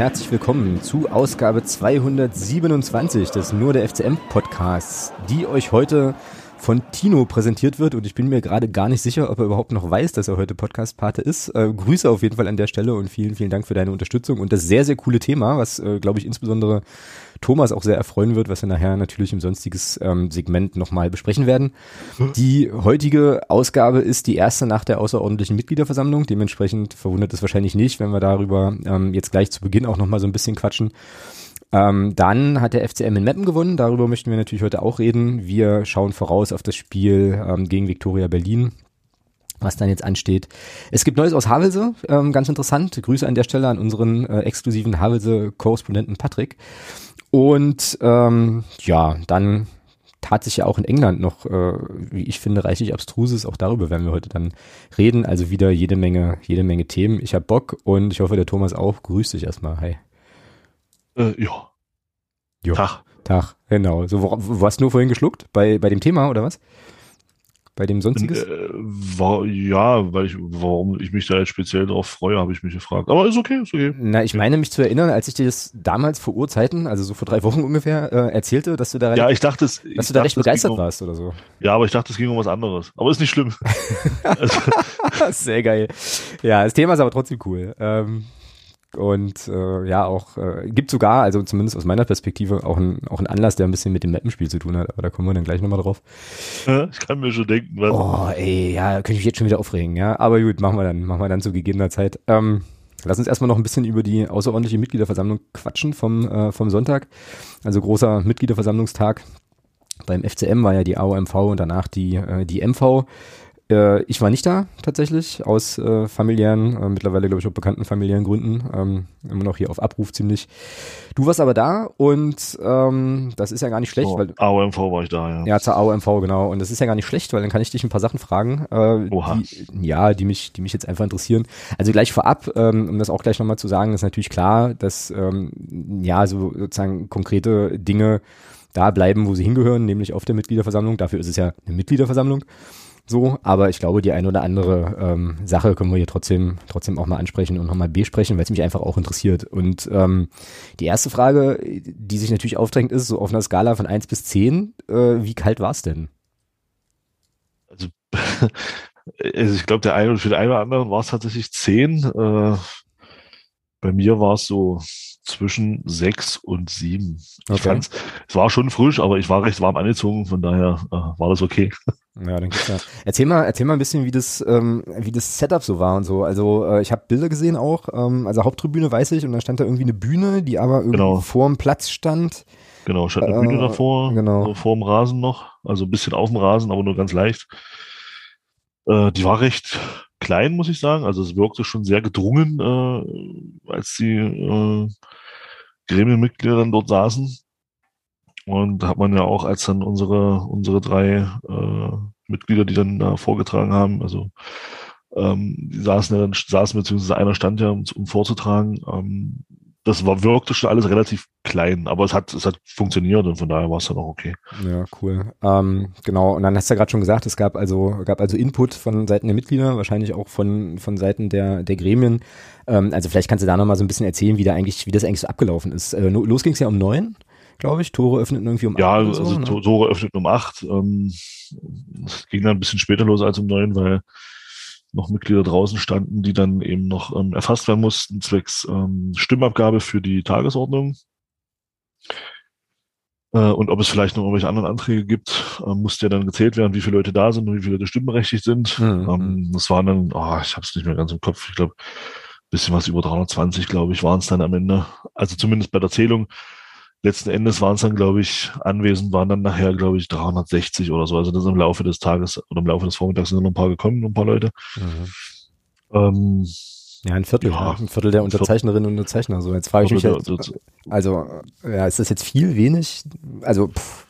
herzlich willkommen zu Ausgabe 227 des Nur der FCM Podcasts, die euch heute von Tino präsentiert wird und ich bin mir gerade gar nicht sicher, ob er überhaupt noch weiß, dass er heute Podcast-Pate ist. Äh, Grüße auf jeden Fall an der Stelle und vielen, vielen Dank für deine Unterstützung und das sehr, sehr coole Thema, was, äh, glaube ich, insbesondere Thomas auch sehr erfreuen wird, was wir nachher natürlich im sonstiges ähm, Segment nochmal besprechen werden. Die heutige Ausgabe ist die erste nach der außerordentlichen Mitgliederversammlung. Dementsprechend verwundert es wahrscheinlich nicht, wenn wir darüber ähm, jetzt gleich zu Beginn auch nochmal so ein bisschen quatschen. Ähm, dann hat der FCM in Meppen gewonnen. Darüber möchten wir natürlich heute auch reden. Wir schauen voraus auf das Spiel ähm, gegen Viktoria Berlin was dann jetzt ansteht. Es gibt Neues aus Havelse, ähm, ganz interessant. Grüße an der Stelle an unseren äh, exklusiven Havelse-Korrespondenten Patrick. Und ähm, ja, dann tat sich ja auch in England noch, äh, wie ich finde, reichlich abstruses. Auch darüber werden wir heute dann reden. Also wieder jede Menge, jede Menge Themen. Ich habe Bock und ich hoffe, der Thomas auch. Grüß dich erstmal. Hi. Äh, ja. Jo. Tag. Tag, genau. So, wo, hast du nur vorhin geschluckt? Bei, bei dem Thema oder was? Bei dem sonstiges? Äh, war, ja, weil ich, warum ich mich da jetzt speziell darauf freue, habe ich mich gefragt. Aber ist okay, ist okay. Na, ich meine mich zu erinnern, als ich dir das damals vor Urzeiten, also so vor drei Wochen ungefähr, äh, erzählte, dass du da, ja, ich dachte, es, dass du da recht begeistert um, warst oder so. Ja, aber ich dachte, es ging um was anderes. Aber ist nicht schlimm. Sehr geil. Ja, das Thema ist aber trotzdem cool. Ähm, und äh, ja auch äh, gibt sogar, also zumindest aus meiner Perspektive, auch ein, auch ein Anlass, der ein bisschen mit dem Mappenspiel zu tun hat, aber da kommen wir dann gleich nochmal drauf. Ich kann mir schon denken, was. Oh, ey, ja, könnte ich mich jetzt schon wieder aufregen, ja. Aber gut, machen wir dann, machen wir dann zu gegebener Zeit. Ähm, lass uns erstmal noch ein bisschen über die außerordentliche Mitgliederversammlung quatschen vom, äh, vom Sonntag. Also großer Mitgliederversammlungstag. Beim FCM war ja die AOMV und danach die, äh, die MV. Äh, ich war nicht da tatsächlich, aus äh, familiären, äh, mittlerweile glaube ich auch bekannten familiären Gründen. Ähm, immer noch hier auf Abruf ziemlich. Du warst aber da und ähm, das ist ja gar nicht schlecht. Oh, weil, AOMV war ich da, ja. Ja, zur AOMV, genau. Und das ist ja gar nicht schlecht, weil dann kann ich dich ein paar Sachen fragen, äh, Oha. Die, ja, die mich, die mich jetzt einfach interessieren. Also gleich vorab, ähm, um das auch gleich nochmal zu sagen, ist natürlich klar, dass ähm, ja so sozusagen konkrete Dinge da bleiben, wo sie hingehören, nämlich auf der Mitgliederversammlung. Dafür ist es ja eine Mitgliederversammlung. So, aber ich glaube, die ein oder andere ähm, Sache können wir hier trotzdem, trotzdem auch mal ansprechen und nochmal besprechen, weil es mich einfach auch interessiert. Und ähm, die erste Frage, die sich natürlich aufdrängt, ist, so auf einer Skala von 1 bis 10, äh, wie kalt war es denn? Also, also ich glaube, der eine für den einen oder anderen war es tatsächlich 10. Äh, bei mir war es so zwischen 6 und 7. Okay. Ich fand's, es war schon frisch, aber ich war recht warm angezogen, von daher äh, war das okay. Ja, dann geht's ja. Erzähl mal, erzähl mal ein bisschen, wie das, ähm, wie das Setup so war und so. Also äh, ich habe Bilder gesehen auch, ähm, also Haupttribüne weiß ich, und da stand da irgendwie eine Bühne, die aber irgendwie genau. vor dem Platz stand. Genau, stand eine äh, Bühne davor, genau. So vor dem Rasen noch, also ein bisschen auf dem Rasen, aber nur ganz leicht. Äh, die war recht klein, muss ich sagen. Also es wirkte schon sehr gedrungen, äh, als die äh, Gremienmitglieder dann dort saßen. Und da hat man ja auch, als dann unsere, unsere drei äh, Mitglieder, die dann da vorgetragen haben, also ähm, die saßen ja dann, saßen beziehungsweise einer stand ja, um, um vorzutragen. Ähm, das war, wirkte schon alles relativ klein, aber es hat, es hat funktioniert und von daher war es dann auch okay. Ja, cool. Ähm, genau, und dann hast du ja gerade schon gesagt, es gab also, gab also Input von Seiten der Mitglieder, wahrscheinlich auch von, von Seiten der, der Gremien. Ähm, also vielleicht kannst du da nochmal so ein bisschen erzählen, wie da eigentlich, wie das eigentlich so abgelaufen ist. Äh, los ging es ja um neun glaube ich. Tore öffneten irgendwie um ja, acht. Ja, also ne? Tore öffneten um acht. Ähm, es ging dann ein bisschen später los als um neun, weil noch Mitglieder draußen standen, die dann eben noch ähm, erfasst werden mussten, zwecks ähm, Stimmabgabe für die Tagesordnung. Äh, und ob es vielleicht noch irgendwelche anderen Anträge gibt, äh, musste ja dann gezählt werden, wie viele Leute da sind und wie viele Leute stimmberechtigt sind. Mhm. Ähm, das waren dann, oh, ich habe es nicht mehr ganz im Kopf, ich glaube, bisschen was über 320, glaube ich, waren es dann am Ende. Also zumindest bei der Zählung letzten Endes waren es dann, glaube ich, anwesend waren dann nachher, glaube ich, 360 oder so. Also das ist im Laufe des Tages oder im Laufe des Vormittags sind noch ein paar gekommen, ein paar Leute. Mhm. Ähm, ja, ein Viertel, ja, ein Viertel der Unterzeichnerinnen und Unterzeichner. So, jetzt frage ich mich halt, also, ja, ist das jetzt viel, wenig? Also, pff,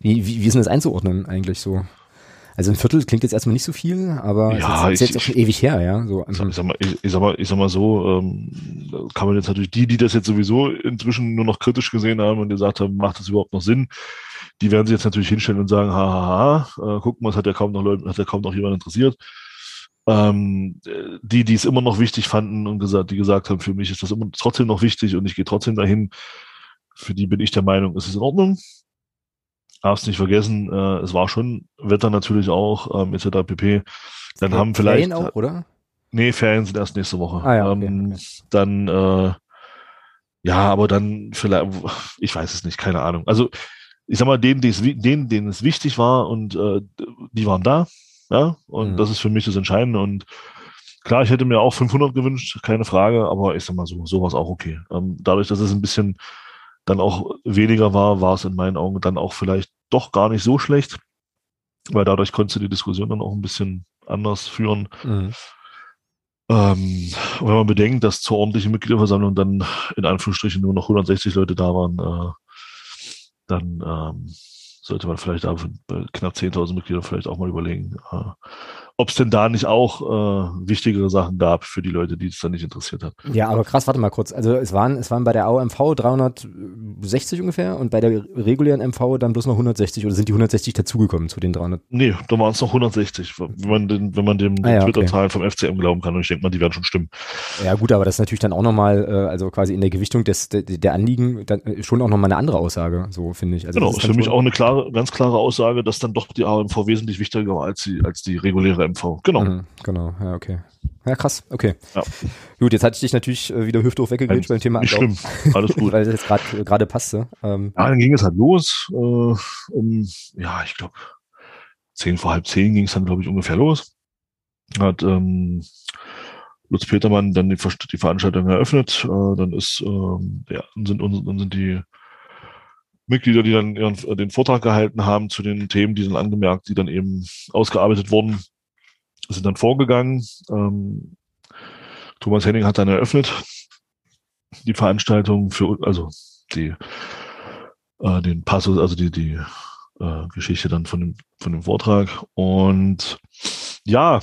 wie, wie, wie ist denn das einzuordnen eigentlich so? Also ein Viertel klingt jetzt erstmal nicht so viel, aber ja, ist jetzt, ist jetzt auch schon ewig her, ja. So, ich, sag mal, ich, ich, sag mal, ich sag mal so, ähm, kann man jetzt natürlich die, die das jetzt sowieso inzwischen nur noch kritisch gesehen haben und gesagt haben, macht das überhaupt noch Sinn? Die werden sich jetzt natürlich hinstellen und sagen, hahaha, ha, ha, äh, guck mal, es hat ja kaum noch Leute, hat ja kaum noch jemand interessiert. Ähm, die, die es immer noch wichtig fanden und gesagt, die gesagt haben, für mich ist das immer trotzdem noch wichtig und ich gehe trotzdem dahin. Für die bin ich der Meinung, es ist in Ordnung. Darfst nicht vergessen, äh, es war schon Wetter natürlich auch, ähm, etc. pp. Dann haben vielleicht. Ferien auch, oder? Nee, Ferien sind erst nächste Woche. Ah, ja, okay, ähm, okay. Dann, äh, ja, aber dann vielleicht, ich weiß es nicht, keine Ahnung. Also, ich sag mal, denen, denen, denen es wichtig war und äh, die waren da, ja, und mhm. das ist für mich das Entscheidende und klar, ich hätte mir auch 500 gewünscht, keine Frage, aber ich sag mal so, sowas auch okay. Ähm, dadurch, dass es ein bisschen dann auch weniger war, war es in meinen Augen dann auch vielleicht doch gar nicht so schlecht, weil dadurch konntest du die Diskussion dann auch ein bisschen anders führen. Mhm. Ähm, wenn man bedenkt, dass zur ordentlichen Mitgliederversammlung dann in Anführungsstrichen nur noch 160 Leute da waren, äh, dann ähm, sollte man vielleicht da bei knapp 10.000 Mitgliedern vielleicht auch mal überlegen, äh, ob es denn da nicht auch äh, wichtigere Sachen gab für die Leute, die es dann nicht interessiert hat. Ja, aber krass, warte mal kurz. Also es waren, es waren bei der AOMV 360 ungefähr und bei der regulären MV dann bloß noch 160 oder sind die 160 dazugekommen zu den 300? Nee, da waren es noch 160, wenn man, den, wenn man dem ah, ja, Twitter-Zahlen okay. vom FCM glauben kann und ich denke mal, die werden schon stimmen. Ja gut, aber das ist natürlich dann auch nochmal, äh, also quasi in der Gewichtung des, der, der Anliegen dann äh, schon auch nochmal eine andere Aussage, so finde ich. Also genau, ist, ist für mich auch eine klare, ganz klare Aussage, dass dann doch die AOMV wesentlich wichtiger war als die, als die reguläre MV. Genau. Mhm, genau, ja, okay. Ja, krass, okay. Ja. Gut, jetzt hatte ich dich natürlich äh, wieder hüfthoch weggegrätscht beim Thema Nicht schlimm, alles gut. weil das jetzt gerade passte. Ähm. Ja, dann ging es halt los. Äh, um, ja, ich glaube, zehn vor halb zehn ging es dann, glaube ich, ungefähr los. Hat ähm, Lutz Petermann dann die, die Veranstaltung eröffnet. Äh, dann ist, ähm, ja, dann sind, dann sind die Mitglieder, die dann ihren, den Vortrag gehalten haben zu den Themen, die sind angemerkt, die dann eben ausgearbeitet wurden, sind dann vorgegangen. Ähm, Thomas Henning hat dann eröffnet die Veranstaltung für, also die, äh, den Passus, also die, die äh, Geschichte dann von dem, von dem Vortrag. Und ja,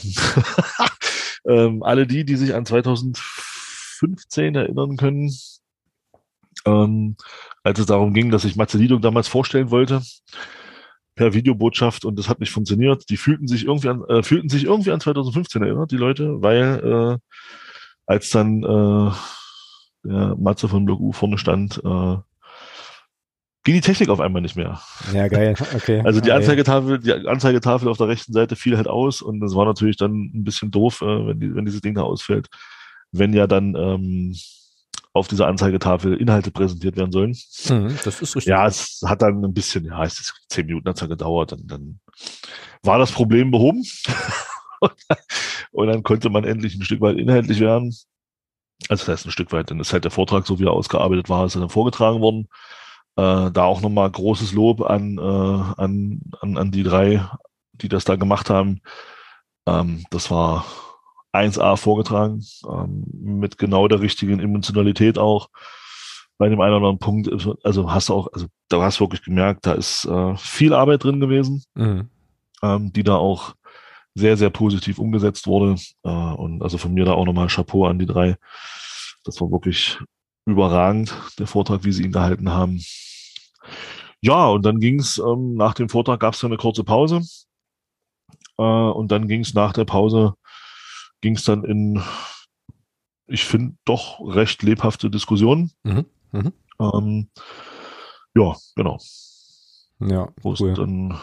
ähm, alle die, die sich an 2015 erinnern können, ähm, als es darum ging, dass ich Matze Liedung damals vorstellen wollte per Videobotschaft und das hat nicht funktioniert. Die fühlten sich irgendwie an, äh, fühlten sich irgendwie an 2015 erinnert, die Leute, weil äh, als dann äh, der Matze von Block U vorne stand, äh, ging die Technik auf einmal nicht mehr. Ja, geil. Okay. Also die Anzeigetafel, die Anzeigetafel auf der rechten Seite fiel halt aus und das war natürlich dann ein bisschen doof, äh, wenn, die, wenn dieses Ding da ausfällt. Wenn ja dann ähm, auf dieser Anzeigetafel Inhalte präsentiert werden sollen. Mhm, das ist richtig. Ja, es hat dann ein bisschen, ja, es ist zehn Minuten hat es gedauert, und dann war das Problem behoben. und dann konnte man endlich ein Stück weit inhaltlich werden. Also das heißt ein Stück weit, dann ist halt der Vortrag, so wie er ausgearbeitet war, ist dann vorgetragen worden. Äh, da auch nochmal großes Lob an, äh, an, an, an die drei, die das da gemacht haben. Ähm, das war 1A vorgetragen, ähm, mit genau der richtigen Emotionalität auch. Bei dem einen oder anderen Punkt, also hast du auch, also da hast du wirklich gemerkt, da ist äh, viel Arbeit drin gewesen, mhm. ähm, die da auch sehr, sehr positiv umgesetzt wurde. Äh, und also von mir da auch nochmal Chapeau an die drei. Das war wirklich überragend, der Vortrag, wie sie ihn gehalten haben. Ja, und dann ging es, ähm, nach dem Vortrag gab es eine kurze Pause. Äh, und dann ging es nach der Pause ging es dann in, ich finde, doch recht lebhafte Diskussionen. Mhm. Mhm. Ähm, ja, genau. Ja, Wo cool. es dann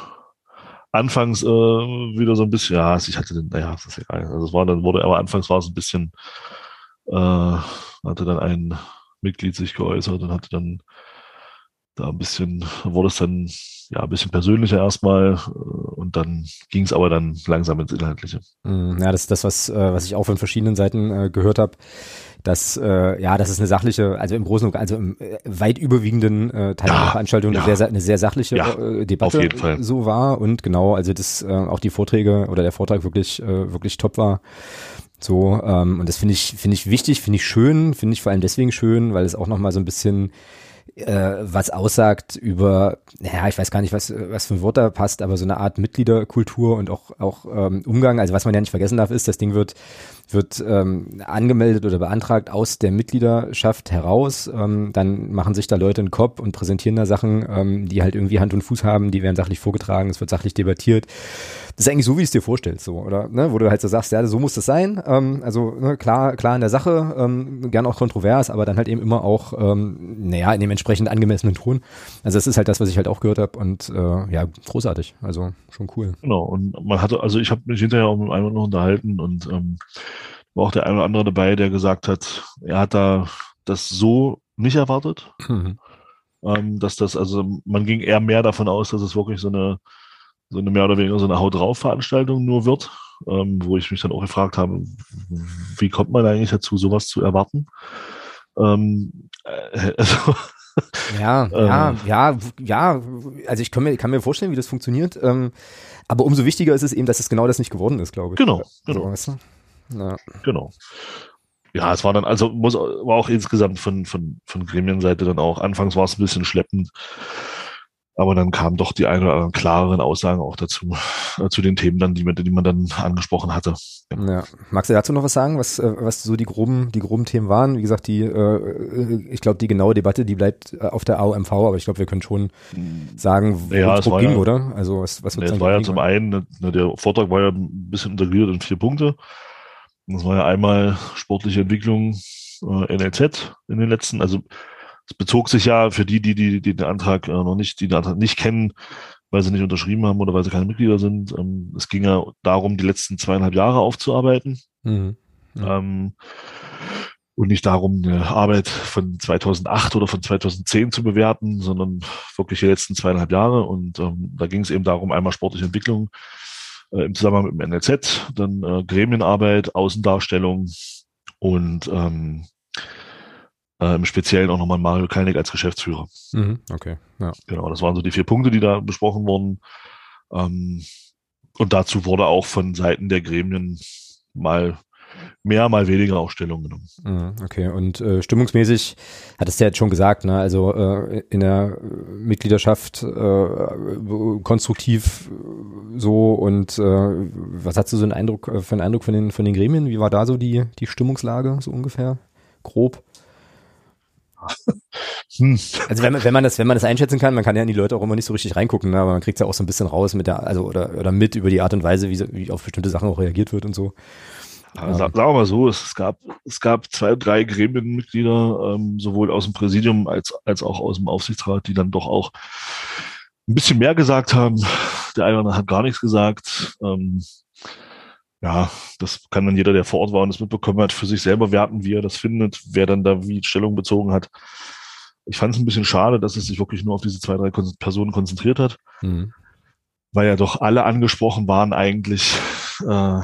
anfangs äh, wieder so ein bisschen, ja, ich hatte den, naja, das ist egal. Also es war dann, wurde, aber anfangs war es ein bisschen, äh, hatte dann ein Mitglied sich geäußert und hatte dann da ein bisschen, wurde es dann ja ein bisschen persönlicher erstmal äh, und dann ging es aber dann langsam ins Inhaltliche. Mm, ja, das ist das, was, äh, was ich auch von verschiedenen Seiten äh, gehört habe, dass ja, das ist eine sachliche, also im Großen und also im weit überwiegenden Teil ja, der Veranstaltung ja. eine, sehr, eine sehr sachliche ja, Debatte so war und genau, also das auch die Vorträge oder der Vortrag wirklich äh, wirklich top war. So, ähm, und das finde ich, finde ich wichtig, finde ich schön, finde ich vor allem deswegen schön, weil es auch nochmal so ein bisschen äh, was aussagt über, ja, ich weiß gar nicht, was, was für ein Wort da passt, aber so eine Art Mitgliederkultur und auch, auch ähm, Umgang. Also was man ja nicht vergessen darf, ist, das Ding wird wird ähm, angemeldet oder beantragt aus der Mitgliederschaft heraus. Ähm, dann machen sich da Leute einen Kopf und präsentieren da Sachen, ähm, die halt irgendwie Hand und Fuß haben, die werden sachlich vorgetragen, es wird sachlich debattiert. Das ist eigentlich so, wie es dir vorstellst, so, oder? Ne? Wo du halt so sagst, ja, so muss das sein. Ähm, also ne, klar, klar in der Sache, ähm, gern auch kontrovers, aber dann halt eben immer auch, ähm, naja, in dem entsprechend angemessenen Ton. Also das ist halt das, was ich halt auch gehört habe und äh, ja, großartig. Also schon cool. Genau, und man hatte, also ich habe mich hinterher auch mit einem noch unterhalten und ähm, war auch der eine oder andere dabei, der gesagt hat, er hat da das so nicht erwartet. Mhm. Ähm, dass das, also man ging eher mehr davon aus, dass es wirklich so eine, so eine mehr oder weniger so eine Haut drauf Veranstaltung nur wird, ähm, wo ich mich dann auch gefragt habe, wie kommt man eigentlich dazu, sowas zu erwarten? Ähm, äh, also, ja, ja, ähm. ja, ja. Also ich kann mir, kann mir vorstellen, wie das funktioniert. Ähm, aber umso wichtiger ist es eben, dass es genau das nicht geworden ist, glaube ich. Genau, genau. So, weißt du? Ja. Genau. Ja, es war dann, also muss, war auch insgesamt von, von, von Gremienseite dann auch, anfangs war es ein bisschen schleppend, aber dann kamen doch die ein oder anderen klareren Aussagen auch dazu, äh, zu den Themen dann, die man, die man dann angesprochen hatte. Ja. Magst du dazu noch was sagen, was, äh, was so die groben, die groben Themen waren? Wie gesagt, die, äh, ich glaube, die genaue Debatte, die bleibt äh, auf der AOMV, aber ich glaube, wir können schon sagen, wo ja, es ging, ja, oder? Also was, was nee, es war ja zum einen, ne, der Vortrag war ja ein bisschen integriert in vier Punkte. Das war ja einmal sportliche Entwicklung äh, NLZ in den letzten, also es bezog sich ja für die, die, die, die den Antrag äh, noch nicht, die den Antrag nicht kennen, weil sie nicht unterschrieben haben oder weil sie keine Mitglieder sind. Ähm, es ging ja darum, die letzten zweieinhalb Jahre aufzuarbeiten. Mhm. Ja. Ähm, und nicht darum, eine Arbeit von 2008 oder von 2010 zu bewerten, sondern wirklich die letzten zweieinhalb Jahre. Und ähm, da ging es eben darum, einmal sportliche Entwicklung, äh, im Zusammenhang mit dem NLZ, dann äh, Gremienarbeit, Außendarstellung und ähm, äh, im Speziellen auch nochmal Mario Kalnick als Geschäftsführer. Mhm, okay, ja. Genau, das waren so die vier Punkte, die da besprochen wurden. Ähm, und dazu wurde auch von Seiten der Gremien mal mehr, mal weniger Aufstellungen genommen. Mhm, okay, und äh, stimmungsmäßig hattest du ja jetzt schon gesagt, ne? also äh, in der Mitgliedschaft äh, konstruktiv so und äh, was hast du so einen Eindruck, äh, für einen Eindruck von den, von den Gremien? Wie war da so die, die Stimmungslage so ungefähr? Grob? Hm. Also wenn man, wenn man das, wenn man das einschätzen kann, man kann ja in die Leute auch immer nicht so richtig reingucken, ne? aber man kriegt ja auch so ein bisschen raus mit der, also oder, oder mit über die Art und Weise, wie, wie auf bestimmte Sachen auch reagiert wird und so. Ja. Sagen wir mal so, es gab, es gab zwei, drei Gremienmitglieder, ähm, sowohl aus dem Präsidium als, als auch aus dem Aufsichtsrat, die dann doch auch ein bisschen mehr gesagt haben. Der eine hat gar nichts gesagt. Ähm, ja, das kann dann jeder, der vor Ort war und es mitbekommen hat, für sich selber werten, wie er das findet, wer dann da wie Stellung bezogen hat. Ich fand es ein bisschen schade, dass es sich wirklich nur auf diese zwei, drei Personen konzentriert hat, mhm. weil ja doch alle angesprochen waren eigentlich. Äh,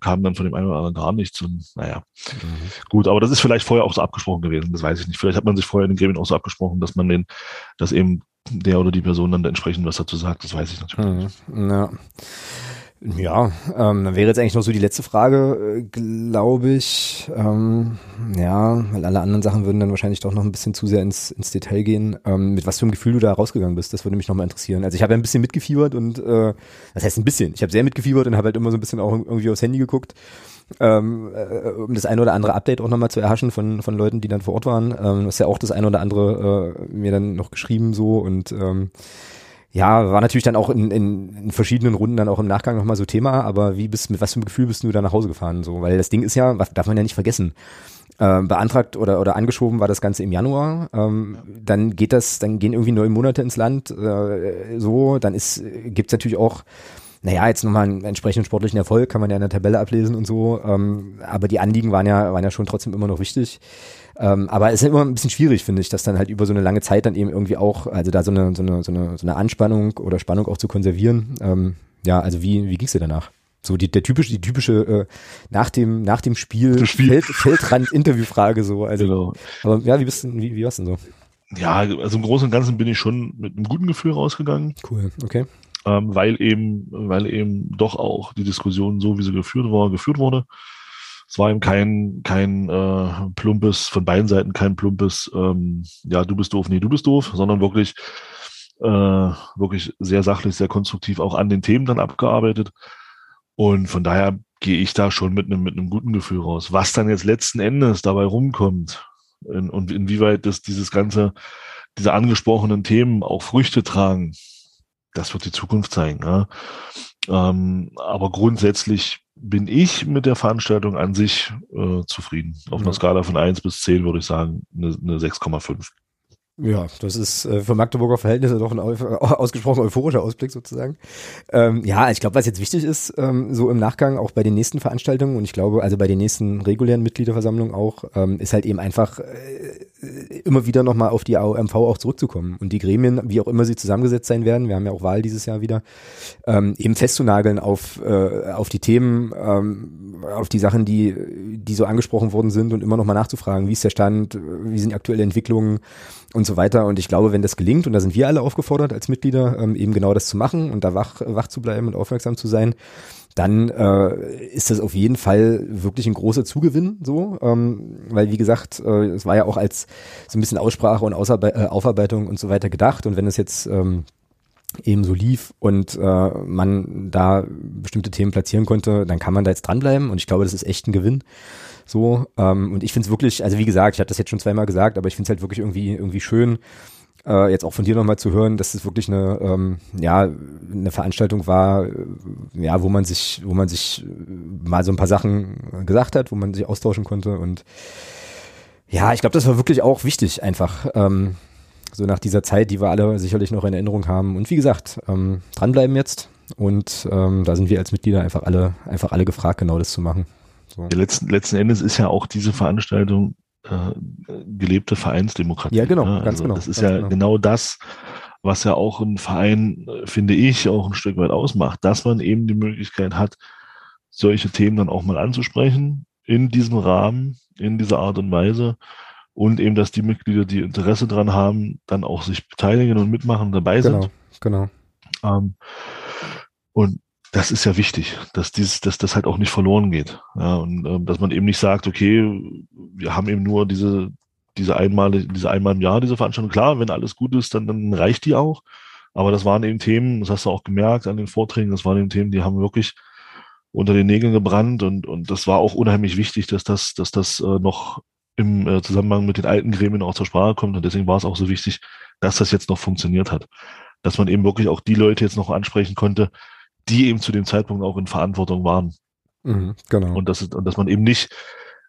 kam dann von dem einen oder anderen gar nichts und naja, mhm. gut, aber das ist vielleicht vorher auch so abgesprochen gewesen, das weiß ich nicht. Vielleicht hat man sich vorher in den Gremien auch so abgesprochen, dass man den, dass eben der oder die Person dann entsprechend was dazu sagt, das weiß ich natürlich mhm. Ja. Ja, ähm, dann wäre jetzt eigentlich noch so die letzte Frage, äh, glaube ich. Ähm, ja, weil alle anderen Sachen würden dann wahrscheinlich doch noch ein bisschen zu sehr ins, ins Detail gehen. Ähm, mit was für einem Gefühl du da rausgegangen bist, das würde mich nochmal interessieren. Also ich habe ja ein bisschen mitgefiebert und, äh, das heißt ein bisschen, ich habe sehr mitgefiebert und habe halt immer so ein bisschen auch irgendwie aufs Handy geguckt, ähm, äh, um das eine oder andere Update auch nochmal zu erhaschen von, von Leuten, die dann vor Ort waren. Ähm, du hast ja auch das eine oder andere äh, mir dann noch geschrieben so und ähm, ja, war natürlich dann auch in, in, in verschiedenen Runden dann auch im Nachgang nochmal so Thema, aber wie bist, mit was für einem Gefühl bist du da nach Hause gefahren? So, weil das Ding ist ja, was darf man ja nicht vergessen. Äh, beantragt oder, oder angeschoben war das Ganze im Januar. Ähm, dann geht das, dann gehen irgendwie neun Monate ins Land, äh, so, dann ist, gibt's natürlich auch naja, jetzt nochmal einen entsprechenden sportlichen Erfolg, kann man ja in der Tabelle ablesen und so, ähm, aber die Anliegen waren ja, waren ja schon trotzdem immer noch wichtig. Ähm, aber es ist immer ein bisschen schwierig, finde ich, das dann halt über so eine lange Zeit dann eben irgendwie auch, also da so eine, so eine, so eine, so eine Anspannung oder Spannung auch zu konservieren. Ähm, ja, also wie, wie ging's dir danach? So die, der typische, die typische äh, nach dem nach dem Spiel, Spiel. Feld, Feldrand Interviewfrage so. Also, genau. aber ja, wie bist du, wie, wie war's denn so? Ja, also im Großen und Ganzen bin ich schon mit einem guten Gefühl rausgegangen. Cool, okay. Ähm, weil eben, weil eben doch auch die Diskussion so, wie sie geführt war, geführt wurde. Es war eben kein, kein äh, plumpes, von beiden Seiten kein plumpes, ähm, ja, du bist doof, nee, du bist doof, sondern wirklich, äh, wirklich sehr sachlich, sehr konstruktiv auch an den Themen dann abgearbeitet. Und von daher gehe ich da schon mit einem, mit einem guten Gefühl raus. Was dann jetzt letzten Endes dabei rumkommt in, und inwieweit das dieses ganze, diese angesprochenen Themen auch Früchte tragen, das wird die Zukunft zeigen. Ja. Ähm, aber grundsätzlich bin ich mit der Veranstaltung an sich äh, zufrieden. Auf ja. einer Skala von eins bis zehn würde ich sagen, eine, eine 6,5. Ja, das ist äh, für Magdeburger Verhältnisse doch ein ausgesprochen euphorischer Ausblick sozusagen. Ähm, ja, ich glaube, was jetzt wichtig ist, ähm, so im Nachgang auch bei den nächsten Veranstaltungen und ich glaube, also bei den nächsten regulären Mitgliederversammlungen auch, ähm, ist halt eben einfach äh, immer wieder nochmal auf die AOMV auch zurückzukommen und die Gremien, wie auch immer sie zusammengesetzt sein werden, wir haben ja auch Wahl dieses Jahr wieder, ähm, eben festzunageln auf, äh, auf die Themen, ähm, auf die Sachen, die, die so angesprochen worden sind und immer nochmal nachzufragen, wie ist der Stand, wie sind aktuelle Entwicklungen, und so weiter. Und ich glaube, wenn das gelingt, und da sind wir alle aufgefordert als Mitglieder, ähm, eben genau das zu machen und da wach, wach zu bleiben und aufmerksam zu sein, dann äh, ist das auf jeden Fall wirklich ein großer Zugewinn, so, ähm, weil wie gesagt, äh, es war ja auch als so ein bisschen Aussprache und Ausarbe äh, Aufarbeitung und so weiter gedacht. Und wenn es jetzt ähm, eben so lief und äh, man da bestimmte Themen platzieren konnte, dann kann man da jetzt dranbleiben und ich glaube, das ist echt ein Gewinn. So, ähm, und ich finde es wirklich, also wie gesagt, ich habe das jetzt schon zweimal gesagt, aber ich finde es halt wirklich irgendwie, irgendwie schön, äh, jetzt auch von dir nochmal zu hören, dass es wirklich eine, ähm, ja, eine Veranstaltung war, äh, ja, wo man sich, wo man sich mal so ein paar Sachen gesagt hat, wo man sich austauschen konnte und ja, ich glaube, das war wirklich auch wichtig, einfach. Ähm, so nach dieser Zeit, die wir alle sicherlich noch in Erinnerung haben. Und wie gesagt, ähm, dranbleiben jetzt. Und ähm, da sind wir als Mitglieder einfach alle, einfach alle gefragt, genau das zu machen. So. Ja, letzten, letzten Endes ist ja auch diese Veranstaltung äh, gelebte Vereinsdemokratie. Ja, genau, ne? ganz also genau. Das ist ja genau. genau das, was ja auch ein Verein, finde ich, auch ein Stück weit ausmacht, dass man eben die Möglichkeit hat, solche Themen dann auch mal anzusprechen, in diesem Rahmen, in dieser Art und Weise und eben, dass die Mitglieder, die Interesse dran haben, dann auch sich beteiligen und mitmachen, dabei sind. Genau, genau. Ähm, und das ist ja wichtig, dass dieses, dass das halt auch nicht verloren geht. Ja, und ähm, dass man eben nicht sagt, okay, wir haben eben nur diese, diese einmal, diese einmal im Jahr, diese Veranstaltung. Klar, wenn alles gut ist, dann, dann reicht die auch. Aber das waren eben Themen, das hast du auch gemerkt an den Vorträgen, das waren eben Themen, die haben wirklich unter den Nägeln gebrannt und, und das war auch unheimlich wichtig, dass das, dass das äh, noch im äh, Zusammenhang mit den alten Gremien auch zur Sprache kommt. Und deswegen war es auch so wichtig, dass das jetzt noch funktioniert hat. Dass man eben wirklich auch die Leute jetzt noch ansprechen konnte, die eben zu dem Zeitpunkt auch in Verantwortung waren. Mhm, genau. Und, das ist, und dass man eben nicht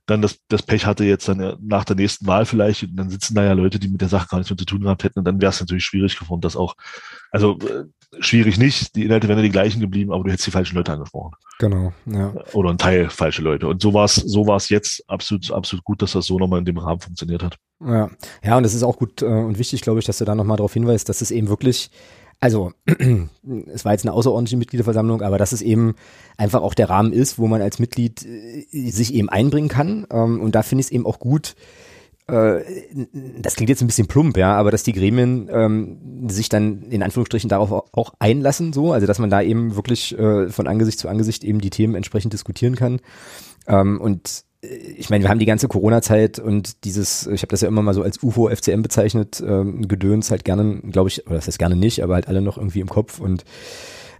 dann das, das Pech hatte jetzt dann nach der nächsten Wahl vielleicht und dann sitzen da ja Leute, die mit der Sache gar nichts mehr zu tun gehabt hätten und dann wäre es natürlich schwierig gefunden, das auch, also äh, schwierig nicht, die Inhalte wären ja die gleichen geblieben, aber du hättest die falschen Leute angesprochen. Genau, ja. Oder ein Teil falsche Leute. Und so war es so war's jetzt absolut, absolut gut, dass das so nochmal in dem Rahmen funktioniert hat. Ja, ja und es ist auch gut äh, und wichtig, glaube ich, dass du da nochmal darauf hinweist, dass es eben wirklich also es war jetzt eine außerordentliche Mitgliederversammlung, aber dass es eben einfach auch der Rahmen ist, wo man als Mitglied äh, sich eben einbringen kann. Ähm, und da finde ich es eben auch gut, äh, das klingt jetzt ein bisschen plump, ja, aber dass die Gremien ähm, sich dann in Anführungsstrichen darauf auch einlassen, so, also dass man da eben wirklich äh, von Angesicht zu Angesicht eben die Themen entsprechend diskutieren kann. Ähm, und ich meine, wir haben die ganze Corona-Zeit und dieses, ich habe das ja immer mal so als UFO FCM bezeichnet, ähm, Gedöns halt gerne, glaube ich, oder das heißt gerne nicht, aber halt alle noch irgendwie im Kopf und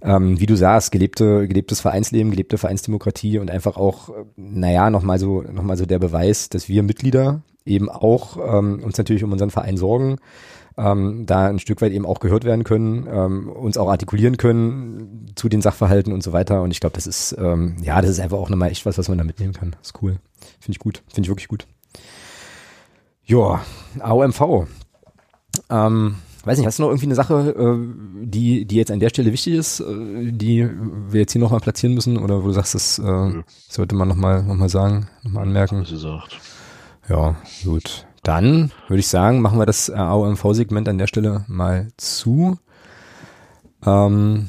ähm, wie du sagst, gelebte, gelebtes Vereinsleben, gelebte Vereinsdemokratie und einfach auch, naja, nochmal so, noch mal so der Beweis, dass wir Mitglieder eben auch ähm, uns natürlich um unseren Verein sorgen, ähm, da ein Stück weit eben auch gehört werden können, ähm, uns auch artikulieren können zu den Sachverhalten und so weiter. Und ich glaube, das ist, ähm, ja, das ist einfach auch nochmal echt was, was man da mitnehmen kann. Das ist cool. Finde ich gut. Finde ich wirklich gut. Ja, AOMV. Ähm, weiß nicht, hast du noch irgendwie eine Sache, äh, die, die jetzt an der Stelle wichtig ist, äh, die wir jetzt hier nochmal platzieren müssen oder wo du sagst, das äh, sollte man nochmal noch mal sagen, nochmal anmerken? Gesagt. Ja, gut. Dann würde ich sagen, machen wir das AOMV-Segment an der Stelle mal zu. Ähm,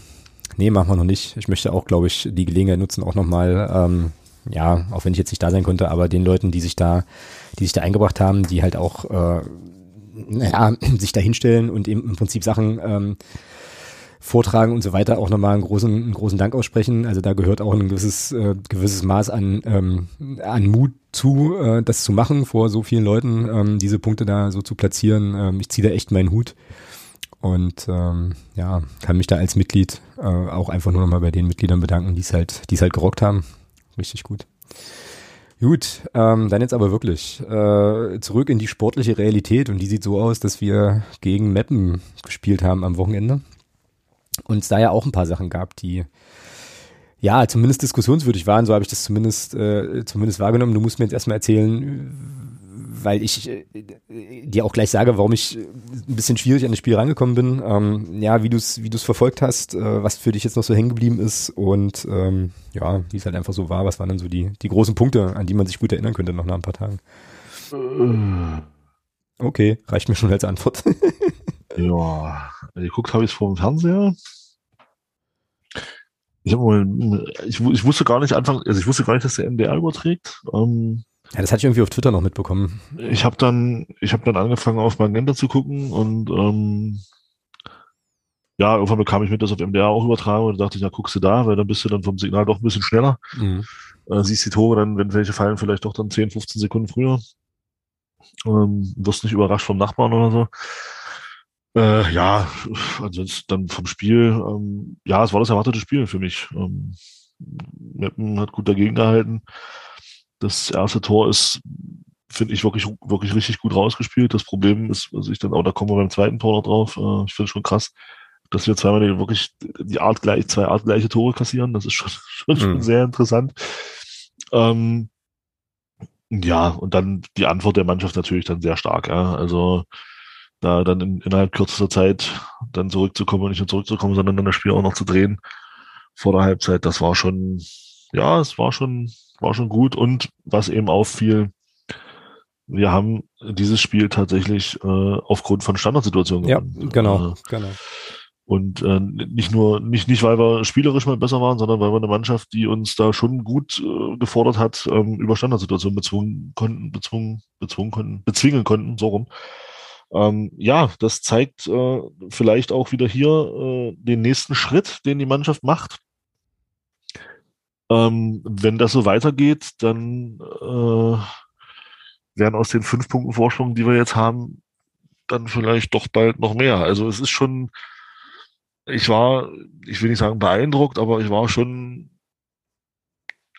nee, machen wir noch nicht. Ich möchte auch, glaube ich, die Gelegenheit nutzen, auch nochmal, ähm, ja, auch wenn ich jetzt nicht da sein konnte, aber den Leuten, die sich da, die sich da eingebracht haben, die halt auch, äh, naja, sich da hinstellen und eben im Prinzip Sachen ähm, vortragen und so weiter auch nochmal einen großen, einen großen Dank aussprechen. Also da gehört auch ein gewisses, äh, gewisses Maß an, ähm, an Mut zu, äh, das zu machen vor so vielen Leuten, ähm, diese Punkte da so zu platzieren. Ähm, ich ziehe da echt meinen Hut und ähm, ja, kann mich da als Mitglied äh, auch einfach nur nochmal bei den Mitgliedern bedanken, die es halt, die es halt gerockt haben. Richtig gut. Gut, ähm, dann jetzt aber wirklich äh, zurück in die sportliche Realität und die sieht so aus, dass wir gegen Meppen gespielt haben am Wochenende und es da ja auch ein paar Sachen gab, die ja zumindest diskussionswürdig waren, so habe ich das zumindest äh, zumindest wahrgenommen. Du musst mir jetzt erstmal erzählen, weil ich äh, dir auch gleich sage, warum ich äh, ein bisschen schwierig an das Spiel rangekommen bin. Ähm, ja, wie du es wie du's verfolgt hast, äh, was für dich jetzt noch so hängen geblieben ist und ähm, ja, wie es halt einfach so war. Was waren dann so die, die großen Punkte, an die man sich gut erinnern könnte noch nach ein paar Tagen? Okay, reicht mir schon als Antwort. ja, geguckt habe ich es vor dem Fernseher. Ich, hab ich, ich wusste gar nicht Anfang, also ich wusste gar nicht, dass der MDR überträgt. Ähm, ja, das hatte ich irgendwie auf Twitter noch mitbekommen. Ich habe dann, ich habe dann angefangen auf Magenta zu gucken und ähm, ja, irgendwann bekam ich mit, dass auf MDR auch übertragen und dachte ich, na guckst du da, weil dann bist du dann vom Signal doch ein bisschen schneller. Mhm. Äh, siehst die Tore dann, wenn welche fallen, vielleicht doch dann 10, 15 Sekunden früher. Ähm, wirst nicht überrascht vom Nachbarn oder so. Äh, ja, ansonsten dann vom Spiel, ähm, ja, es war das erwartete Spiel für mich. Ähm, Meppen hat gut dagegen gehalten. Das erste Tor ist, finde ich, wirklich, wirklich richtig gut rausgespielt. Das Problem ist, also ich dann auch, da kommen wir beim zweiten Tor noch drauf. Äh, ich finde schon krass, dass wir zweimal wirklich die Art gleich, zwei artgleiche Tore kassieren. Das ist schon, schon, schon mhm. sehr interessant. Ähm, ja, und dann die Antwort der Mannschaft natürlich dann sehr stark. Ja. Also da dann in, innerhalb kürzester Zeit dann zurückzukommen und nicht nur zurückzukommen, sondern dann das Spiel auch noch zu drehen vor der Halbzeit, das war schon, ja, es war schon war schon gut. Und was eben auffiel, wir haben dieses Spiel tatsächlich äh, aufgrund von Standardsituationen gewonnen. Ja, genau, äh, genau. Und äh, nicht nur, nicht, nicht weil wir spielerisch mal besser waren, sondern weil wir eine Mannschaft, die uns da schon gut äh, gefordert hat, ähm, über Standardsituationen bezwungen konnten, bezwungen, bezwungen konnten, bezwingen konnten, so rum. Ähm, ja, das zeigt äh, vielleicht auch wieder hier äh, den nächsten Schritt, den die Mannschaft macht. Ähm, wenn das so weitergeht, dann äh, werden aus den fünf Punkten Vorsprung, die wir jetzt haben, dann vielleicht doch bald noch mehr. Also es ist schon, ich war, ich will nicht sagen beeindruckt, aber ich war schon,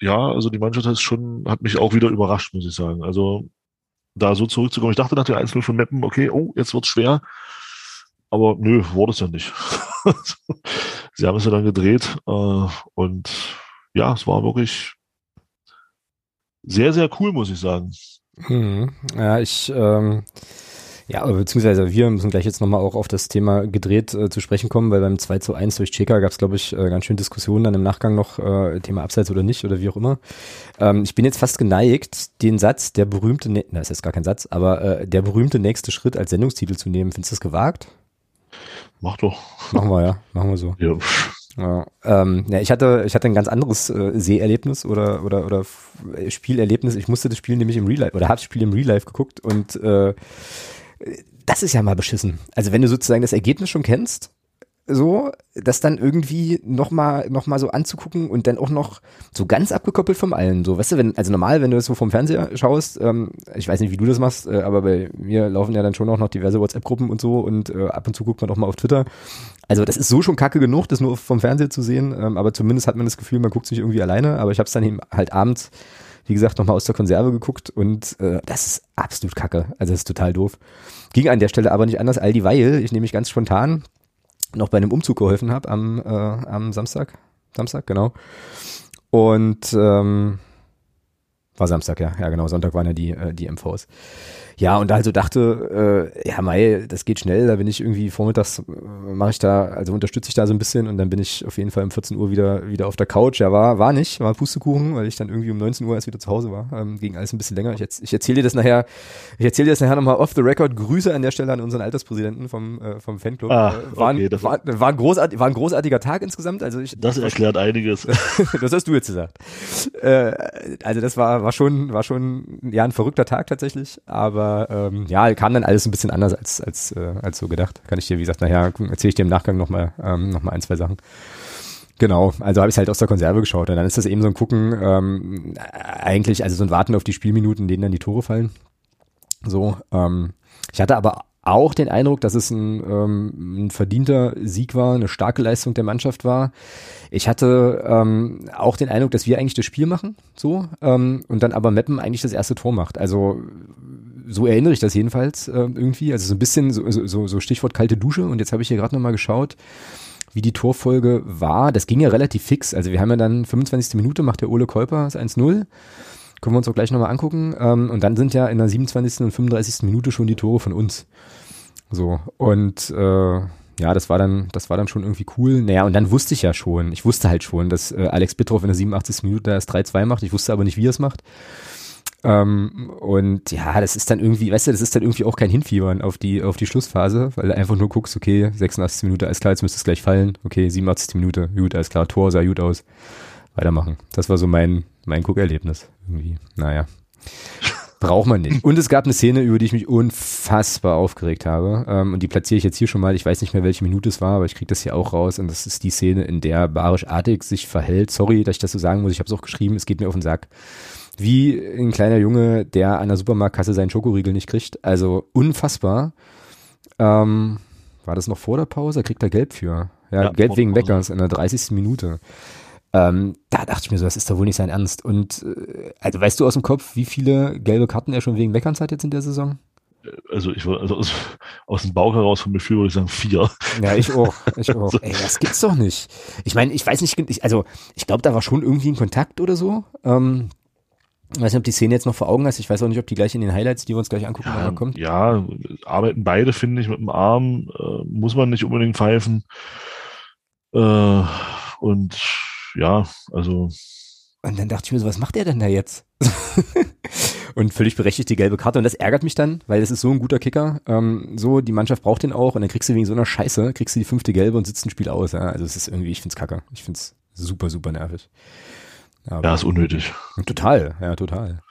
ja, also die Mannschaft hat schon, hat mich auch wieder überrascht, muss ich sagen. Also da so zurückzukommen. Ich dachte nach der Einzelnen von Meppen, okay, oh, jetzt wird's schwer. Aber nö, wurde es ja nicht. Sie haben es ja dann gedreht äh, und ja, es war wirklich sehr, sehr cool, muss ich sagen. Hm, ja, ich, ähm, ja, beziehungsweise wir müssen gleich jetzt nochmal auch auf das Thema gedreht äh, zu sprechen kommen, weil beim 2 zu 1 durch Cheka gab es, glaube ich, äh, ganz schön Diskussionen dann im Nachgang noch, äh, Thema Abseits oder nicht oder wie auch immer. Ähm, ich bin jetzt fast geneigt, den Satz, der berühmte, ne na, ist jetzt gar kein Satz, aber äh, der berühmte nächste Schritt als Sendungstitel zu nehmen. Findest du das gewagt? Mach doch. Machen wir, ja. Machen wir so. Ja. Ja, ähm, ja, ich hatte, ich hatte ein ganz anderes äh, Seherlebnis oder oder oder Spielerlebnis. Ich musste das Spiel nämlich im Real Life oder habe das Spiel im Real Life geguckt und äh, das ist ja mal beschissen. Also wenn du sozusagen das Ergebnis schon kennst so, das dann irgendwie nochmal noch mal so anzugucken und dann auch noch so ganz abgekoppelt vom allen. So, weißt du, wenn, also normal, wenn du das so vom Fernseher schaust, ähm, ich weiß nicht, wie du das machst, äh, aber bei mir laufen ja dann schon auch noch diverse WhatsApp-Gruppen und so und äh, ab und zu guckt man auch mal auf Twitter. Also das ist so schon kacke genug, das nur vom Fernseher zu sehen, ähm, aber zumindest hat man das Gefühl, man guckt sich irgendwie alleine, aber ich habe es dann eben halt abends, wie gesagt, nochmal aus der Konserve geguckt und äh, das ist absolut kacke. Also das ist total doof. Ging an der Stelle aber nicht anders, all dieweil, ich nehme mich ganz spontan noch bei einem Umzug geholfen habe am, äh, am Samstag. Samstag, genau. Und ähm, war Samstag, ja. Ja, genau. Sonntag waren ja die, äh, die MVs. Ja, und also dachte, äh, ja, Mai, das geht schnell, da bin ich irgendwie vormittags, äh, mache ich da, also unterstütze ich da so ein bisschen und dann bin ich auf jeden Fall um 14 Uhr wieder, wieder auf der Couch. Ja, war, war nicht, war Pustekuchen, weil ich dann irgendwie um 19 Uhr erst wieder zu Hause war. Ähm, ging alles ein bisschen länger. Ich, ich erzähle dir das nachher, ich erzähle dir das nachher nochmal off the record. Grüße an der Stelle an unseren Alterspräsidenten vom, äh, vom Fanclub. Ah, äh, war, okay, war, war, ein großartig, war ein großartiger Tag insgesamt. Also ich, das erklärt einiges. das hast du jetzt gesagt. Äh, also das war, war schon, war schon, ja, ein verrückter Tag tatsächlich, aber ähm, ja, kam dann alles ein bisschen anders als, als, äh, als so gedacht. Kann ich dir, wie gesagt, nachher erzähle ich dir im Nachgang nochmal ähm, noch ein, zwei Sachen. Genau, also habe ich halt aus der Konserve geschaut und dann ist das eben so ein Gucken, ähm, eigentlich, also so ein Warten auf die Spielminuten, in denen dann die Tore fallen. So, ähm, ich hatte aber auch den Eindruck, dass es ein, ähm, ein verdienter Sieg war, eine starke Leistung der Mannschaft war. Ich hatte ähm, auch den Eindruck, dass wir eigentlich das Spiel machen, so, ähm, und dann aber Meppen eigentlich das erste Tor macht. Also so erinnere ich das jedenfalls äh, irgendwie. Also so ein bisschen so, so, so Stichwort kalte Dusche. Und jetzt habe ich hier gerade nochmal geschaut, wie die Torfolge war. Das ging ja relativ fix. Also wir haben ja dann 25. Minute, macht der Ole Kolper das 1-0. Können wir uns auch gleich nochmal angucken. Ähm, und dann sind ja in der 27. und 35. Minute schon die Tore von uns. So. Und äh, ja, das war dann, das war dann schon irgendwie cool. Naja, und dann wusste ich ja schon, ich wusste halt schon, dass äh, Alex Bittroff in der 87. Minute das 3-2 macht. Ich wusste aber nicht, wie er es macht. Ähm, und ja, das ist dann irgendwie, weißt du, das ist dann irgendwie auch kein Hinfiebern auf die, auf die Schlussphase, weil du einfach nur guckst, okay, 86 Minute, alles klar, jetzt müsste es gleich fallen. Okay, 87 Minute, gut, alles klar, Tor sah gut aus. Weitermachen. Das war so mein, mein Guckerlebnis irgendwie. Naja. Braucht man nicht. Und es gab eine Szene, über die ich mich unfassbar aufgeregt habe. Ähm, und die platziere ich jetzt hier schon mal. Ich weiß nicht mehr, welche Minute es war, aber ich kriege das hier auch raus. Und das ist die Szene, in der Barisch Artig sich verhält. Sorry, dass ich das so sagen muss. Ich habe es auch geschrieben. Es geht mir auf den Sack wie ein kleiner Junge, der an der Supermarktkasse seinen Schokoriegel nicht kriegt. Also unfassbar. Ähm, war das noch vor der Pause? Kriegt er Gelb für. Ja, ja Gelb wegen Weckers in der 30. Minute. Ähm, da dachte ich mir so, das ist doch wohl nicht sein Ernst. Und äh, also weißt du aus dem Kopf, wie viele gelbe Karten er schon wegen Weckerns hat jetzt in der Saison? Also ich also aus, aus dem Bauch heraus vom Gefühl würde ich sagen vier. Ja, ich auch. Ich auch. Ey, das gibt's doch nicht. Ich meine, ich weiß nicht, ich, also ich glaube, da war schon irgendwie ein Kontakt oder so. Ähm, ich weiß nicht, ob die Szene jetzt noch vor Augen hast. Ich weiß auch nicht, ob die gleich in den Highlights, die wir uns gleich angucken, ja, kommt. Ja, arbeiten beide, finde ich, mit dem Arm. Äh, muss man nicht unbedingt pfeifen. Äh, und ja, also. Und dann dachte ich mir so, was macht der denn da jetzt? und völlig berechtigt die gelbe Karte. Und das ärgert mich dann, weil das ist so ein guter Kicker. Ähm, so, die Mannschaft braucht den auch. Und dann kriegst du wegen so einer Scheiße, kriegst du die fünfte gelbe und sitzt ein Spiel aus. Ja? Also es ist irgendwie, ich find's kacke. Ich find's super, super nervig. Aber ja, ist unnötig. Total, ja, total.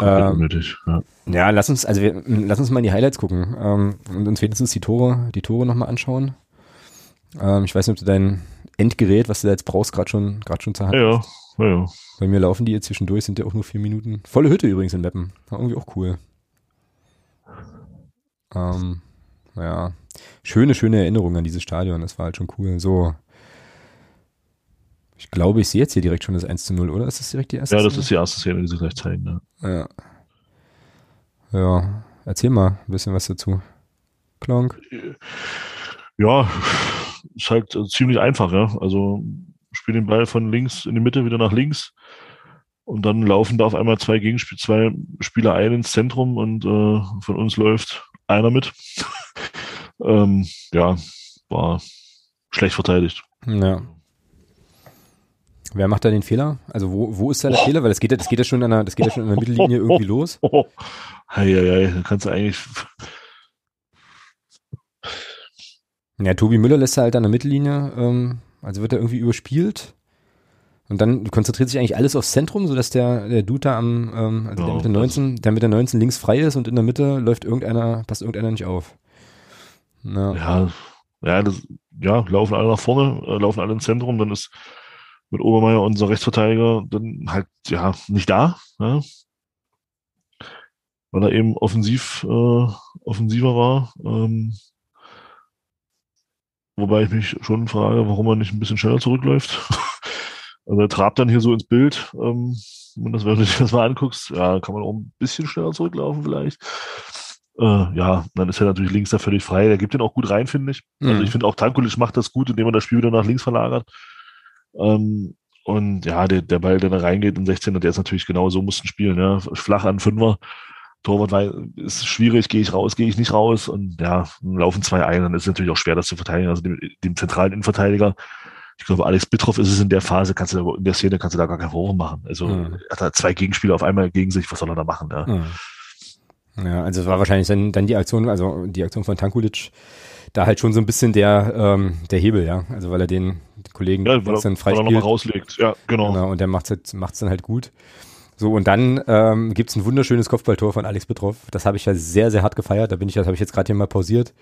Ähm, unnötig, ja. Ja, lass uns, also wir, lass uns mal in die Highlights gucken ähm, und uns wenigstens die Tore, die Tore nochmal anschauen. Ähm, ich weiß nicht, ob du dein Endgerät, was du da jetzt brauchst, gerade schon, schon zur Hand ja, ja, ja. Bei mir laufen die jetzt zwischendurch, sind ja auch nur vier Minuten. Volle Hütte übrigens in Meppen. War irgendwie auch cool. Ähm, ja. Schöne, schöne Erinnerungen an dieses Stadion. Das war halt schon cool. So, ich glaube, ich sehe jetzt hier direkt schon das 1 zu 0, oder? Ist das direkt die erste Ja, das Szene? ist die erste Szene, die sie gleich zeigen. Ne? Ja. Ja, erzähl mal ein bisschen was dazu. Klonk. Ja, ist halt ziemlich einfach, ja. Also spiel den Ball von links in die Mitte wieder nach links und dann laufen da auf einmal zwei Gegenspiel, zwei Spieler ein ins Zentrum und äh, von uns läuft einer mit. ähm, ja, war schlecht verteidigt. Ja. Wer macht da den Fehler? Also wo, wo ist da der oh. Fehler? Weil das geht ja, das geht ja schon an der, das geht ja schon an der Mittellinie irgendwie los. Hei, hei, da kannst du eigentlich. Ja, Tobi Müller lässt er halt an der Mittellinie, ähm, also wird er irgendwie überspielt. Und dann konzentriert sich eigentlich alles aufs Zentrum, sodass der, der Dude da am, ähm, also der mit der 19, der mit der 19 links frei ist und in der Mitte läuft irgendeiner, passt irgendeiner nicht auf. Ja, ja, ja, das, ja laufen alle nach vorne, äh, laufen alle ins Zentrum, dann ist mit Obermeier, unser Rechtsverteidiger, dann halt ja nicht da, ja? weil er eben offensiv äh, offensiver war. Ähm, wobei ich mich schon frage, warum er nicht ein bisschen schneller zurückläuft. also er trabt dann hier so ins Bild. Ähm, wenn, das, wenn du dir das mal anguckst, ja, kann man auch ein bisschen schneller zurücklaufen vielleicht. Äh, ja, dann ist er natürlich links da völlig frei. Der gibt den auch gut rein, finde ich. Also mhm. Also ich finde auch Tankulic macht das gut, indem er das Spiel wieder nach links verlagert. Ähm, und ja, der, der Ball, der da reingeht in 16 der ist natürlich genau so, mussten spielen, ja. Flach an Fünfer. Torwart weil ist schwierig, gehe ich raus, gehe ich nicht raus und ja, laufen zwei ein, dann ist es natürlich auch schwer, das zu verteidigen. Also dem, dem zentralen Innenverteidiger, ich glaube, Alex Bittroff ist es in der Phase, kannst du da, in der Szene kannst du da gar keinen Vorwurf machen. Also mhm. er hat da zwei Gegenspieler auf einmal gegen sich, was soll er da machen? Ja, mhm. ja also es war wahrscheinlich dann, dann die Aktion, also die Aktion von Tankulic, da halt schon so ein bisschen der, ähm, der Hebel, ja. Also weil er den Kollegen ja, weil dann frei weil er rauslegt, ja, genau. genau und der macht es halt, dann halt gut. So, und dann ähm, gibt ein wunderschönes Kopfballtor von Alex Betroff. Das habe ich ja sehr, sehr hart gefeiert. Da bin ich, das habe ich jetzt gerade hier mal pausiert.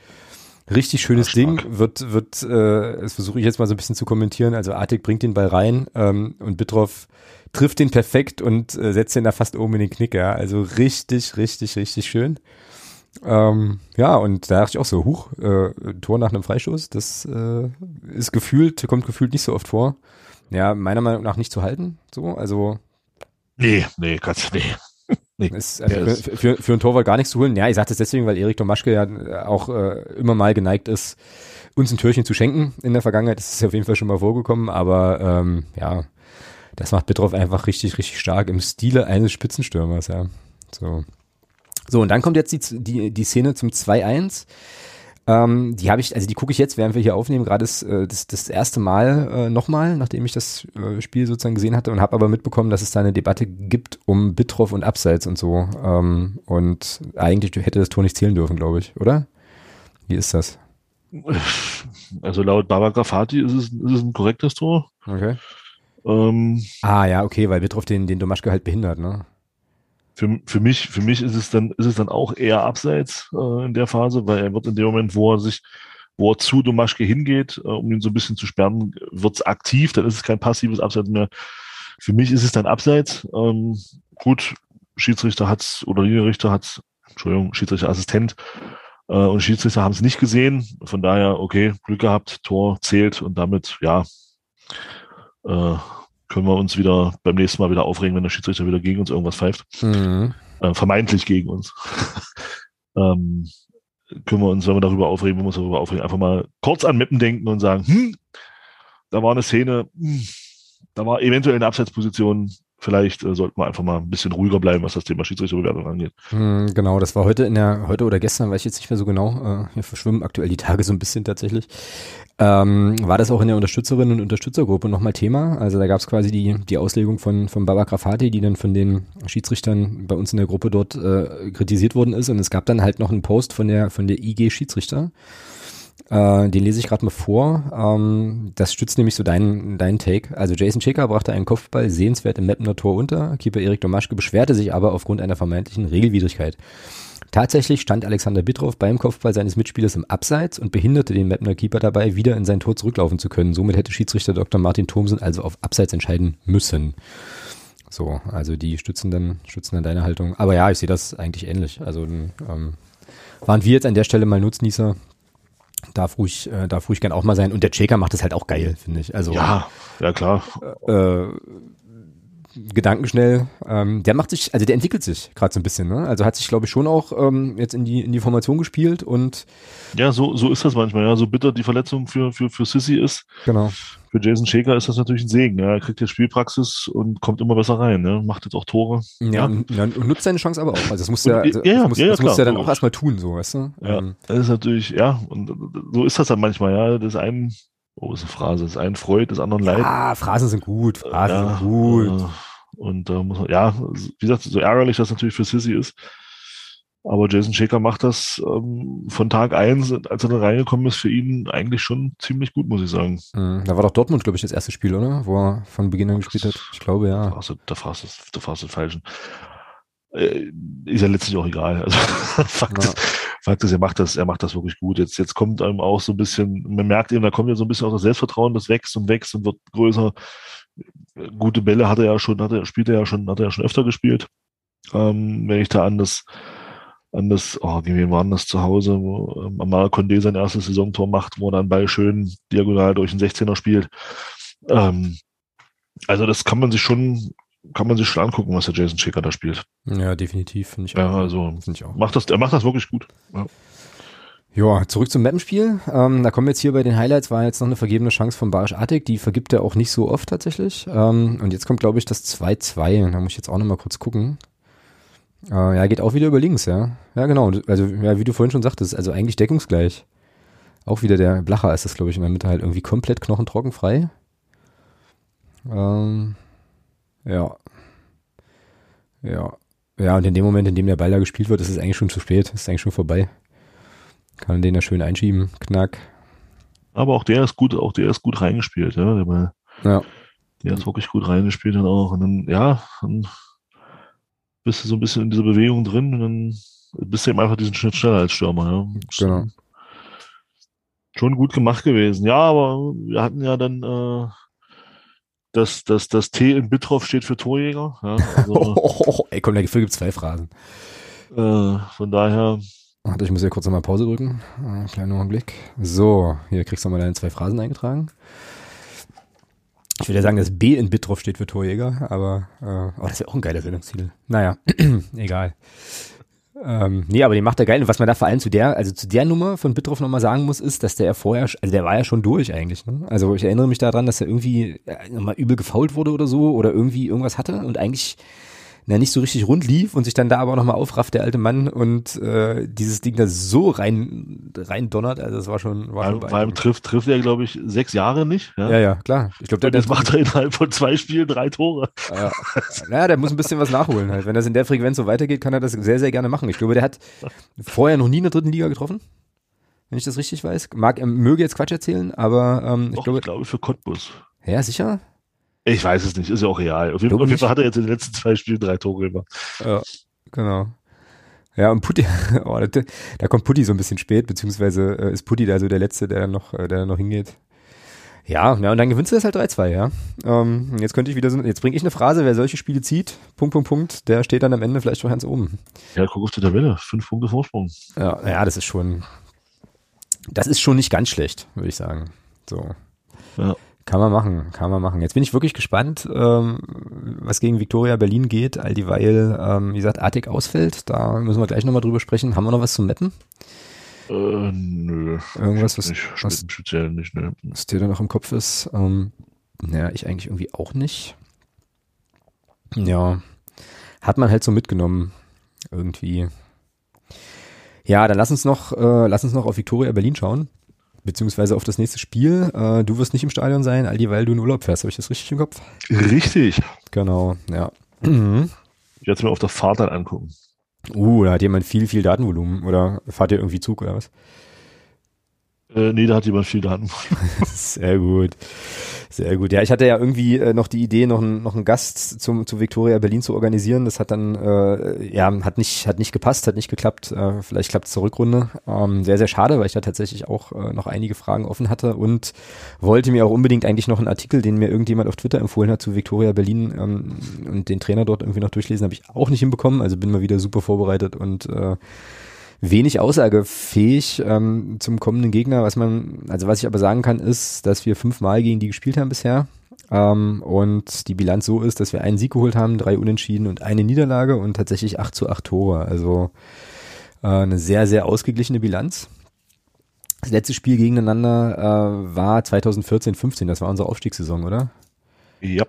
Richtig schönes ja, Ding, wird, wird, äh, das versuche ich jetzt mal so ein bisschen zu kommentieren. Also Artig bringt den Ball rein ähm, und Bitroff trifft den perfekt und äh, setzt den da fast oben in den Knick, ja. Also richtig, richtig, richtig schön. Ähm, ja, und da dachte ich auch so, huch, äh, Tor nach einem Freistoß, das äh, ist gefühlt, kommt gefühlt nicht so oft vor. Ja, meiner Meinung nach nicht zu halten, so, also. Nee, nee, kannst nee. Nee, ist also für, für, für einen Torwart gar nichts zu holen. Ja, ich sage das deswegen, weil Erik Domaschke ja auch äh, immer mal geneigt ist, uns ein Türchen zu schenken in der Vergangenheit. Das ist auf jeden Fall schon mal vorgekommen, aber ähm, ja, das macht Bitroff einfach richtig, richtig stark im Stile eines Spitzenstürmers, ja. So. So, und dann kommt jetzt die, die, die Szene zum 2-1. Ähm, die habe ich, also die gucke ich jetzt, während wir hier aufnehmen, gerade das, äh, das, das erste Mal äh, nochmal, nachdem ich das äh, Spiel sozusagen gesehen hatte und habe aber mitbekommen, dass es da eine Debatte gibt um Bitroff und Abseits und so. Ähm, und eigentlich hätte das Tor nicht zählen dürfen, glaube ich, oder? Wie ist das? Also laut Baba Grafati ist es, ist es ein korrektes Tor. Okay. Ähm, ah ja, okay, weil Bitroff den, den Domaschke halt behindert, ne? Für, für mich, für mich ist es dann, ist es dann auch eher abseits äh, in der Phase, weil er wird in dem Moment, wo er sich, wo er zu Domaschke hingeht, äh, um ihn so ein bisschen zu sperren, wird es aktiv, dann ist es kein passives Abseits mehr. Für mich ist es dann abseits. Ähm, gut, Schiedsrichter hat's oder Linienrichter hat's, Entschuldigung, Schiedsrichterassistent äh, und Schiedsrichter haben es nicht gesehen. Von daher, okay, Glück gehabt, Tor zählt und damit, ja, äh, können wir uns wieder beim nächsten Mal wieder aufregen, wenn der Schiedsrichter wieder gegen uns irgendwas pfeift. Mhm. Äh, vermeintlich gegen uns. ähm, können wir uns, wenn wir darüber aufregen, wenn wir uns darüber aufregen, einfach mal kurz an Meppen denken und sagen, hm, da war eine Szene, hm, da war eventuell eine Abseitsposition, Vielleicht äh, sollten wir einfach mal ein bisschen ruhiger bleiben, was das Thema Schiedsrichterbewertung angeht. Hm, genau, das war heute in der, heute oder gestern, weiß ich jetzt nicht mehr so genau, äh, hier verschwimmen aktuell die Tage so ein bisschen tatsächlich. Ähm, war das auch in der Unterstützerinnen und Unterstützergruppe nochmal Thema? Also da gab es quasi die, die Auslegung von, von Baba Grafati, die dann von den Schiedsrichtern bei uns in der Gruppe dort äh, kritisiert worden ist. Und es gab dann halt noch einen Post von der, von der IG Schiedsrichter äh, den lese ich gerade mal vor. Ähm, das stützt nämlich so deinen deinen Take. Also Jason Schicker brachte einen Kopfball sehenswert im Mapner Tor unter. Keeper Erik Domaschke beschwerte sich aber aufgrund einer vermeintlichen Regelwidrigkeit. Tatsächlich stand Alexander Bittroff beim Kopfball seines Mitspielers im Abseits und behinderte den Mapner Keeper dabei, wieder in sein Tor zurücklaufen zu können. Somit hätte Schiedsrichter Dr. Martin Thomsen also auf Abseits entscheiden müssen. So, also die stützen dann, stützen dann deine Haltung. Aber ja, ich sehe das eigentlich ähnlich. Also ähm, waren wir jetzt an der Stelle mal Nutznießer, darf ruhig, äh, darf ruhig gern auch mal sein. Und der Checker macht das halt auch geil, finde ich. Also ja, ja klar. Äh, gedankenschnell. Ähm, der macht sich, also der entwickelt sich gerade so ein bisschen. Ne? Also hat sich, glaube ich, schon auch ähm, jetzt in die in die Formation gespielt und ja, so so ist das manchmal. Ja, so bitter die Verletzung für für für Sissy ist. Genau. Für Jason Shaker ist das natürlich ein Segen. Ja. Er kriegt jetzt Spielpraxis und kommt immer besser rein. Ne? Macht jetzt auch Tore. Ja, ja. Und, nutzt seine Chance aber auch. Also das muss ja, also, ja, das muss, ja, das muss ja dann auch erstmal tun, so, weißt du? Ja, ähm. das ist natürlich, ja, und so ist das dann manchmal, ja. Das ist einem, oh, ist eine Phrase, das ist ein Freud, das anderen Leid. Ah, Phrasen sind gut, Phrasen ja, sind gut. Äh, und da äh, muss man, ja, wie gesagt, so ärgerlich das natürlich für Sissy ist. Aber Jason Shaker macht das ähm, von Tag eins, als er da reingekommen ist, für ihn eigentlich schon ziemlich gut, muss ich sagen. Mhm, da war doch Dortmund, glaube ich, das erste Spiel, oder? Wo er von Beginn an gespielt hat. Ich glaube, ja. Da da fragst du, da fragst du den Falschen. Äh, ist ja letztlich auch egal. Also Fakt, ja. ist, Fakt ist, er macht das, er macht das wirklich gut. Jetzt, jetzt kommt einem auch so ein bisschen, man merkt eben, da kommt ja so ein bisschen auch das Selbstvertrauen, das wächst und wächst und wird größer. Gute Bälle hat er ja schon, hat er, spielt er ja schon, hat er ja schon öfter gespielt. Ähm, wenn ich da an das, an das, oh, wie wir waren das zu Hause, wo ähm, Amara Condé sein erstes Saisontor macht, wo er dann Ball schön diagonal durch den 16er spielt. Ähm, also das kann man sich schon, kann man sich schon angucken, was der Jason Schicker da spielt. Ja, definitiv, finde ich auch. Ja, also find ich auch. Macht das, er macht das wirklich gut. Ja. Ja, zurück zum Mappenspiel. Ähm, da kommen wir jetzt hier bei den Highlights, war jetzt noch eine vergebene Chance von Barisch Artig, die vergibt er auch nicht so oft tatsächlich. Ähm, und jetzt kommt, glaube ich, das 2-2. Da muss ich jetzt auch nochmal kurz gucken. Äh, ja, geht auch wieder über links, ja. Ja, genau. Also, ja, wie du vorhin schon sagtest, also eigentlich deckungsgleich. Auch wieder der Blacher ist das, glaube ich, in der Mitte halt irgendwie komplett knochentrocken frei. Ähm, ja. Ja. Ja, und in dem Moment, in dem der Ball da gespielt wird, ist es eigentlich schon zu spät. Ist eigentlich schon vorbei. Kann den da schön einschieben. Knack. Aber auch der ist gut, auch der ist gut reingespielt, ja. Der, Ball. ja. der ist wirklich gut reingespielt dann auch. Und dann, ja, dann bist du so ein bisschen in dieser Bewegung drin und dann bist du eben einfach diesen Schnitt schneller als Stürmer. Ja. Genau. Schon gut gemacht gewesen. Ja, aber wir hatten ja dann äh, das, das, das T in Bitroff steht für Torjäger. Ja, also, oh, oh, oh, ey, komm, dafür gibt es zwei Phrasen. Äh, von daher. Warte, ich muss hier kurz nochmal Pause drücken. Einen kleinen Augenblick. So, hier kriegst du mal deine zwei Phrasen eingetragen. Ich würde ja sagen, dass B in Bit drauf steht für Torjäger, aber äh, oh, das wäre auch ein geiler Sendungstitel. Naja, egal. Ähm, nee, aber den macht er geil. Und was man da vor allem zu der, also zu der Nummer von Bitroff nochmal sagen muss, ist, dass der ja vorher, also der war ja schon durch eigentlich. Ne? Also ich erinnere mich daran, dass er irgendwie äh, nochmal übel gefault wurde oder so oder irgendwie irgendwas hatte und eigentlich na, nicht so richtig rund lief und sich dann da aber auch nochmal aufrafft, der alte Mann, und äh, dieses Ding da so rein, rein donnert, also das war schon. War schon vor allem trifft, trifft er, glaube ich, sechs Jahre nicht. Ja, ja, ja klar. Ich glaube, der, macht er innerhalb von zwei Spielen drei Tore. Ja. naja, der muss ein bisschen was nachholen halt. Wenn das in der Frequenz so weitergeht, kann er das sehr, sehr gerne machen. Ich glaube, der hat vorher noch nie in der dritten Liga getroffen wenn ich das richtig weiß. Mag, möge jetzt Quatsch erzählen, aber ähm, ich Doch, glaube. Ich glaube für Cottbus. Ja, sicher? Ich weiß es nicht, ist ja auch real. Auf jeden, auf jeden Fall hat er jetzt in den letzten zwei Spielen drei Tore gemacht. Ja, genau. Ja, und Putti, oh, da, da, kommt Putti so ein bisschen spät, beziehungsweise äh, ist Putti da so der Letzte, der noch, äh, der noch hingeht. Ja, ja, und dann gewinnst du das halt 3-2, ja. Ähm, jetzt könnte ich wieder so, jetzt bringe ich eine Phrase, wer solche Spiele zieht, Punkt, Punkt, Punkt, der steht dann am Ende vielleicht schon ganz oben. Ja, guck auf die Tabelle, fünf Punkte Vorsprung. Ja, ja, das ist schon, das ist schon nicht ganz schlecht, würde ich sagen. So. Ja. Kann man machen, kann man machen. Jetzt bin ich wirklich gespannt, ähm, was gegen Victoria Berlin geht, all dieweil, ähm, wie gesagt, Artig ausfällt. Da müssen wir gleich nochmal drüber sprechen. Haben wir noch was zum Meppen? Äh, nö. Irgendwas, was, nicht, was, speziell nicht, ne. was dir da noch im Kopf ist? Ähm, naja, ich eigentlich irgendwie auch nicht. Ja, hat man halt so mitgenommen. Irgendwie. Ja, dann lass uns noch, äh, lass uns noch auf Victoria Berlin schauen beziehungsweise auf das nächste Spiel. Äh, du wirst nicht im Stadion sein, all die, weil du in Urlaub fährst. Habe ich das richtig im Kopf? Richtig. Genau, ja. Mhm. Ich werde es mir auf der Fahrt dann angucken. Uh, da hat jemand viel, viel Datenvolumen. Oder fahrt ihr irgendwie Zug oder was? Äh, nee, da hat jemand viel Daten. Sehr gut. Sehr gut. Ja, ich hatte ja irgendwie äh, noch die Idee, noch, ein, noch einen Gast zum, zu Victoria Berlin zu organisieren. Das hat dann, äh, ja, hat nicht, hat nicht gepasst, hat nicht geklappt. Äh, vielleicht klappt es zur Rückrunde. Ähm, sehr, sehr schade, weil ich da tatsächlich auch äh, noch einige Fragen offen hatte und wollte mir auch unbedingt eigentlich noch einen Artikel, den mir irgendjemand auf Twitter empfohlen hat zu Victoria Berlin ähm, und den Trainer dort irgendwie noch durchlesen, habe ich auch nicht hinbekommen. Also bin mal wieder super vorbereitet und äh, wenig aussagefähig ähm, zum kommenden Gegner. Was man, also was ich aber sagen kann, ist, dass wir fünfmal gegen die gespielt haben bisher. Ähm, und die Bilanz so ist, dass wir einen Sieg geholt haben, drei Unentschieden und eine Niederlage und tatsächlich acht zu acht Tore. Also äh, eine sehr, sehr ausgeglichene Bilanz. Das letzte Spiel gegeneinander äh, war 2014-15, das war unsere Aufstiegssaison, oder? Ja.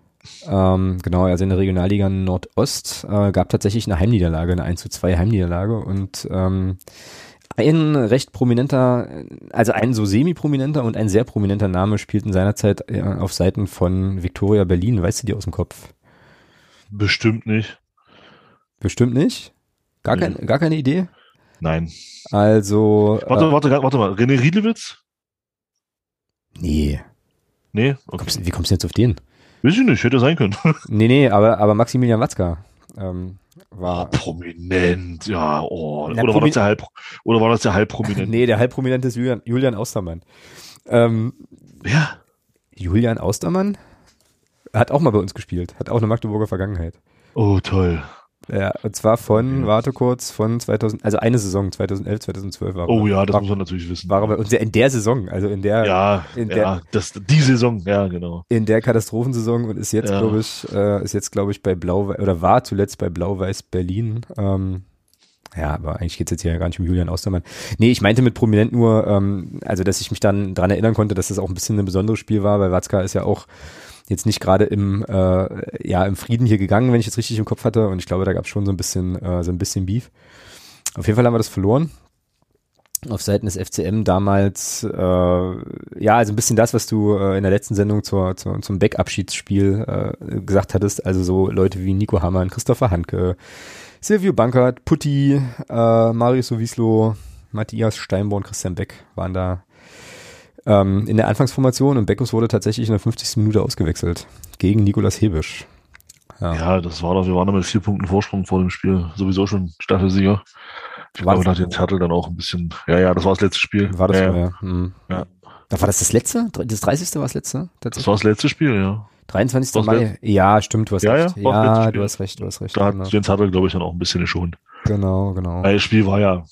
Ähm, genau, also in der Regionalliga Nordost äh, gab tatsächlich eine Heimniederlage, eine 1 zu 2 Heimniederlage und ähm, ein recht prominenter, also ein so semi-prominenter und ein sehr prominenter Name spielten seinerzeit äh, auf Seiten von Victoria Berlin. Weißt du die aus dem Kopf? Bestimmt nicht. Bestimmt nicht? Gar, nee. kein, gar keine Idee? Nein. Also. Warte, äh, warte, warte mal. René Riedlewitz? Nee. Nee? Okay. Kommst, wie kommst du jetzt auf den? Weiß ich nicht, hätte sein können. nee, nee, aber, aber Maximilian Watzka ähm, war. Oh, prominent, ja, oh. oder, war das der halb, oder war das der halb prominent? nee, der halb prominente ist Julian, Julian Austermann. Ähm, ja. Julian Austermann hat auch mal bei uns gespielt, hat auch eine Magdeburger Vergangenheit. Oh, toll. Ja, und zwar von, warte kurz, von 2000, also eine Saison, 2011, 2012 war Oh ja, das war, muss man natürlich wissen. War aber in der Saison, also in der. Ja, in der, ja, das, die Saison, ja, genau. In der Katastrophensaison und ist jetzt, ja. glaube ich, äh, ist jetzt, glaube ich, bei Blau, oder war zuletzt bei Blau-Weiß Berlin. Ähm, ja, aber eigentlich geht's jetzt hier ja gar nicht um Julian Austermann. Nee, ich meinte mit Prominent nur, ähm, also dass ich mich dann dran erinnern konnte, dass das auch ein bisschen ein besonderes Spiel war, weil Watzka ist ja auch jetzt nicht gerade im, äh, ja, im Frieden hier gegangen, wenn ich es richtig im Kopf hatte. Und ich glaube, da gab es schon so ein bisschen, äh, so ein bisschen Beef. Auf jeden Fall haben wir das verloren. Auf Seiten des FCM damals, äh, ja, also ein bisschen das, was du äh, in der letzten Sendung zur, zur, zum Backabschiedsspiel äh, gesagt hattest. Also so Leute wie Nico Hammann, Christopher Hanke, Silvio Bankert, Putti, äh, Marius Sowislo, Matthias Steinborn, Christian Beck waren da ähm, in der Anfangsformation und Beckus wurde tatsächlich in der 50. Minute ausgewechselt gegen Nikolas Hebisch. Ja. ja, das war doch, wir waren da mit vier Punkten Vorsprung vor dem Spiel, sowieso schon Staffelsieger. Ich war glaube, da hat den Zettel dann auch ein bisschen, ja, ja, das war das letzte Spiel. War das ja, ja. Hm. ja. Da war das das letzte? Das 30. war das letzte? Das war das letzte Spiel, ja. 23. Mai. Ja, stimmt, du hast ja, recht. Ja, ja du hast recht, du hast recht. Da hat genau. Jens Hartl, glaube ich, dann auch ein bisschen geschont. Genau, genau. Weil das Spiel war ja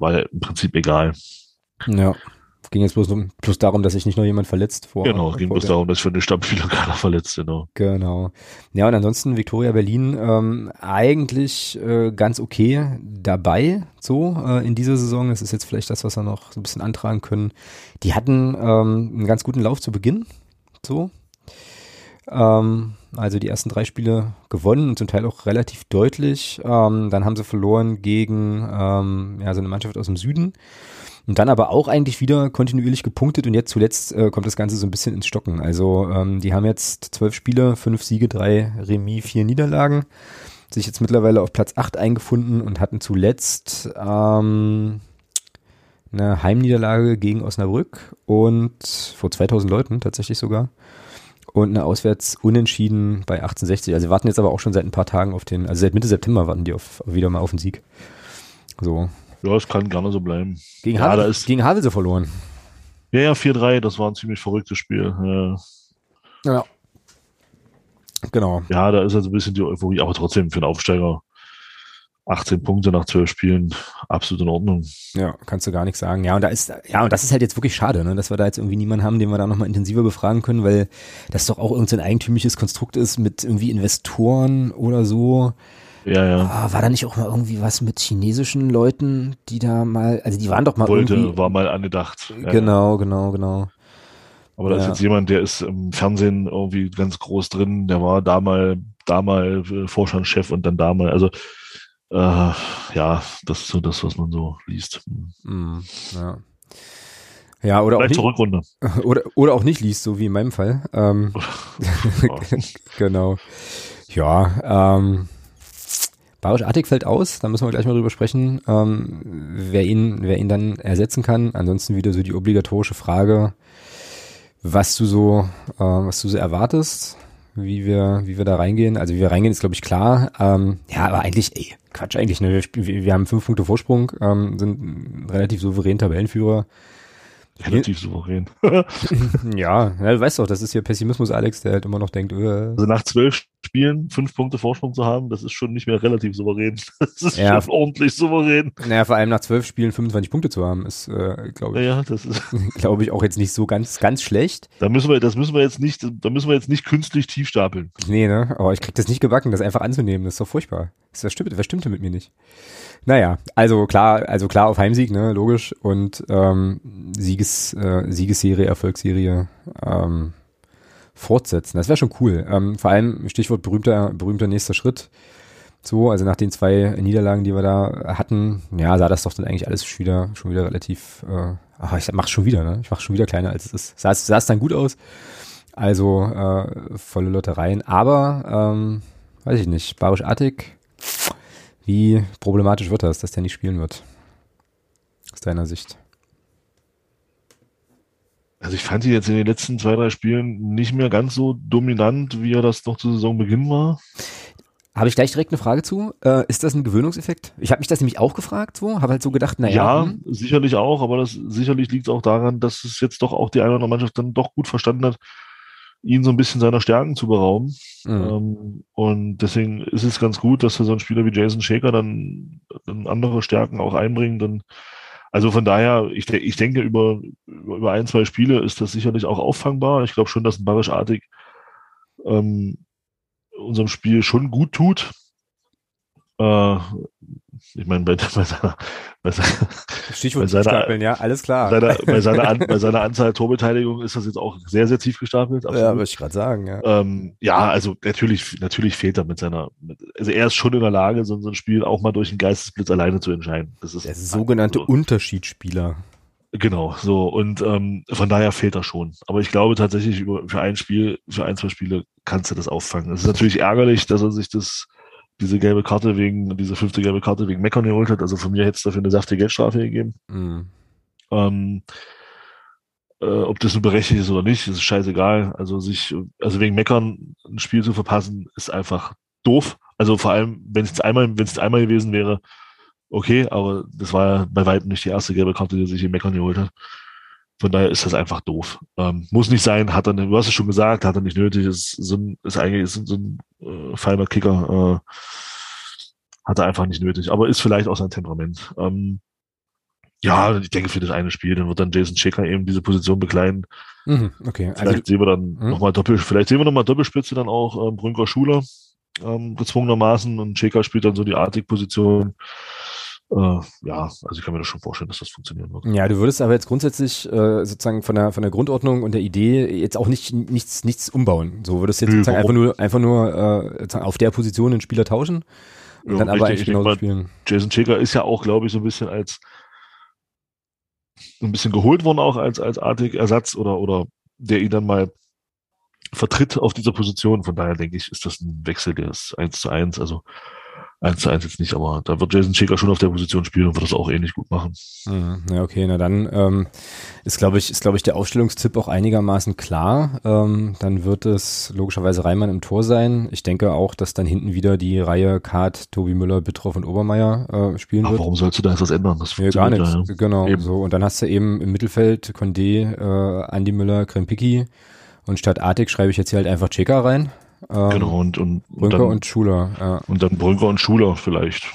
war ja im Prinzip egal. Ja. Ging jetzt bloß, bloß darum, dass sich nicht noch jemand verletzt vor. Genau, ging bloß darum, dass für eine Stammspieler keiner verletzt, genau. Genau. Ja, und ansonsten Victoria Berlin ähm, eigentlich äh, ganz okay dabei, so äh, in dieser Saison. Das ist jetzt vielleicht das, was wir noch so ein bisschen antragen können. Die hatten ähm, einen ganz guten Lauf zu Beginn, so. Ähm, also die ersten drei Spiele gewonnen und zum Teil auch relativ deutlich. Ähm, dann haben sie verloren gegen ähm, ja, so eine Mannschaft aus dem Süden. Und dann aber auch eigentlich wieder kontinuierlich gepunktet und jetzt zuletzt äh, kommt das Ganze so ein bisschen ins Stocken. Also ähm, die haben jetzt zwölf Spiele, fünf Siege, drei Remis, vier Niederlagen. Sich jetzt mittlerweile auf Platz acht eingefunden und hatten zuletzt ähm, eine Heimniederlage gegen Osnabrück und vor 2000 Leuten tatsächlich sogar. Und eine auswärts unentschieden bei 1860. Also warten jetzt aber auch schon seit ein paar Tagen auf den, also seit Mitte September warten die auf, wieder mal auf den Sieg. So, ja, es kann gerne so bleiben. Gegen, ja, Havel, ist, gegen Havelse verloren. Ja, ja, 4-3, das war ein ziemlich verrücktes Spiel. Ja. ja. Genau. Ja, da ist also ein bisschen die Euphorie, aber trotzdem für einen Aufsteiger 18 Punkte nach 12 Spielen, absolut in Ordnung. Ja, kannst du gar nichts sagen. Ja, und da ist, ja, und das ist halt jetzt wirklich schade, ne, dass wir da jetzt irgendwie niemanden haben, den wir da nochmal intensiver befragen können, weil das doch auch irgendein eigentümliches Konstrukt ist mit irgendwie Investoren oder so. Ja, ja. Ah, war da nicht auch mal irgendwie was mit chinesischen Leuten, die da mal, also die waren doch mal Wollte, irgendwie. war mal angedacht. Ja, genau, genau, genau. Aber da ja. ist jetzt jemand, der ist im Fernsehen irgendwie ganz groß drin, der war da mal, da mal äh, Vorstandschef und dann da mal, also äh, ja, das ist so das, was man so liest. Mm, ja. Ja, oder Vielleicht auch nicht, Oder, oder auch nicht liest, so wie in meinem Fall. Ähm, genau. Ja, ähm, Barisch Artig fällt aus, da müssen wir gleich mal drüber sprechen, ähm, wer ihn, wer ihn dann ersetzen kann. Ansonsten wieder so die obligatorische Frage, was du so, äh, was du so erwartest, wie wir, wie wir da reingehen. Also wie wir reingehen, ist glaube ich klar. Ähm, ja, aber eigentlich, ey, Quatsch eigentlich. Ne? Wir, wir haben fünf Punkte Vorsprung, ähm, sind relativ souverän Tabellenführer. Relativ souverän. ja, ja, du weißt doch, das ist hier Pessimismus, Alex, der halt immer noch denkt, äh. Also nach zwölf Spielen fünf Punkte Vorsprung zu haben, das ist schon nicht mehr relativ souverän. Das ist ja, schon ordentlich souverän. Naja, vor allem nach zwölf Spielen 25 Punkte zu haben, ist, äh, glaube ich, ja, das ist glaube ich, auch jetzt nicht so ganz, ganz schlecht. Da müssen wir, das müssen wir jetzt nicht, da müssen wir jetzt nicht künstlich tief stapeln. Nee, ne? Aber ich krieg das nicht gebacken, das einfach anzunehmen. Das ist doch furchtbar. Das stimmt, was stimmte mit mir nicht? Naja, also klar, also klar auf Heimsieg, ne, logisch. Und ähm, Sieges, äh, Siegesserie, Erfolgsserie ähm, fortsetzen. Das wäre schon cool. Ähm, vor allem Stichwort berühmter, berühmter nächster Schritt. So, also nach den zwei Niederlagen, die wir da hatten, ja, sah das doch dann eigentlich alles schon wieder, schon wieder relativ, äh, ach, ich mach's schon wieder, ne? Ich mach's schon wieder kleiner als es ist. Sah, es dann gut aus. Also äh, volle Lottereien. Aber, ähm, weiß ich nicht, Barisch Attic wie problematisch wird das, dass der nicht spielen wird? Aus deiner Sicht. Also ich fand ihn jetzt in den letzten zwei, drei Spielen nicht mehr ganz so dominant, wie er das noch zu Saisonbeginn war. Habe ich gleich direkt eine Frage zu. Äh, ist das ein Gewöhnungseffekt? Ich habe mich das nämlich auch gefragt, so, habe halt so gedacht, naja. Ja, hm. sicherlich auch, aber das sicherlich liegt auch daran, dass es jetzt doch auch die eine oder andere Mannschaft dann doch gut verstanden hat, ihn so ein bisschen seiner Stärken zu berauben. Mhm. Ähm, und deswegen ist es ganz gut, dass er so ein Spieler wie Jason Shaker dann, dann andere Stärken auch einbringt. Und also von daher, ich, ich denke, über, über ein, zwei Spiele ist das sicherlich auch auffangbar. Ich glaube schon, dass ein Barisch-Artig ähm, unserem Spiel schon gut tut. Äh, ich meine, bei, bei seiner, bei seiner, Stichwort bei seiner, Stapeln, ja, alles klar. Bei seiner, bei seiner, An, bei seiner Anzahl Torbeteiligung ist das jetzt auch sehr, sehr tief gestapelt. Absolut. Ja, würde ich gerade sagen, ja. Ähm, ja, also natürlich, natürlich fehlt er mit seiner, mit, also er ist schon in der Lage, so, so ein Spiel auch mal durch einen Geistesblitz alleine zu entscheiden. Das ist der sogenannte so. Unterschiedsspieler. Genau, so und ähm, von daher fehlt er schon. Aber ich glaube tatsächlich über für ein Spiel, für ein zwei Spiele kannst du das auffangen. Es ist natürlich ärgerlich, dass er sich das diese gelbe Karte wegen, diese fünfte gelbe Karte wegen Meckern geholt hat. Also von mir hätte es dafür eine saftige Geldstrafe gegeben. Mhm. Ähm, äh, ob das nun berechtigt ist oder nicht, ist scheißegal. Also sich, also wegen Meckern ein Spiel zu verpassen, ist einfach doof. Also vor allem, wenn es einmal, wenn es einmal gewesen wäre, okay, aber das war ja bei weitem nicht die erste gelbe Karte, die sich in Meckern geholt hat. Von daher ist das einfach doof. Ähm, muss nicht sein, hat er, du hast es schon gesagt, hat er nicht nötig, ist, so ein, ist eigentlich ist so ein äh, feiner Kicker, äh, hat er einfach nicht nötig, aber ist vielleicht auch sein Temperament. Ähm, Ja, ich denke für das eine Spiel, dann wird dann Jason Checker eben diese Position bekleiden. Mhm, okay. Vielleicht also, sehen wir dann mhm. nochmal Doppel, vielleicht sehen wir nochmal Doppelspitze dann auch ähm, Brünker Schuler ähm, gezwungenermaßen und Checker spielt dann so die Artig-Position. Äh, ja, also ich kann mir das schon vorstellen, dass das funktionieren wird. Ja, du würdest aber jetzt grundsätzlich äh, sozusagen von der von der Grundordnung und der Idee jetzt auch nicht nichts nichts umbauen. So würdest du jetzt Nö, sozusagen einfach nur einfach nur äh, auf der Position den Spieler tauschen und ja, dann aber eigentlich genauso spielen. Jason Checker ist ja auch, glaube ich, so ein bisschen als ein bisschen geholt worden auch als als artig Ersatz oder oder der ihn dann mal vertritt auf dieser Position. Von daher denke ich, ist das ein Wechsel, der ist eins zu eins. Also 1 zu 1 jetzt nicht, aber da wird Jason Schäker schon auf der Position spielen und wird das auch ähnlich gut machen. Mhm. Ja, okay, na dann ähm, ist, glaube ich, ist, glaube ich, der Aufstellungstipp auch einigermaßen klar. Ähm, dann wird es logischerweise Reimann im Tor sein. Ich denke auch, dass dann hinten wieder die Reihe Kart, Tobi Müller, Bittroff und Obermeier äh, spielen Ach, wird. Warum sollst du da jetzt was ändern? Das ja, gar nichts. Ja. Genau. Eben. So und dann hast du eben im Mittelfeld Condé, äh, Andi Müller, Krempicki und statt Artig schreibe ich jetzt hier halt einfach Checker rein. Ähm, genau, und, und, Brünker und, dann, und Schuler. Ja. Und dann Brünker und Schuler vielleicht.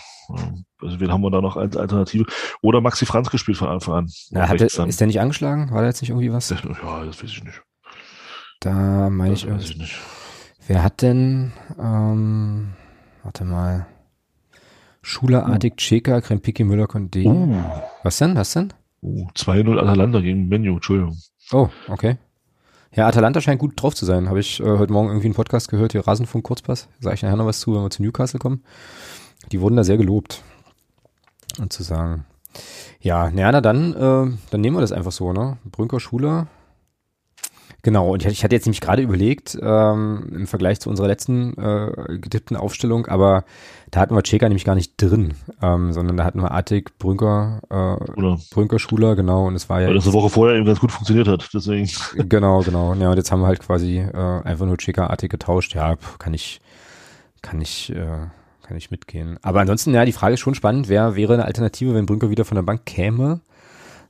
Also wen haben wir da noch als Alternative? Oder Maxi Franz gespielt von Anfang an. Ja, hat der, ist der nicht angeschlagen? War da jetzt nicht irgendwie was? Ja, das weiß ich nicht. Da meine ich, weiß ich nicht. Wer hat denn, ähm, warte mal, Schuler, Adik, oh. Cheka, Krempiki, Müller, Condé. Oh. Was denn? Was denn? Oh, 2-0 Atalanta gegen Menu, Entschuldigung. Oh, okay. Ja, Atalanta scheint gut drauf zu sein. Habe ich äh, heute Morgen irgendwie einen Podcast gehört, hier Rasenfunk Kurzpass. Sage ich nachher noch was zu, wenn wir zu Newcastle kommen. Die wurden da sehr gelobt. Und zu sagen, ja, naja, na dann, äh, dann nehmen wir das einfach so, ne? Brünker Schuler, Genau, und ich, hatte jetzt nämlich gerade überlegt, ähm, im Vergleich zu unserer letzten äh, getippten Aufstellung, aber da hatten wir Cheka nämlich gar nicht drin, ähm, sondern da hatten wir Attic, Brünker, äh, Brünker, Schuler, genau, und es war ja. Weil das eine Woche vorher eben ganz gut funktioniert hat, deswegen. Genau, genau. Ja, und jetzt haben wir halt quasi äh, einfach nur Cheka, Attic getauscht. Ja, kann ich, kann ich, äh, kann ich mitgehen. Aber ansonsten, ja, die Frage ist schon spannend, wer wäre eine Alternative, wenn Brünker wieder von der Bank käme?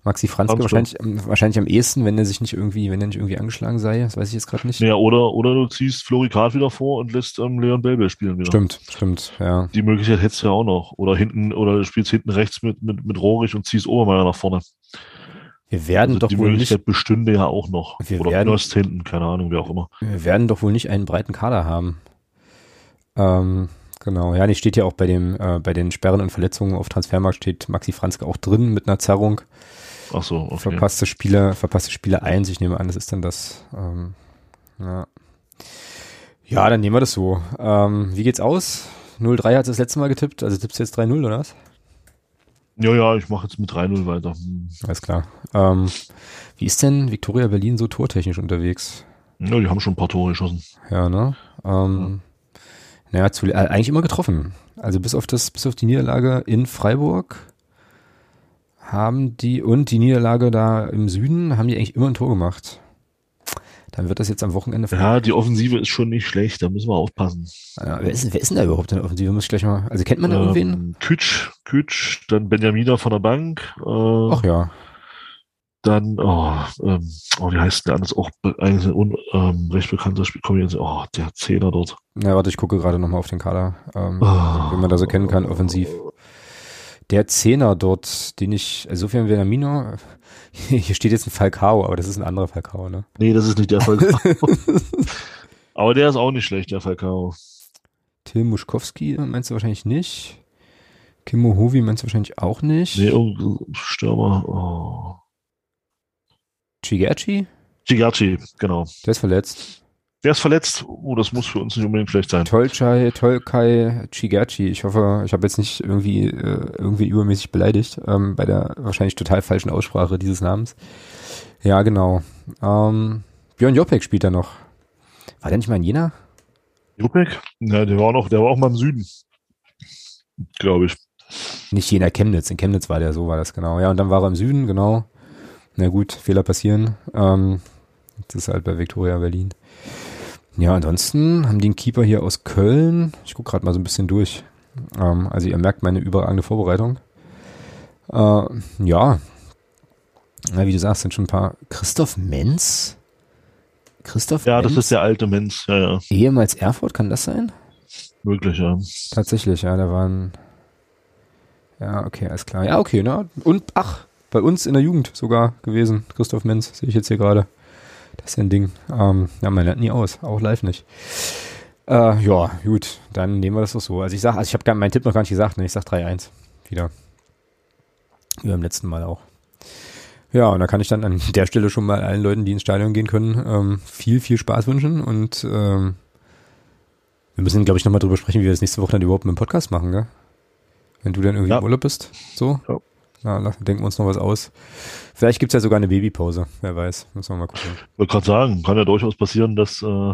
Maxi Franzke wahrscheinlich, wahrscheinlich am ehesten, wenn er sich nicht irgendwie, wenn er nicht irgendwie angeschlagen sei. Das weiß ich jetzt gerade nicht. Ja, oder, oder du ziehst Florikat wieder vor und lässt ähm, Leon Belbel spielen wieder. Stimmt, stimmt, ja. Die Möglichkeit hättest du ja auch noch. Oder hinten, oder du spielst hinten rechts mit, mit, mit Rohrig und ziehst Obermeier nach vorne. Wir werden also doch die wohl Möglichkeit nicht, bestünde ja auch noch. Wir oder werden, Knöst hinten, keine Ahnung, wie auch immer. Wir werden doch wohl nicht einen breiten Kader haben. Ähm, genau, ja, die steht ja auch bei dem, äh, bei den Sperren und Verletzungen auf Transfermarkt steht Maxi Franzke auch drin mit einer Zerrung. Ach so, okay. Verpasste Spiele, verpasste Spiele eins. Ich nehme an, das ist dann das. Ähm, ja. ja, dann nehmen wir das so. Ähm, wie geht's aus? 0-3 hat das letzte Mal getippt, also tippst du jetzt 3-0 oder was? Ja, ja, ich mache jetzt mit 3-0 weiter. Alles klar. Ähm, wie ist denn Victoria Berlin so tortechnisch unterwegs? Ja, die haben schon ein paar Tore geschossen. Ja, ne? Ähm, ja. Naja, zu, äh, eigentlich immer getroffen. Also bis auf das, bis auf die Niederlage in Freiburg haben die und die Niederlage da im Süden haben die eigentlich immer ein Tor gemacht. Dann wird das jetzt am Wochenende. Ja, die Offensive ist schon nicht schlecht, da müssen wir aufpassen. Ja, wer, ist, wer ist denn da überhaupt in der Offensive? Muss ich gleich mal. Also kennt man da ähm, irgendwen? Kütsch, Kütsch, dann Benjamina von der Bank. Äh, Ach ja. Dann, oh, ähm, oh, wie heißt der anders? Auch ein un, ähm, recht bekannter Spiel. Komm jetzt, oh, der Zehner dort. Ja, warte, ich gucke gerade nochmal auf den Kader, ähm, oh, wenn man da so kennen kann, offensiv der Zehner dort, den ich, also sofern Benamino, hier steht jetzt ein Falcao, aber das ist ein anderer Falcao, ne? Nee, das ist nicht der Falcao. aber der ist auch nicht schlecht, der Falcao. Tim Muschkowski meinst du wahrscheinlich nicht. Kimmo Hovi meinst du wahrscheinlich auch nicht. Nee, oh, Stürmer. Oh. Chigachi? Chigachi, genau. Der ist verletzt. Der ist verletzt. Oh, das muss für uns nicht unbedingt schlecht sein. Tolchai, Tolkai Chigachi. Ich hoffe, ich habe jetzt nicht irgendwie, äh, irgendwie übermäßig beleidigt ähm, bei der wahrscheinlich total falschen Aussprache dieses Namens. Ja, genau. Ähm, Björn Jopek spielt da noch. War der nicht mal in Jena? Jopek? Ja, der war noch, der war auch mal im Süden. Glaube ich. Nicht Jena, Chemnitz. In Chemnitz war der, so war das genau. Ja, und dann war er im Süden, genau. Na gut, Fehler passieren. Ähm, das ist halt bei Victoria Berlin. Ja, ansonsten haben die einen Keeper hier aus Köln. Ich gucke gerade mal so ein bisschen durch. Ähm, also ihr merkt meine überragende Vorbereitung. Äh, ja. Na, wie du sagst, sind schon ein paar. Christoph Menz? Christoph Ja, Menz? das ist der alte Menz, ja, ja. Ehemals Erfurt, kann das sein? Möglich, ja. Tatsächlich, ja, da waren. Ja, okay, alles klar. Ja, okay, ne? Und ach, bei uns in der Jugend sogar gewesen. Christoph Menz, sehe ich jetzt hier gerade. Das ist ein Ding. Ähm, ja, man lernt nie aus, auch live nicht. Äh, ja, gut, dann nehmen wir das doch so. Also ich sag, also ich habe meinen Tipp noch gar nicht gesagt, ne? Ich sag 3-1 wieder. Wie beim letzten Mal auch. Ja, und da kann ich dann an der Stelle schon mal allen Leuten, die ins Stadion gehen können, ähm, viel, viel Spaß wünschen und ähm, wir müssen, glaube ich, nochmal drüber sprechen, wie wir das nächste Woche dann überhaupt mit dem Podcast machen, gell? Wenn du dann irgendwie ja. im Urlaub bist. So. Ja. Na, denken wir uns noch was aus. Vielleicht gibt's ja sogar eine Babypause. Wer weiß. Müssen wir mal gucken. Ich wollte gerade sagen, kann ja durchaus passieren, dass äh,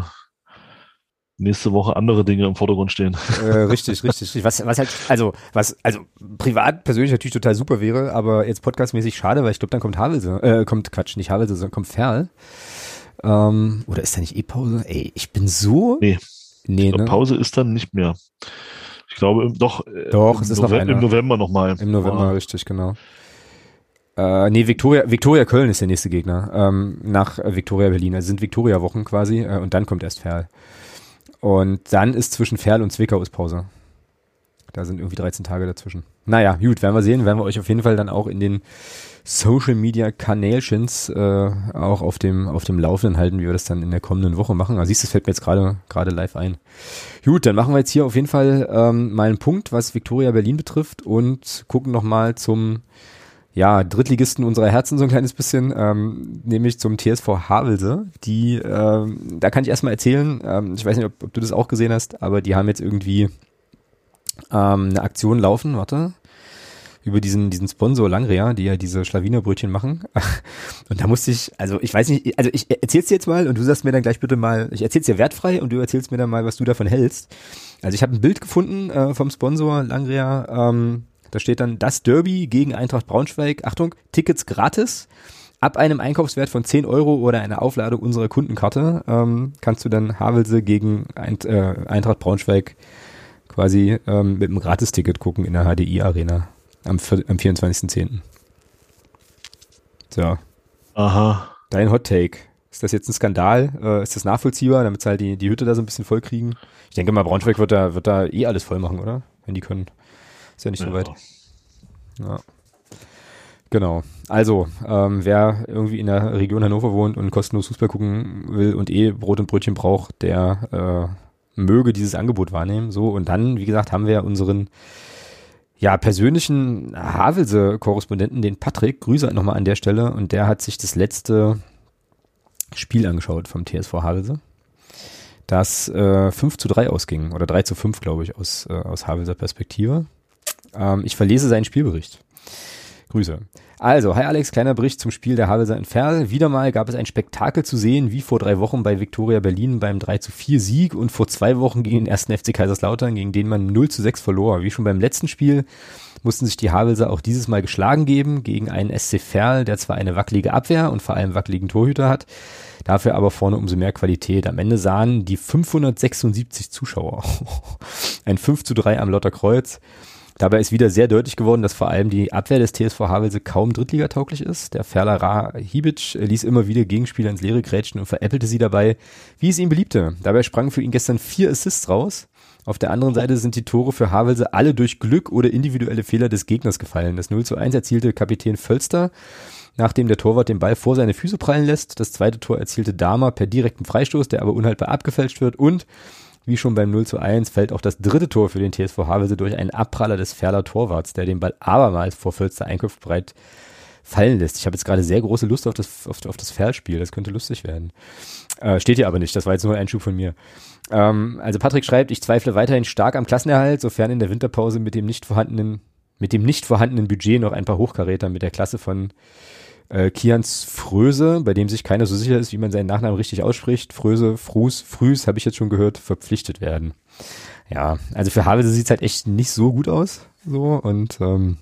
nächste Woche andere Dinge im Vordergrund stehen. Äh, richtig, richtig. Was, was halt, also, was, also privat persönlich natürlich total super wäre, aber jetzt podcastmäßig schade, weil ich glaube, dann kommt Havelse, äh, kommt Quatsch, nicht Havelse, sondern kommt Ferl. Ähm, oder ist da nicht eh Pause? Ey, ich bin so. Nee. Nee, ne? Pause ist dann nicht mehr. Ich glaube, doch. Äh, doch, es ist November, noch eine. Im November nochmal. Im November, ah. richtig, genau. Äh, nee, Victoria, Victoria Köln ist der nächste Gegner. Ähm, nach Victoria Berlin. Also sind Victoria-Wochen quasi äh, und dann kommt erst Ferl. Und dann ist zwischen Ferl und Zwickau ist Pause. Da sind irgendwie 13 Tage dazwischen. Naja, gut, werden wir sehen. Werden wir euch auf jeden Fall dann auch in den Social Media Kanälchens äh, auch auf dem, auf dem Laufenden halten, wie wir das dann in der kommenden Woche machen. Also siehst du, das fällt mir jetzt gerade gerade live ein. Gut, dann machen wir jetzt hier auf jeden Fall ähm, mal einen Punkt, was Victoria Berlin betrifft und gucken nochmal zum ja, Drittligisten unserer Herzen so ein kleines bisschen, ähm, nämlich zum TSV Havelse. Die, ähm, da kann ich erstmal erzählen, ähm, ich weiß nicht, ob, ob, du das auch gesehen hast, aber die haben jetzt irgendwie ähm, eine Aktion laufen, warte, über diesen, diesen Sponsor Langrea, die ja diese Schlawinerbrötchen machen. Und da musste ich, also ich weiß nicht, also ich erzähl's dir jetzt mal und du sagst mir dann gleich bitte mal, ich erzähl's dir wertfrei und du erzählst mir dann mal, was du davon hältst. Also ich habe ein Bild gefunden äh, vom Sponsor Langrea, ähm, da steht dann das Derby gegen Eintracht Braunschweig. Achtung, Tickets gratis. Ab einem Einkaufswert von 10 Euro oder einer Aufladung unserer Kundenkarte ähm, kannst du dann Havelse gegen Eintracht Braunschweig quasi ähm, mit einem Gratisticket gucken in der HDI-Arena am, am 24.10. So. Aha. Dein Hot Take. Ist das jetzt ein Skandal? Äh, ist das nachvollziehbar, damit sie halt die, die Hütte da so ein bisschen voll kriegen? Ich denke mal, Braunschweig wird da, wird da eh alles voll machen, oder? Wenn die können. Ist ja nicht ja. so weit. Ja. Genau. Also, ähm, wer irgendwie in der Region Hannover wohnt und kostenlos Fußball gucken will und eh Brot und Brötchen braucht, der äh, möge dieses Angebot wahrnehmen. So, und dann, wie gesagt, haben wir unseren ja, persönlichen Havelse-Korrespondenten, den Patrick, Grüße nochmal an der Stelle, und der hat sich das letzte Spiel angeschaut vom TSV Havelse, das äh, 5 zu 3 ausging, oder 3 zu 5, glaube ich, aus, äh, aus Havelser Perspektive. Ähm, ich verlese seinen Spielbericht. Grüße. Also, hi Alex, kleiner Bericht zum Spiel der Havelser in Ferl. Wieder mal gab es ein Spektakel zu sehen, wie vor drei Wochen bei Viktoria Berlin beim 3 zu 4 Sieg und vor zwei Wochen gegen den ersten FC Kaiserslautern, gegen den man 0 zu 6 verlor. Wie schon beim letzten Spiel mussten sich die Havelser auch dieses Mal geschlagen geben gegen einen SC Ferl, der zwar eine wackelige Abwehr und vor allem wackeligen Torhüter hat, dafür aber vorne umso mehr Qualität. Am Ende sahen die 576 Zuschauer ein 5 zu 3 am Lotterkreuz Dabei ist wieder sehr deutlich geworden, dass vor allem die Abwehr des TSV Havelse kaum Drittligatauglich ist. Der Ferler Ra Hibic ließ immer wieder Gegenspieler ins Leere grätschen und veräppelte sie dabei, wie es ihm beliebte. Dabei sprangen für ihn gestern vier Assists raus. Auf der anderen Seite sind die Tore für Havelse alle durch Glück oder individuelle Fehler des Gegners gefallen. Das 0 zu 1 erzielte Kapitän Völster, nachdem der Torwart den Ball vor seine Füße prallen lässt. Das zweite Tor erzielte Dahmer per direkten Freistoß, der aber unhaltbar abgefälscht wird. Und wie schon beim 0 zu 1 fällt auch das dritte Tor für den TSV Havelse durch einen Abpraller des Ferler Torwarts, der den Ball abermals vor Völster einkaufsbereit fallen lässt. Ich habe jetzt gerade sehr große Lust auf das, auf, auf das Ferlspiel. Das könnte lustig werden. Äh, steht hier aber nicht. Das war jetzt nur ein Einschub von mir. Ähm, also Patrick schreibt, ich zweifle weiterhin stark am Klassenerhalt, sofern in der Winterpause mit dem nicht vorhandenen, mit dem nicht vorhandenen Budget noch ein paar Hochkaräter mit der Klasse von äh, Kians Fröse, bei dem sich keiner so sicher ist, wie man seinen Nachnamen richtig ausspricht. Fröse, Frus, Früs, habe ich jetzt schon gehört, verpflichtet werden. Ja, also für Havelse sieht's halt echt nicht so gut aus. So, und ähm,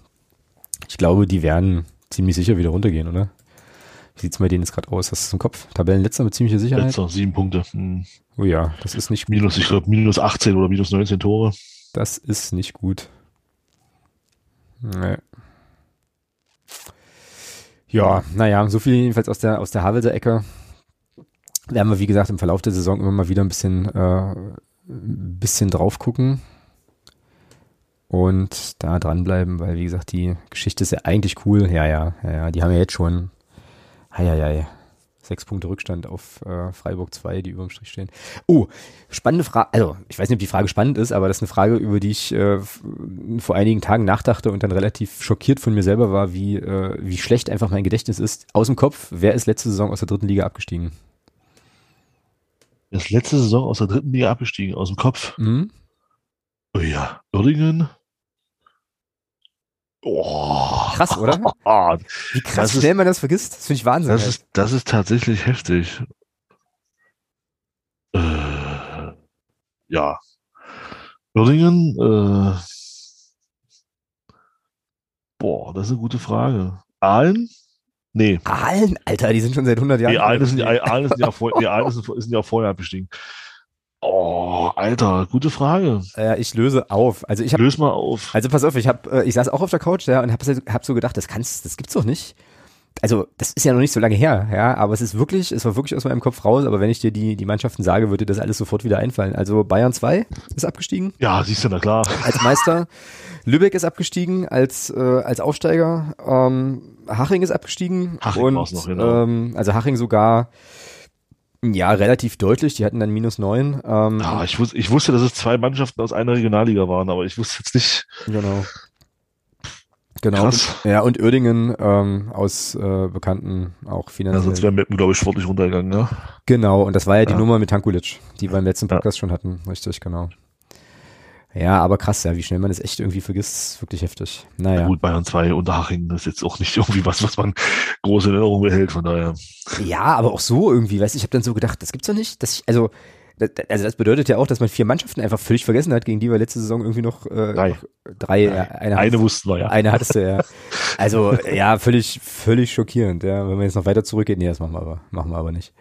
ich glaube, die werden ziemlich sicher wieder runtergehen, oder? Wie sieht's bei denen jetzt gerade aus? Hast du es im Kopf? Tabellenletzter mit ziemlicher Sicherheit? Letzter, sieben Punkte. Hm. Oh ja, das ist nicht Minus, ich glaube, minus 18 oder minus 19 Tore. Das ist nicht gut. Nee. Ja, naja, so viel jedenfalls aus der, aus der Havelser Ecke. Werden wir, wie gesagt, im Verlauf der Saison immer mal wieder ein bisschen, äh, ein bisschen drauf gucken. und da dranbleiben, weil wie gesagt, die Geschichte ist ja eigentlich cool. Ja, ja, ja, ja. Die haben ja jetzt schon, hei, hei, hei, sechs Punkte Rückstand auf äh, Freiburg 2, die über dem Strich stehen. Oh, spannende Frage. Also, ich weiß nicht, ob die Frage spannend ist, aber das ist eine Frage, über die ich äh, vor einigen Tagen nachdachte und dann relativ schockiert von mir selber war, wie, äh, wie schlecht einfach mein Gedächtnis ist. Aus dem Kopf, wer ist letzte Saison aus der dritten Liga abgestiegen? Ist letzte Saison aus der dritten Liga abgestiegen, aus dem Kopf. Mhm. Oh ja, Uerdingen. Oh. Krass, oder? Wie krass schnell man das vergisst. Das finde ich Wahnsinn. Das ist, das ist tatsächlich heftig. Äh, ja. Uerdingen, äh, boah, das ist eine gute Frage. Aalen? Nee. Aalen? Alter, die sind schon seit 100 Jahren. Nee, Aalen sind, Aalen sind, ja, vor, nee, Aalen sind, sind ja vorher abgestiegen. Oh, Alter, gute Frage. Ja, ich löse auf. Also ich hab, Löse mal auf. Also pass auf, ich hab, äh, ich saß auch auf der Couch, ja, und hab, hab so gedacht, das kannst, das gibt's doch nicht. Also, das ist ja noch nicht so lange her, ja, aber es ist wirklich, es war wirklich aus meinem Kopf raus, aber wenn ich dir die, die Mannschaften sage, würde dir das alles sofort wieder einfallen. Also Bayern 2 ist abgestiegen. Ja, siehst du, na klar. Als Meister. Lübeck ist abgestiegen als, äh, als Aufsteiger. Ähm, Haching ist abgestiegen. Haching und, noch, genau. Ähm, also Haching sogar ja, relativ deutlich. Die hatten dann minus neun. Ähm, ja, ich, wus ich wusste, dass es zwei Mannschaften aus einer Regionalliga waren, aber ich wusste jetzt nicht. Genau. Genau. Krass. ja, und Uerdingen ähm, aus äh, bekannten auch finanziell. Ja, sonst wäre Meppen, glaube ich, sportlich runtergegangen, ja. Genau, und das war ja die ja. Nummer mit Tankulic, die wir im letzten Podcast ja. schon hatten. Richtig, genau. Ja, aber krass, ja, wie schnell man es echt irgendwie vergisst, ist wirklich heftig. Naja. Ja, gut, Bayern 2 Unterhaching, das ist jetzt auch nicht irgendwie was, was man große in Erinnerung behält, von daher. Ja, aber auch so irgendwie, weißt du, ich habe dann so gedacht, das gibt's doch nicht, dass ich, also, also das bedeutet ja auch, dass man vier Mannschaften einfach völlig vergessen hat, gegen die wir letzte Saison irgendwie noch äh, drei. Noch drei, drei. eine, eine wussten wir, ja. Eine hattest du, ja. Also, ja, völlig, völlig schockierend, ja. Wenn wir jetzt noch weiter zurückgehen, nee, das machen wir aber, machen wir aber nicht.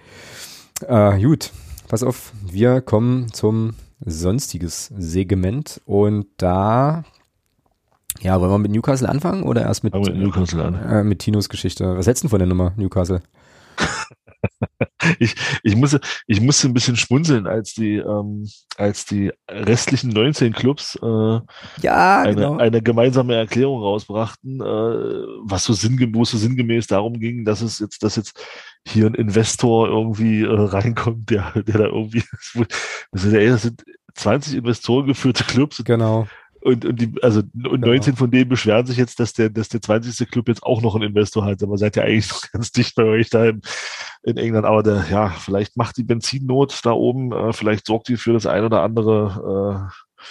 Äh, gut, pass auf, wir kommen zum sonstiges Segment und da ja, wollen wir mit Newcastle anfangen oder erst mit, mit Newcastle an? Äh, mit Tinos Geschichte? Was hältst du von der Nummer Newcastle? ich, ich, musste, ich musste ein bisschen schmunzeln, als die, ähm, als die restlichen 19 Clubs äh, ja, eine, genau. eine gemeinsame Erklärung rausbrachten, äh, was so sinngemäß, so sinngemäß darum ging, dass es jetzt, dass jetzt hier ein Investor irgendwie äh, reinkommt, der, der da irgendwie, das sind, das sind 20 Investoren geführte Clubs. Genau. Und, und die, also und genau. 19 von denen beschweren sich jetzt, dass der, dass der 20. Club jetzt auch noch einen Investor hat. Aber seid ja eigentlich noch ganz dicht bei euch da in, in England. Aber der, ja, vielleicht macht die Benzinnot da oben, äh, vielleicht sorgt die für das ein oder andere äh,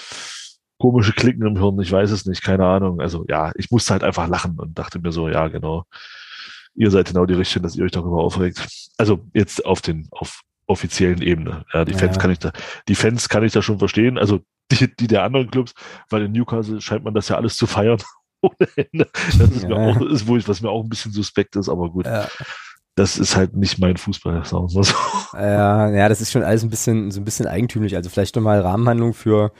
komische Klicken im Hirn. Ich weiß es nicht, keine Ahnung. Also ja, ich musste halt einfach lachen und dachte mir so, ja, genau. Ihr seid genau die Richtige, dass ihr euch darüber aufregt. Also jetzt auf den, auf offiziellen Ebene. Ja, die Fans ja. kann ich da, die Fans kann ich da schon verstehen. Also die, die der anderen Clubs, weil in Newcastle scheint man das ja alles zu feiern ohne Ende. Das ist ja. mir auch, ist wohl, was mir auch ein bisschen suspekt ist, aber gut. Ja. Das ist halt nicht mein Fußball, sagen wir so. Ja, ja, das ist schon alles ein bisschen, so ein bisschen eigentümlich. Also vielleicht nochmal Rahmenhandlung für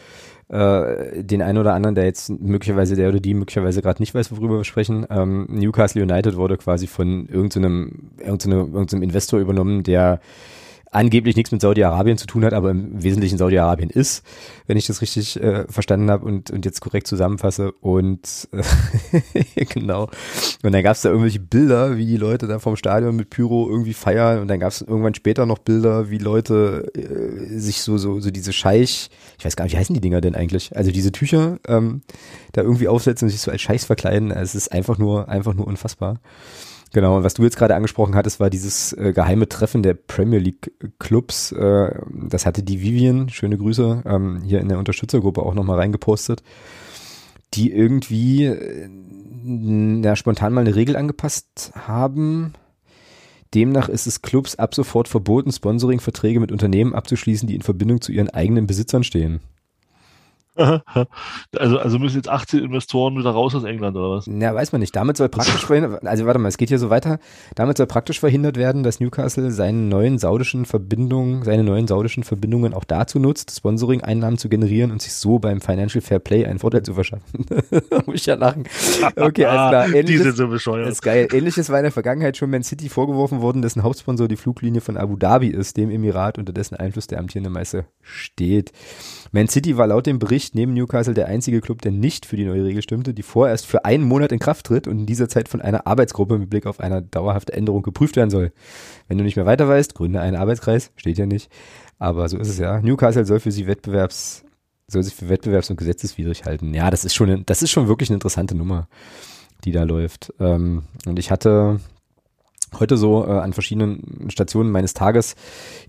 äh, den einen oder anderen, der jetzt möglicherweise, der oder die möglicherweise gerade nicht weiß, worüber wir sprechen. Ähm, Newcastle United wurde quasi von irgendeinem, irgendeinem, irgendeinem Investor übernommen, der angeblich nichts mit Saudi-Arabien zu tun hat, aber im Wesentlichen Saudi-Arabien ist, wenn ich das richtig äh, verstanden habe und, und jetzt korrekt zusammenfasse. Und äh, genau. Und dann gab es da irgendwelche Bilder, wie die Leute da vom Stadion mit Pyro irgendwie feiern. Und dann gab es irgendwann später noch Bilder, wie Leute äh, sich so, so, so diese Scheich, ich weiß gar nicht, wie heißen die Dinger denn eigentlich? Also diese Tücher ähm, da irgendwie aufsetzen und sich so als Scheichs verkleiden. Es ist einfach nur, einfach nur unfassbar. Genau, und was du jetzt gerade angesprochen hattest, war dieses äh, geheime Treffen der Premier League Clubs. Äh, das hatte die Vivian, schöne Grüße, ähm, hier in der Unterstützergruppe auch nochmal reingepostet, die irgendwie äh, ja, spontan mal eine Regel angepasst haben. Demnach ist es Clubs ab sofort verboten, Sponsoring-Verträge mit Unternehmen abzuschließen, die in Verbindung zu ihren eigenen Besitzern stehen. Also, also müssen jetzt 18 Investoren wieder raus aus England oder was? Ja, weiß man nicht. Damit soll praktisch verhindert, also warte mal, es geht hier so weiter. Damit soll praktisch verhindert werden, dass Newcastle seinen neuen saudischen Verbindungen, seine neuen saudischen Verbindungen auch dazu nutzt, Sponsoring-Einnahmen zu generieren und sich so beim Financial Fair Play einen Vorteil zu verschaffen. Muss ich ja lachen. Okay, alles klar. Ähnliches, Die sind so bescheuert. Das ist geil. Ähnliches war in der Vergangenheit schon Man City vorgeworfen worden, dessen Hauptsponsor die Fluglinie von Abu Dhabi ist, dem Emirat, unter dessen Einfluss der amtierende Meister steht. Man City war laut dem Bericht neben Newcastle der einzige Club, der nicht für die neue Regel stimmte, die vorerst für einen Monat in Kraft tritt und in dieser Zeit von einer Arbeitsgruppe mit Blick auf eine dauerhafte Änderung geprüft werden soll. Wenn du nicht mehr weiter weißt, gründe einen Arbeitskreis, steht ja nicht. Aber so ist es ja. Newcastle soll für sie Wettbewerbs, soll sich für wettbewerbs- und gesetzeswidrig halten. Ja, das ist schon, das ist schon wirklich eine interessante Nummer, die da läuft. Ähm, und ich hatte heute so äh, an verschiedenen Stationen meines Tages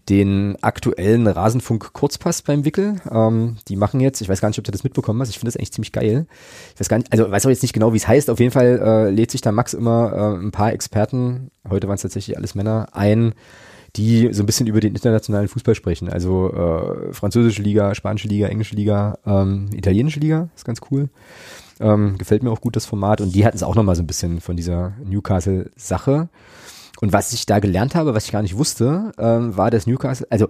den aktuellen Rasenfunk-Kurzpass beim Wickel. Ähm, die machen jetzt, ich weiß gar nicht, ob du das mitbekommen hast, ich finde das eigentlich ziemlich geil. Ich weiß gar nicht, also weiß auch jetzt nicht genau, wie es heißt. Auf jeden Fall äh, lädt sich da Max immer äh, ein paar Experten, heute waren es tatsächlich alles Männer, ein, die so ein bisschen über den internationalen Fußball sprechen. Also äh, französische Liga, spanische Liga, englische Liga, ähm, italienische Liga, ist ganz cool. Ähm, gefällt mir auch gut das Format und die hatten es auch nochmal so ein bisschen von dieser Newcastle-Sache. Und was ich da gelernt habe, was ich gar nicht wusste, ähm, war, dass Newcastle, also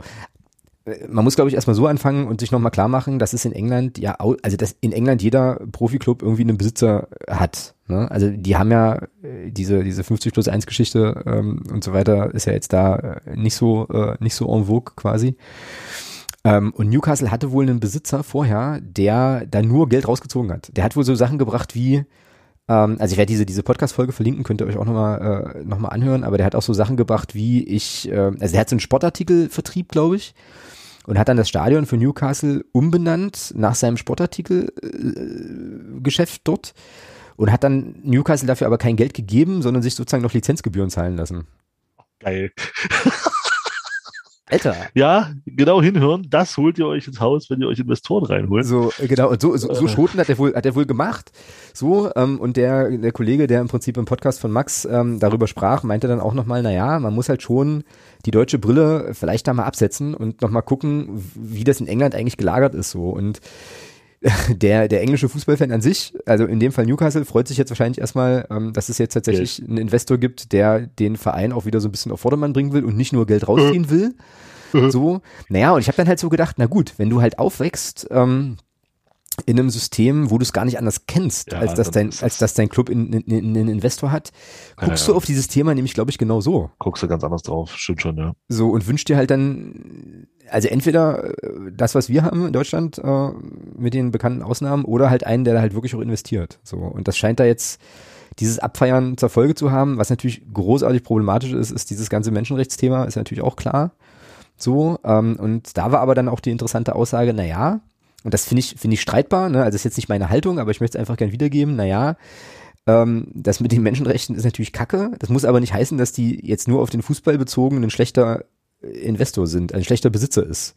äh, man muss, glaube ich, erstmal so anfangen und sich nochmal klar machen, dass es in England ja, also dass in England jeder Profiklub irgendwie einen Besitzer hat. Ne? Also die haben ja äh, diese, diese 50 plus 1 Geschichte ähm, und so weiter ist ja jetzt da äh, nicht so, äh, nicht so en vogue quasi. Ähm, und Newcastle hatte wohl einen Besitzer vorher, der da nur Geld rausgezogen hat. Der hat wohl so Sachen gebracht wie, ähm, also ich werde diese, diese Podcast-Folge verlinken, könnt ihr euch auch nochmal äh, noch anhören, aber der hat auch so Sachen gebracht, wie ich, äh, also der hat so einen Sportartikelvertrieb, glaube ich, und hat dann das Stadion für Newcastle umbenannt nach seinem Sportartikelgeschäft äh, dort und hat dann Newcastle dafür aber kein Geld gegeben, sondern sich sozusagen noch Lizenzgebühren zahlen lassen. Geil. Alter. Ja, genau hinhören. Das holt ihr euch ins Haus, wenn ihr euch Investoren reinholt. So, äh, genau. Und so, so, so äh. Schoten hat er wohl, hat er wohl gemacht. So, ähm, und der, der Kollege, der im Prinzip im Podcast von Max ähm, darüber sprach, meinte dann auch nochmal, na ja, man muss halt schon die deutsche Brille vielleicht da mal absetzen und nochmal gucken, wie das in England eigentlich gelagert ist, so. Und der, der englische Fußballfan an sich, also in dem Fall Newcastle, freut sich jetzt wahrscheinlich erstmal, ähm, dass es jetzt tatsächlich Geld. einen Investor gibt, der den Verein auch wieder so ein bisschen auf Vordermann bringen will und nicht nur Geld rausziehen mhm. will. Mhm. So, naja, und ich habe dann halt so gedacht, na gut, wenn du halt aufwächst, ähm, in einem System, wo du es gar nicht anders kennst, ja, als, dass dein, als dass dein Club einen in, in, in Investor hat, guckst ja, ja. du auf dieses Thema nämlich, glaube ich, genau so. Guckst du ganz anders drauf, stimmt schon, ja. So, und wünschst dir halt dann, also entweder äh, das, was wir haben in Deutschland, äh, mit den bekannten Ausnahmen, oder halt einen, der da halt wirklich auch investiert. So, und das scheint da jetzt dieses Abfeiern zur Folge zu haben, was natürlich großartig problematisch ist, ist dieses ganze Menschenrechtsthema, ist natürlich auch klar. So, ähm, und da war aber dann auch die interessante Aussage, na ja, und das finde ich, finde ich streitbar, ne? also ist jetzt nicht meine Haltung, aber ich möchte es einfach gern wiedergeben, naja, ähm, das mit den Menschenrechten ist natürlich kacke, das muss aber nicht heißen, dass die jetzt nur auf den Fußball bezogen ein schlechter Investor sind, ein schlechter Besitzer ist.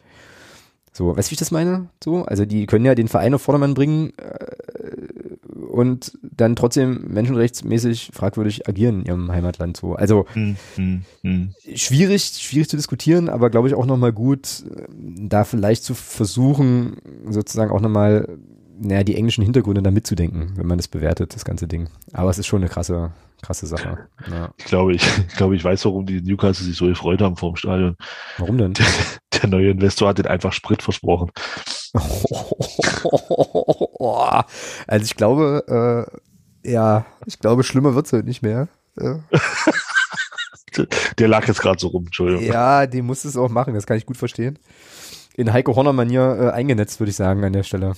So, weißt du, wie ich das meine? So, also die können ja den Verein auf Vordermann bringen äh, und dann trotzdem menschenrechtsmäßig fragwürdig agieren in ihrem Heimatland. So, also hm, hm, hm. schwierig, schwierig zu diskutieren, aber glaube ich auch nochmal gut, da vielleicht zu versuchen, sozusagen auch nochmal naja, die englischen Hintergründe da mitzudenken, wenn man das bewertet, das ganze Ding. Aber es ist schon eine krasse, krasse Sache. Ja. Ich glaube, ich, ich glaube, ich weiß, warum die Newcastle sich so gefreut haben vor dem Stadion. Warum denn? Der, der neue Investor hat den einfach Sprit versprochen. also ich glaube, äh, ja, ich glaube, schlimmer wird's halt nicht mehr. Ja. der lag jetzt gerade so rum, Entschuldigung. Ja, die muss es auch machen, das kann ich gut verstehen. In Heiko Horner-Manier äh, eingenetzt, würde ich sagen, an der Stelle.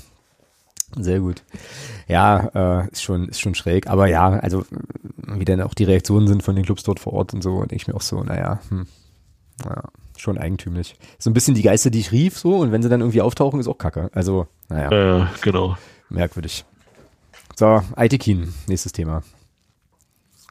Sehr gut. Ja, äh, ist schon ist schon schräg, aber ja, also wie dann auch die Reaktionen sind von den Clubs dort vor Ort und so, denke ich mir auch so, naja, hm, ja, schon eigentümlich. So ein bisschen die Geister, die ich rief, so und wenn sie dann irgendwie auftauchen, ist auch Kacke. Also, naja. Äh, genau. Merkwürdig. So, Aitekin, nächstes Thema.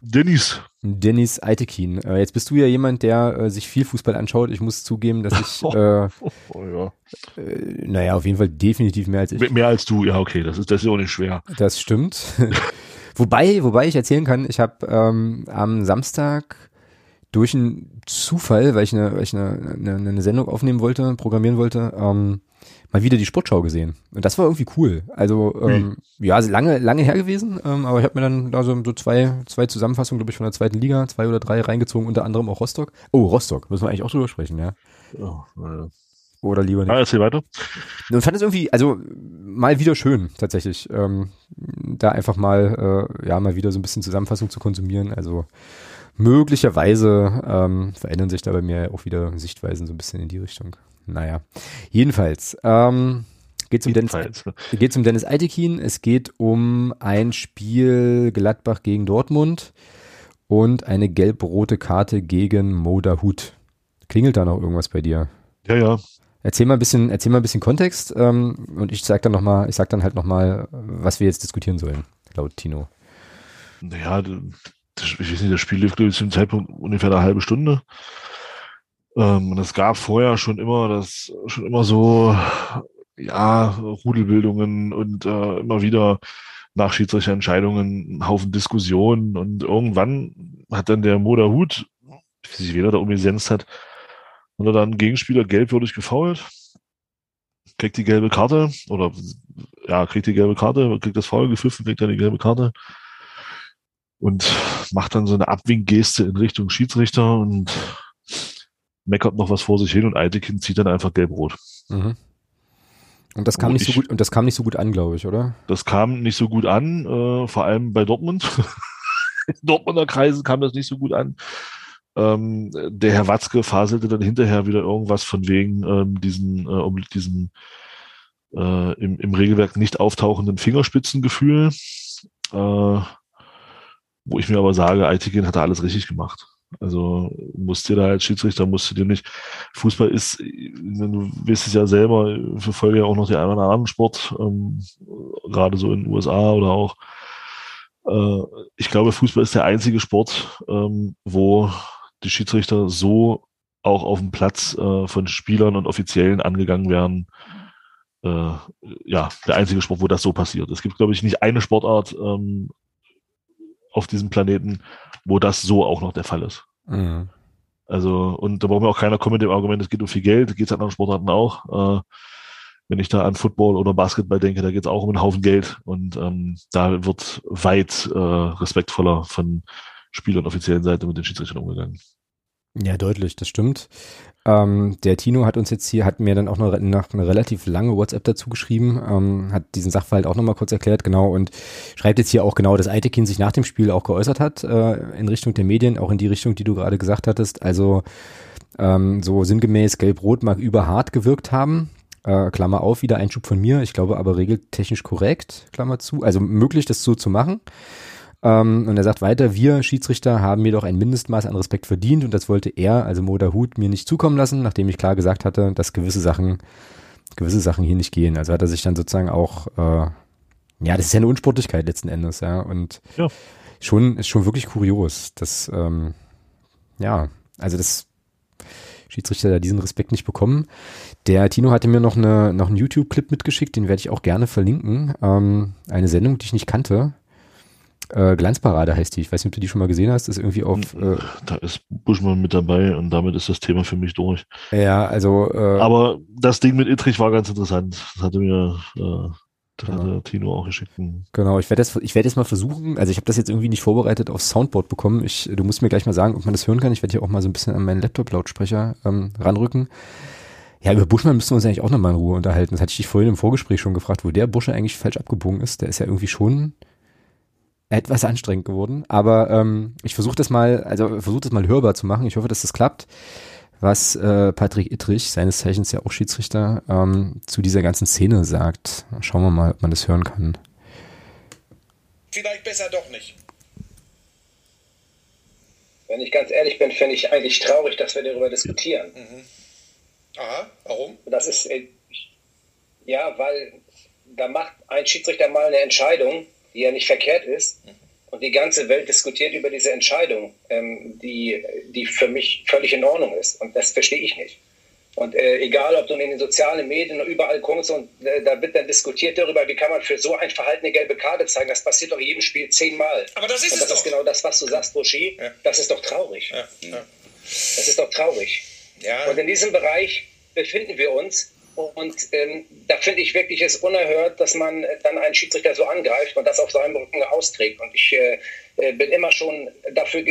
Dennis. Dennis Eitekin. Äh, jetzt bist du ja jemand, der äh, sich viel Fußball anschaut. Ich muss zugeben, dass ich, äh, oh, ja. äh, naja, auf jeden Fall definitiv mehr als ich. Mehr als du, ja, okay, das ist, das ist auch nicht schwer. Das stimmt. wobei, wobei ich erzählen kann, ich habe ähm, am Samstag durch einen Zufall, weil ich eine, weil ich eine, eine, eine Sendung aufnehmen wollte, programmieren wollte, ähm, mal wieder die Sportschau gesehen. Und das war irgendwie cool. Also ähm, hm. ja, lange, lange her gewesen, ähm, aber ich habe mir dann da so, so zwei, zwei Zusammenfassungen, glaube ich, von der zweiten Liga, zwei oder drei reingezogen, unter anderem auch Rostock. Oh, Rostock, müssen wir eigentlich auch drüber sprechen, ja. Oh, ja. Oder lieber nicht. Ah, erzähl weiter. Und fand es irgendwie, also mal wieder schön, tatsächlich. Ähm, da einfach mal, äh, ja, mal wieder so ein bisschen Zusammenfassung zu konsumieren. Also möglicherweise ähm, verändern sich da bei mir auch wieder Sichtweisen so ein bisschen in die Richtung. Naja, jedenfalls, ähm, geht um, Dennis, geht's um Dennis Eitekin, es geht um ein Spiel Gladbach gegen Dortmund und eine gelb-rote Karte gegen Moda Hut. Klingelt da noch irgendwas bei dir? Ja, ja. Erzähl mal ein bisschen, erzähl mal ein bisschen Kontext ähm, und ich sag dann noch mal, ich sag dann halt noch mal, was wir jetzt diskutieren sollen, laut Tino. Naja, das, ich weiß nicht, das Spiel lief glaube ich zum Zeitpunkt ungefähr eine halbe Stunde. Ähm, und es gab vorher schon immer das, schon immer so, ja, Rudelbildungen und äh, immer wieder nach Schiedsrichterentscheidungen einen Haufen Diskussionen. Und irgendwann hat dann der Moder Hut, wie sich jeder da umgesenzt hat, und er dann Gegenspieler gelbwürdig gefault, kriegt die gelbe Karte oder ja, kriegt die gelbe Karte, kriegt das Foul gepfiffen, kriegt dann die gelbe Karte und macht dann so eine Abwinkgeste in Richtung Schiedsrichter und meckert noch was vor sich hin und Eitekin zieht dann einfach gelb-rot. Mhm. Und das kam und nicht ich, so gut, und das kam nicht so gut an, glaube ich, oder? Das kam nicht so gut an, äh, vor allem bei Dortmund. in Dortmunder Kreisen kam das nicht so gut an. Ähm, der Herr Watzke faselte dann hinterher wieder irgendwas von wegen ähm, diesen, äh, um diesen äh, im, im Regelwerk nicht auftauchenden Fingerspitzengefühl, äh, wo ich mir aber sage, Aitikin hat da alles richtig gemacht. Also musst dir da als Schiedsrichter, musst du dir nicht. Fußball ist, du weißt es ja selber, ich verfolge ja auch noch den einen oder anderen Sport, ähm, gerade so in den USA oder auch. Äh, ich glaube, Fußball ist der einzige Sport, ähm, wo die Schiedsrichter so auch auf dem Platz äh, von Spielern und Offiziellen angegangen werden. Äh, ja, der einzige Sport, wo das so passiert. Es gibt, glaube ich, nicht eine Sportart ähm, auf diesem Planeten, wo das so auch noch der Fall ist. Mhm. Also, und da braucht mir auch keiner kommen mit dem Argument, es geht um viel Geld, geht es an anderen Sportarten auch. Äh, wenn ich da an Football oder Basketball denke, da geht es auch um einen Haufen Geld und ähm, da wird weit äh, respektvoller von Spiel- und offiziellen Seite mit den Schiedsrichtern umgegangen. Ja, deutlich, das stimmt. Ähm, der Tino hat uns jetzt hier, hat mir dann auch noch, noch eine relativ lange WhatsApp dazu geschrieben, ähm, hat diesen Sachverhalt auch nochmal kurz erklärt, genau, und schreibt jetzt hier auch genau, dass Eitekin sich nach dem Spiel auch geäußert hat, äh, in Richtung der Medien, auch in die Richtung, die du gerade gesagt hattest. Also ähm, so sinngemäß Gelb-Rot mag überhart gewirkt haben. Äh, Klammer auf, wieder Einschub von mir, ich glaube aber regeltechnisch korrekt, Klammer zu, also möglich, das so zu machen. Ähm, und er sagt weiter, wir Schiedsrichter haben jedoch ein Mindestmaß an Respekt verdient und das wollte er, also Moda Hut, mir nicht zukommen lassen, nachdem ich klar gesagt hatte, dass gewisse Sachen, gewisse Sachen hier nicht gehen. Also hat er sich dann sozusagen auch, äh, ja, das ist ja eine Unsportlichkeit letzten Endes, ja. Und ja. schon, ist schon wirklich kurios, dass, ähm, ja, also das Schiedsrichter da diesen Respekt nicht bekommen. Der Tino hatte mir noch, eine, noch einen YouTube-Clip mitgeschickt, den werde ich auch gerne verlinken. Ähm, eine Sendung, die ich nicht kannte. Äh, Glanzparade heißt die. Ich weiß nicht, ob du die schon mal gesehen hast. Das ist irgendwie auf. Äh, da ist Buschmann mit dabei und damit ist das Thema für mich durch. Ja, also. Äh, Aber das Ding mit Ittrich war ganz interessant. Das hatte mir äh, das genau. hatte Tino auch geschickt. Genau, ich werde das, ich werde jetzt mal versuchen. Also ich habe das jetzt irgendwie nicht vorbereitet aufs Soundboard bekommen. Ich, du musst mir gleich mal sagen, ob man das hören kann. Ich werde hier auch mal so ein bisschen an meinen Laptop-Lautsprecher ähm, ranrücken. Ja, über Buschmann müssen wir uns eigentlich auch nochmal in Ruhe unterhalten. Das hatte ich dich vorhin im Vorgespräch schon gefragt, wo der Busche eigentlich falsch abgebogen ist. Der ist ja irgendwie schon etwas anstrengend geworden. Aber ähm, ich versuche das mal, also versuche das mal hörbar zu machen. Ich hoffe, dass das klappt. Was äh, Patrick Ittrich, seines Zeichens ja auch Schiedsrichter, ähm, zu dieser ganzen Szene sagt. Schauen wir mal, ob man das hören kann. Vielleicht besser doch nicht. Wenn ich ganz ehrlich bin, finde ich eigentlich traurig, dass wir darüber diskutieren. Mhm. Aha, warum? Das ist, äh, ja, weil da macht ein Schiedsrichter mal eine Entscheidung, die ja nicht verkehrt ist. Und die ganze Welt diskutiert über diese Entscheidung, ähm, die, die für mich völlig in Ordnung ist. Und das verstehe ich nicht. Und äh, egal, ob du in den sozialen Medien oder überall kommst und äh, da wird dann diskutiert darüber, wie kann man für so ein Verhalten eine gelbe Karte zeigen. Das passiert doch in jedem Spiel zehnmal. Aber das ist und das ist genau das, was du sagst, Roshi. Ja. Das ist doch traurig. Ja. Ja. Das ist doch traurig. Und in diesem Bereich befinden wir uns. Und ähm, da finde ich wirklich es unerhört, dass man dann einen Schiedsrichter so angreift und das auf seinem Rücken austrägt. Und ich äh, äh bin immer schon dafür,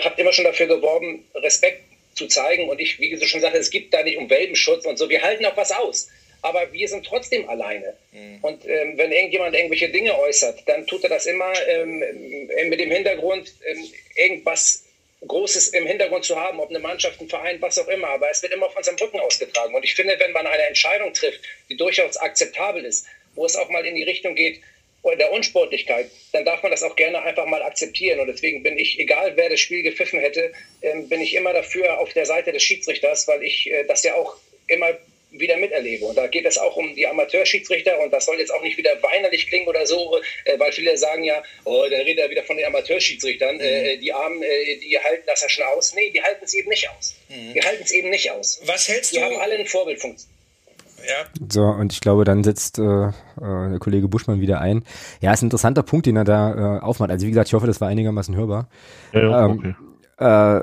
habe immer schon dafür geworben, Respekt zu zeigen. Und ich, wie du schon sagte, es gibt da nicht um Welpenschutz und so. Wir halten auch was aus. Aber wir sind trotzdem alleine. Mhm. Und ähm, wenn irgendjemand irgendwelche Dinge äußert, dann tut er das immer ähm, mit dem Hintergrund, ähm, irgendwas Großes im Hintergrund zu haben, ob eine Mannschaft, ein Verein, was auch immer, aber es wird immer auf unserem Rücken ausgetragen. Und ich finde, wenn man eine Entscheidung trifft, die durchaus akzeptabel ist, wo es auch mal in die Richtung geht, der Unsportlichkeit, dann darf man das auch gerne einfach mal akzeptieren. Und deswegen bin ich, egal wer das Spiel gepfiffen hätte, ähm, bin ich immer dafür auf der Seite des Schiedsrichters, weil ich äh, das ja auch immer wieder miterlebe. Und da geht es auch um die Amateurschiedsrichter und das soll jetzt auch nicht wieder weinerlich klingen oder so, äh, weil viele sagen ja, oh, der redet ja wieder von den Amateurschiedsrichtern, äh, mhm. die Armen, äh, die halten das ja schon aus. Nee, die halten es eben nicht aus. Mhm. Die halten es eben nicht aus. Was hältst die du? Die haben alle eine Vorbildfunktion. Ja. So, und ich glaube, dann setzt äh, äh, der Kollege Buschmann wieder ein. Ja, ist ein interessanter Punkt, den er da äh, aufmacht. Also wie gesagt, ich hoffe, das war einigermaßen hörbar. Ja, ja, ähm, okay äh,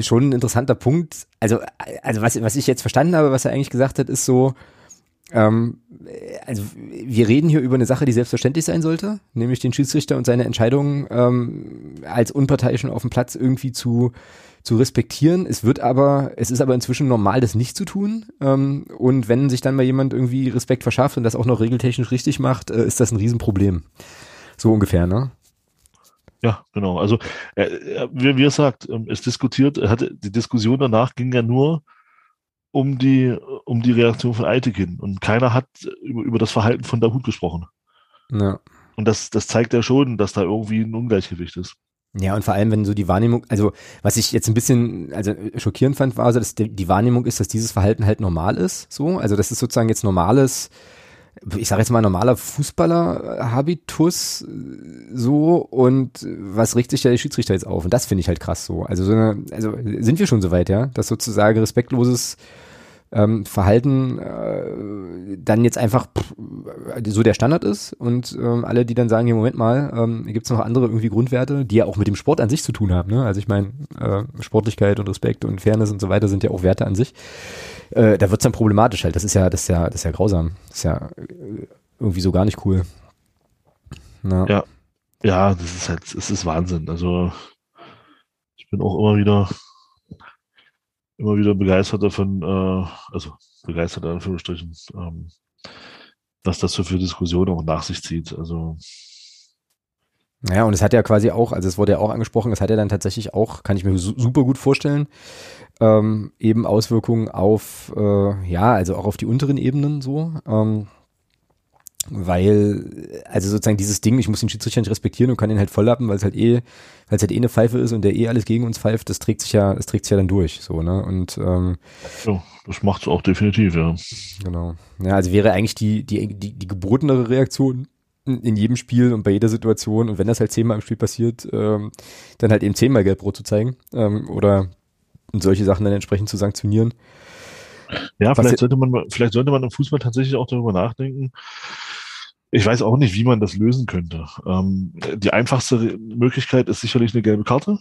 schon ein interessanter Punkt. Also, also was, was ich jetzt verstanden habe, was er eigentlich gesagt hat, ist so, ähm, also wir reden hier über eine Sache, die selbstverständlich sein sollte, nämlich den Schiedsrichter und seine Entscheidungen ähm, als Unparteiischen auf dem Platz irgendwie zu zu respektieren. Es wird aber, es ist aber inzwischen normal, das nicht zu tun. Ähm, und wenn sich dann mal jemand irgendwie Respekt verschafft und das auch noch regeltechnisch richtig macht, äh, ist das ein Riesenproblem. So ungefähr, ne? Ja, genau. Also äh, wie, wie er sagt, ähm, es diskutiert, er hatte die Diskussion danach ging ja nur um die um die Reaktion von Eitekin und keiner hat über, über das Verhalten von Dahut gesprochen. Ja. Und das das zeigt ja schon, dass da irgendwie ein Ungleichgewicht ist. Ja, und vor allem, wenn so die Wahrnehmung, also was ich jetzt ein bisschen also schockierend fand, war so, dass die, die Wahrnehmung ist, dass dieses Verhalten halt normal ist. So, also das ist sozusagen jetzt normales ich sage jetzt mal normaler Fußballer-Habitus so und was regt sich der Schiedsrichter jetzt auf? Und das finde ich halt krass so. Also so eine, also sind wir schon so weit, ja, dass sozusagen respektloses ähm, Verhalten äh, dann jetzt einfach pff, so der Standard ist und ähm, alle, die dann sagen, hier Moment mal, ähm, gibt es noch andere irgendwie Grundwerte, die ja auch mit dem Sport an sich zu tun haben. Ne? Also ich meine, äh, Sportlichkeit und Respekt und Fairness und so weiter sind ja auch Werte an sich. Äh, da wird's dann problematisch halt. Das ist ja, das ist ja, das ist ja grausam. Das ist ja äh, irgendwie so gar nicht cool. Na. Ja. Ja, das ist halt, es ist Wahnsinn. Also ich bin auch immer wieder immer wieder begeistert davon, äh, also begeistert in Anführungsstrichen, ähm, was das so für Diskussionen auch nach sich zieht. Also naja, und es hat ja quasi auch, also es wurde ja auch angesprochen, es hat ja dann tatsächlich auch, kann ich mir super gut vorstellen, ähm, eben Auswirkungen auf, äh, ja, also auch auf die unteren Ebenen so. Ähm, weil, also sozusagen dieses Ding, ich muss den Schiedsrichter nicht respektieren und kann ihn halt volllappen, weil es halt eh, weil es halt eh eine Pfeife ist und der eh alles gegen uns pfeift, das trägt sich ja, das trägt sich ja dann durch, so, ne, und, ähm, ja, das macht's auch definitiv, ja. Genau. Ja, also wäre eigentlich die, die, die, die gebotenere Reaktion in jedem Spiel und bei jeder Situation und wenn das halt zehnmal im Spiel passiert, ähm, dann halt eben zehnmal Gelbrot zu zeigen, ähm, oder solche Sachen dann entsprechend zu sanktionieren. Ja, vielleicht sollte man, vielleicht sollte man im Fußball tatsächlich auch darüber nachdenken, ich weiß auch nicht, wie man das lösen könnte. Ähm, die einfachste Möglichkeit ist sicherlich eine gelbe Karte.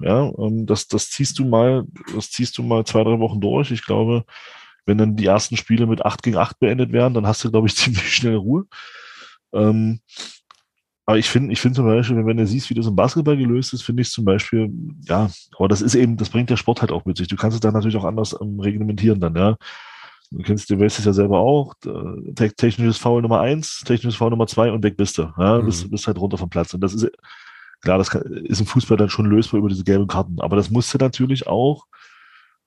Ja, ähm, das, das ziehst du mal, das ziehst du mal zwei, drei Wochen durch. Ich glaube, wenn dann die ersten Spiele mit acht gegen acht beendet werden, dann hast du, glaube ich, ziemlich schnell Ruhe. Ähm, aber ich finde, ich finde zum Beispiel, wenn du siehst, wie das im Basketball gelöst ist, finde ich zum Beispiel, ja, aber das ist eben, das bringt der Sport halt auch mit sich. Du kannst es dann natürlich auch anders ähm, reglementieren dann, ja. Du kennst, du weißt es ja selber auch. Te technisches Foul Nummer eins, technisches Foul Nummer zwei und weg bist du. Ja, mhm. bist, bist halt runter vom Platz. Und das ist, klar, das kann, ist im Fußball dann schon lösbar über diese gelben Karten. Aber das musste natürlich auch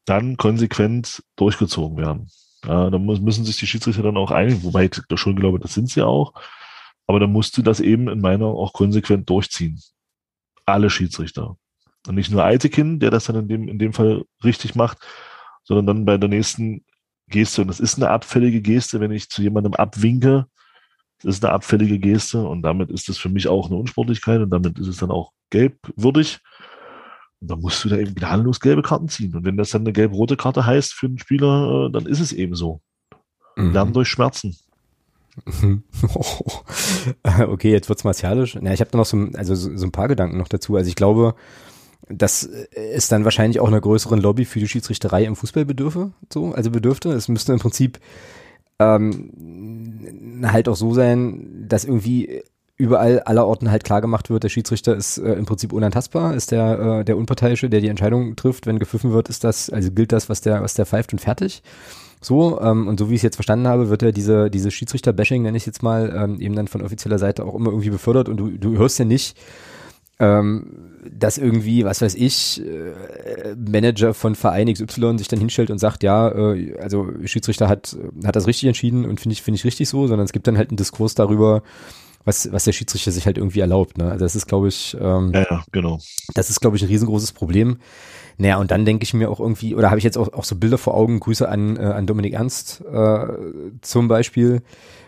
dann konsequent durchgezogen werden. Ja, da muss, müssen sich die Schiedsrichter dann auch einigen, wobei ich schon glaube, das sind sie auch. Aber dann musst du das eben in meiner auch konsequent durchziehen. Alle Schiedsrichter. Und nicht nur Eitekin, der das dann in dem, in dem Fall richtig macht, sondern dann bei der nächsten Geste. Und das ist eine abfällige Geste, wenn ich zu jemandem abwinke. Das ist eine abfällige Geste und damit ist das für mich auch eine Unsportlichkeit und damit ist es dann auch gelbwürdig. Und dann musst du da eben gnadenlos gelbe Karten ziehen. Und wenn das dann eine gelb-rote Karte heißt für einen Spieler, äh, dann ist es eben so. Mhm. Lernen durch Schmerzen. okay, jetzt wird's martialisch. Ja, ich habe da noch so, also so, ein paar Gedanken noch dazu. Also ich glaube, das ist dann wahrscheinlich auch einer größeren Lobby für die Schiedsrichterei im Fußball bedürfe, so, also bedürfte. Es müsste im Prinzip ähm, halt auch so sein, dass irgendwie überall aller Orten halt klar gemacht wird, der Schiedsrichter ist äh, im Prinzip unantastbar, ist der äh, der unparteiische, der die Entscheidung trifft, wenn gepfiffen wird, ist das also gilt das, was der was der pfeift und fertig. So ähm, und so wie ich es jetzt verstanden habe, wird ja diese diese Schiedsrichter-Bashing nenne ich jetzt mal ähm, eben dann von offizieller Seite auch immer irgendwie befördert und du du hörst ja nicht ähm, dass irgendwie, was weiß ich, äh, Manager von Verein XY sich dann hinstellt und sagt, ja, äh, also Schiedsrichter hat, hat das richtig entschieden und finde ich, finde ich richtig so, sondern es gibt dann halt einen Diskurs darüber, was, was der Schiedsrichter sich halt irgendwie erlaubt. Ne? Also das ist, glaube ich, ähm, ja, ja, genau. Das ist, glaube ich, ein riesengroßes Problem. Naja, und dann denke ich mir auch irgendwie, oder habe ich jetzt auch, auch so Bilder vor Augen, Grüße an, äh, an Dominik Ernst äh, zum Beispiel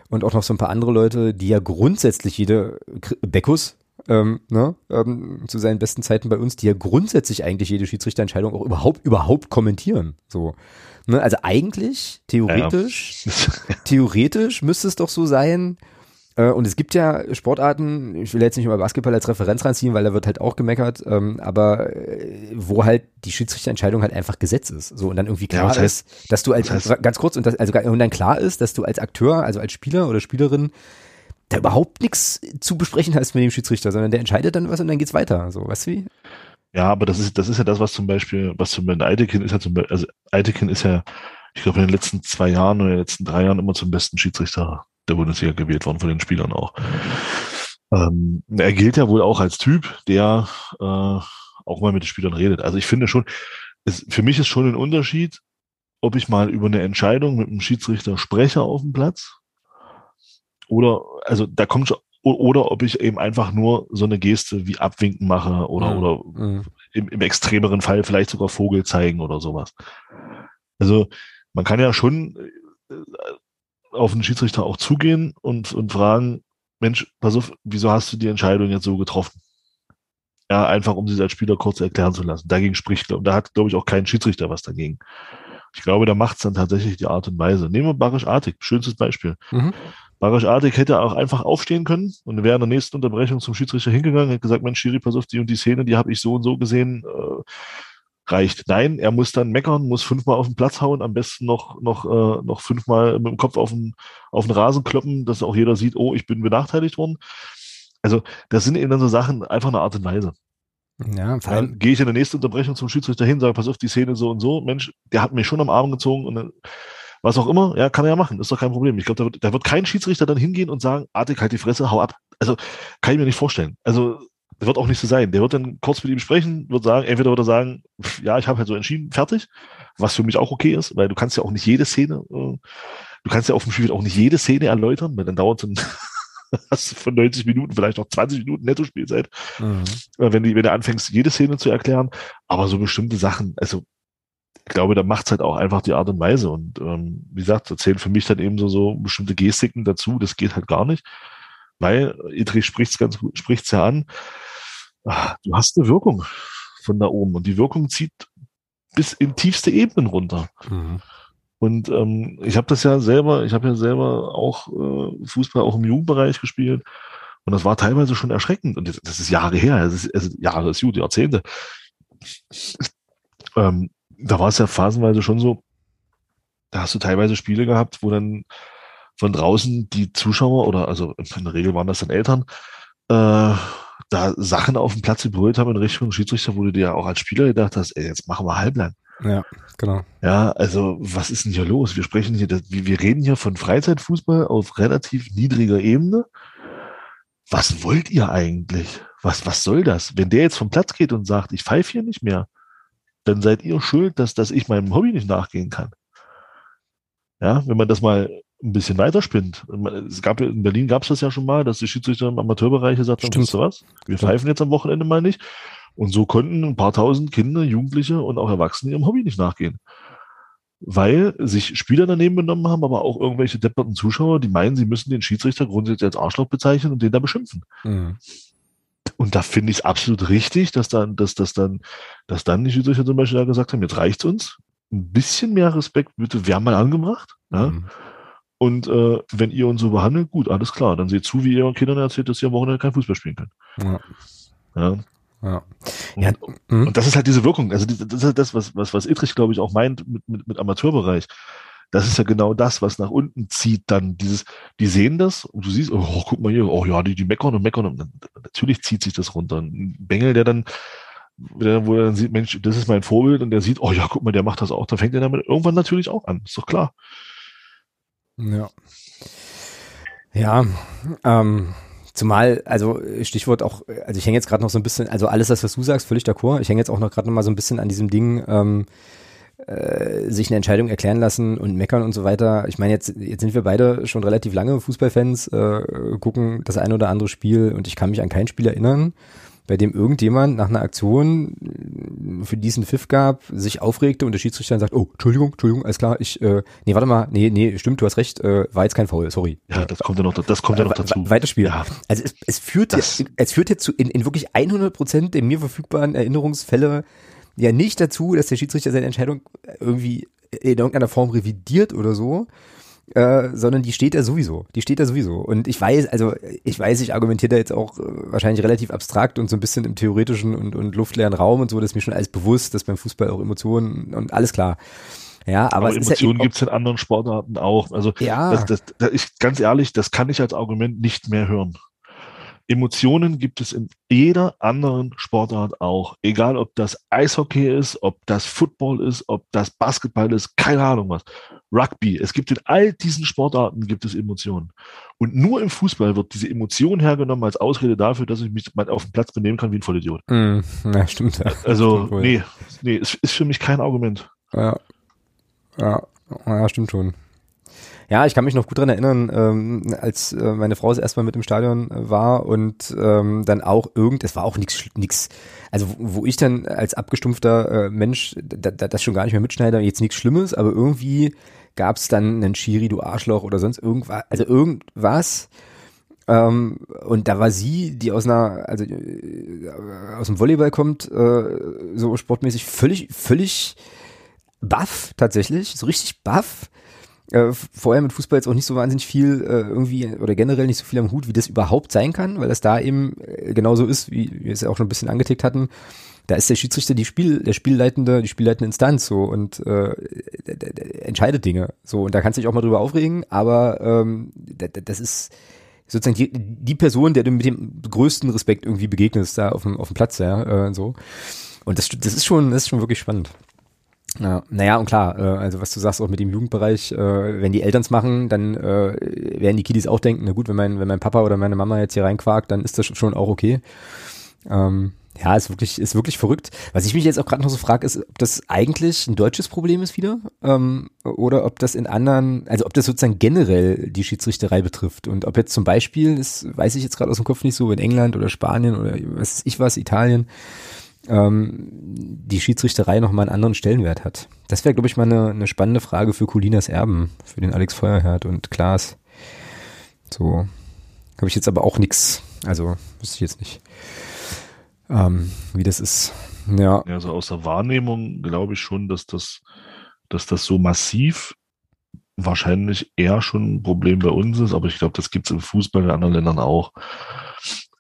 und auch noch so ein paar andere Leute, die ja grundsätzlich jede Beckus, ähm, ne, ähm, zu seinen besten Zeiten bei uns, die ja grundsätzlich eigentlich jede Schiedsrichterentscheidung auch überhaupt, überhaupt kommentieren. So. Ne, also eigentlich, theoretisch, ja. theoretisch müsste es doch so sein, und es gibt ja Sportarten, ich will jetzt nicht mal Basketball als Referenz reinziehen, weil da wird halt auch gemeckert, ähm, aber äh, wo halt die Schiedsrichterentscheidung halt einfach Gesetz ist. So und dann irgendwie klar ja, das heißt, ist, dass du als das heißt, ganz kurz und das, also und dann klar ist, dass du als Akteur, also als Spieler oder Spielerin da überhaupt nichts zu besprechen hast mit dem Schiedsrichter, sondern der entscheidet dann was und dann geht's weiter. So, weißt du wie? Ja, aber das ist, das ist ja das, was zum Beispiel, was zum Beispiel Eitekin ist ja zum Beispiel, also Eitekin ist ja, ich glaube, in den letzten zwei Jahren oder in den letzten drei Jahren immer zum besten Schiedsrichter der Bundesliga gewählt worden von den Spielern auch. Ähm, er gilt ja wohl auch als Typ, der äh, auch mal mit den Spielern redet. Also ich finde schon, es, für mich ist schon ein Unterschied, ob ich mal über eine Entscheidung mit einem Schiedsrichter spreche auf dem Platz oder, also da kommt schon, oder ob ich eben einfach nur so eine Geste wie Abwinken mache oder, mhm. oder mhm. im, im extremeren Fall vielleicht sogar Vogel zeigen oder sowas. Also man kann ja schon äh, auf den Schiedsrichter auch zugehen und, und fragen, Mensch, pass auf, wieso hast du die Entscheidung jetzt so getroffen? Ja, einfach um sie als Spieler kurz erklären zu lassen. Dagegen spricht, und da hat, glaube ich, auch kein Schiedsrichter was dagegen. Ich glaube, da macht es dann tatsächlich die Art und Weise. Nehmen wir Barisch Artig, schönstes Beispiel. Mhm. Barisch Artig hätte auch einfach aufstehen können und wäre in der nächsten Unterbrechung zum Schiedsrichter hingegangen, hätte gesagt, Mensch, Schiri, pass auf, die und die Szene, die habe ich so und so gesehen, äh, reicht. Nein, er muss dann meckern, muss fünfmal auf den Platz hauen, am besten noch, noch, äh, noch fünfmal mit dem Kopf auf den, auf den Rasen kloppen, dass auch jeder sieht, oh, ich bin benachteiligt worden. Also, das sind eben dann so Sachen, einfach eine Art und Weise. Ja, vor allem. gehe ich in der nächsten Unterbrechung zum Schiedsrichter hin, sage, pass auf, die Szene so und so, Mensch, der hat mich schon am Arm gezogen und dann, was auch immer, ja, kann er ja machen, ist doch kein Problem. Ich glaube, da wird, da wird kein Schiedsrichter dann hingehen und sagen, Artig, halt die Fresse, hau ab. Also, kann ich mir nicht vorstellen. Also, das wird auch nicht so sein. Der wird dann kurz mit ihm sprechen, wird sagen, entweder wird er sagen, ja, ich habe halt so entschieden, fertig, was für mich auch okay ist, weil du kannst ja auch nicht jede Szene, äh, du kannst ja auf dem Spiel auch nicht jede Szene erläutern, weil dann dauert dann hast du von 90 Minuten vielleicht noch 20 Minuten Netto-Spielzeit, mhm. Äh, wenn, die, wenn du anfängst, jede Szene zu erklären. Aber so bestimmte Sachen, also ich glaube, da macht's halt auch einfach die Art und Weise. Und ähm, wie gesagt, da zählen für mich dann eben so, so bestimmte Gestiken dazu, das geht halt gar nicht. Weil, Idrich spricht's ganz gut, spricht's ja an, du hast eine Wirkung von da oben und die Wirkung zieht bis in tiefste Ebenen runter. Mhm. Und ähm, ich habe das ja selber, ich habe ja selber auch äh, Fußball auch im Jugendbereich gespielt und das war teilweise schon erschreckend und das, das ist Jahre her, das ist, also Jahre ist gut, Jahrzehnte. Ähm, da war es ja phasenweise schon so, da hast du teilweise Spiele gehabt, wo dann von draußen die Zuschauer oder also in der Regel waren das dann Eltern, äh, da Sachen auf dem Platz gebrüllt haben in Richtung Schiedsrichter, wo du dir auch als Spieler gedacht hast, ey, jetzt machen wir halblang. Ja, genau. Ja, also was ist denn hier los? Wir sprechen hier, wir reden hier von Freizeitfußball auf relativ niedriger Ebene. Was wollt ihr eigentlich? Was, was soll das? Wenn der jetzt vom Platz geht und sagt, ich pfeife hier nicht mehr, dann seid ihr schuld, dass, dass ich meinem Hobby nicht nachgehen kann. Ja, wenn man das mal ein bisschen weiterspinnt. Es gab in Berlin gab es das ja schon mal, dass die Schiedsrichter im Amateurbereich gesagt haben, weißt du was? Wir pfeifen jetzt am Wochenende mal nicht. Und so konnten ein paar tausend Kinder, Jugendliche und auch Erwachsene ihrem Hobby nicht nachgehen. Weil sich Spieler daneben benommen haben, aber auch irgendwelche depperten Zuschauer, die meinen, sie müssen den Schiedsrichter grundsätzlich als Arschloch bezeichnen und den da beschimpfen. Mhm. Und da finde ich es absolut richtig, dass dann, dass, dass dann, dass dann die Schiedsrichter zum Beispiel da gesagt haben, jetzt reicht's uns. Ein bisschen mehr Respekt bitte wäre mal angebracht. Ja? Mhm. Und äh, wenn ihr uns so behandelt, gut, alles klar. Dann seht zu, wie ihr euren Kindern erzählt, dass sie am Wochenende kein Fußball spielen können. Ja. ja. Ja. Und, mhm. und, das ist halt diese Wirkung. Also das ist halt das, was, was, was Idrich, glaube ich, auch meint mit, mit, mit Amateurbereich. Das ist ja genau das, was nach unten zieht dann. Dieses, die sehen das und du siehst, oh, guck mal hier, oh ja, die, die meckern und meckern. Und dann, natürlich zieht sich das runter. Ein Bengel, der dann, wo er dann sieht, Mensch, das ist mein Vorbild und der sieht, oh ja, guck mal, der macht das auch. Dann fängt er damit irgendwann natürlich auch an. Ist doch klar. Ja. Ja, ähm, Zumal, also Stichwort auch, also ich hänge jetzt gerade noch so ein bisschen, also alles was du sagst, völlig d'accord. Ich hänge jetzt auch noch gerade noch mal so ein bisschen an diesem Ding, ähm, äh, sich eine Entscheidung erklären lassen und meckern und so weiter. Ich meine, jetzt, jetzt sind wir beide schon relativ lange Fußballfans, äh, gucken das ein oder andere Spiel und ich kann mich an kein Spiel erinnern, bei dem irgendjemand nach einer Aktion, äh, für diesen Pfiff gab, sich aufregte und der Schiedsrichter dann sagt, oh, Entschuldigung, Entschuldigung, alles klar, ich, äh, nee, warte mal, nee, nee, stimmt, du hast recht, äh, war jetzt kein Foul, sorry. Ja, das kommt ja noch, das kommt ja noch dazu. Weiterspiel. Ja. Also es, es führt jetzt, es führt jetzt zu, in, in wirklich 100 Prozent der mir verfügbaren Erinnerungsfälle ja nicht dazu, dass der Schiedsrichter seine Entscheidung irgendwie in irgendeiner Form revidiert oder so, äh, sondern die steht da sowieso. Die steht da sowieso. Und ich weiß, also ich weiß, ich argumentiere da jetzt auch äh, wahrscheinlich relativ abstrakt und so ein bisschen im theoretischen und, und luftleeren Raum und so, das ist mir schon alles bewusst, dass beim Fußball auch Emotionen und alles klar. Ja, aber, aber Emotionen ja gibt's in anderen Sportarten auch. Also ja. das, das, das, ich, ganz ehrlich, das kann ich als Argument nicht mehr hören. Emotionen gibt es in jeder anderen Sportart auch. Egal, ob das Eishockey ist, ob das Football ist, ob das Basketball ist, keine Ahnung was. Rugby. Es gibt in all diesen Sportarten gibt es Emotionen. Und nur im Fußball wird diese Emotion hergenommen als Ausrede dafür, dass ich mich mal auf dem Platz benehmen kann wie ein Vollidiot. Mm, ja, stimmt. Ja. Also, stimmt nee, nee, es ist für mich kein Argument. Ja. Ja, ja stimmt schon. Ja, ich kann mich noch gut dran erinnern, ähm, als äh, meine Frau das erstmal mit im Stadion äh, war und ähm, dann auch irgend, es war auch nichts, nix, also wo ich dann als abgestumpfter äh, Mensch da, da, das schon gar nicht mehr mitschneide, jetzt nichts Schlimmes, aber irgendwie gab es dann einen Schiri, du Arschloch oder sonst irgendwas, also irgendwas. Ähm, und da war sie, die aus einer, also äh, aus dem Volleyball kommt, äh, so sportmäßig völlig, völlig baff tatsächlich, so richtig baff äh, vorher mit Fußball jetzt auch nicht so wahnsinnig viel äh, irgendwie oder generell nicht so viel am Hut, wie das überhaupt sein kann, weil das da eben äh, genauso ist, wie wir es ja auch schon ein bisschen angetickt hatten. Da ist der Schiedsrichter die Spiel, der Spielleitende, die spielleitende Instanz so und äh, entscheidet Dinge. So, und da kannst du dich auch mal drüber aufregen, aber ähm, das ist sozusagen die, die Person, der du mit dem größten Respekt irgendwie begegnest, da auf dem, auf dem Platz, ja, äh, so. Und das, das ist schon, das ist schon wirklich spannend. Ja, naja, und klar, äh, also was du sagst auch mit dem Jugendbereich, äh, wenn die Elterns machen, dann äh, werden die Kiddies auch denken, na gut, wenn mein, wenn mein Papa oder meine Mama jetzt hier reinquakt, dann ist das schon auch okay. Ähm, ja, ist wirklich, ist wirklich verrückt. Was ich mich jetzt auch gerade noch so frage, ist, ob das eigentlich ein deutsches Problem ist wieder, ähm, oder ob das in anderen, also ob das sozusagen generell die Schiedsrichterei betrifft und ob jetzt zum Beispiel, das weiß ich jetzt gerade aus dem Kopf nicht so, in England oder Spanien oder was ich was, Italien, ähm, die Schiedsrichterei nochmal einen anderen Stellenwert hat. Das wäre, glaube ich, mal eine, eine spannende Frage für Colinas Erben, für den Alex Feuerherd und Klaas. So habe ich jetzt aber auch nichts, also wüsste ich jetzt nicht, ähm, wie das ist. Ja. ja, also aus der Wahrnehmung glaube ich schon, dass das, dass das so massiv wahrscheinlich eher schon ein Problem bei uns ist, aber ich glaube, das gibt es im Fußball in anderen Ländern auch.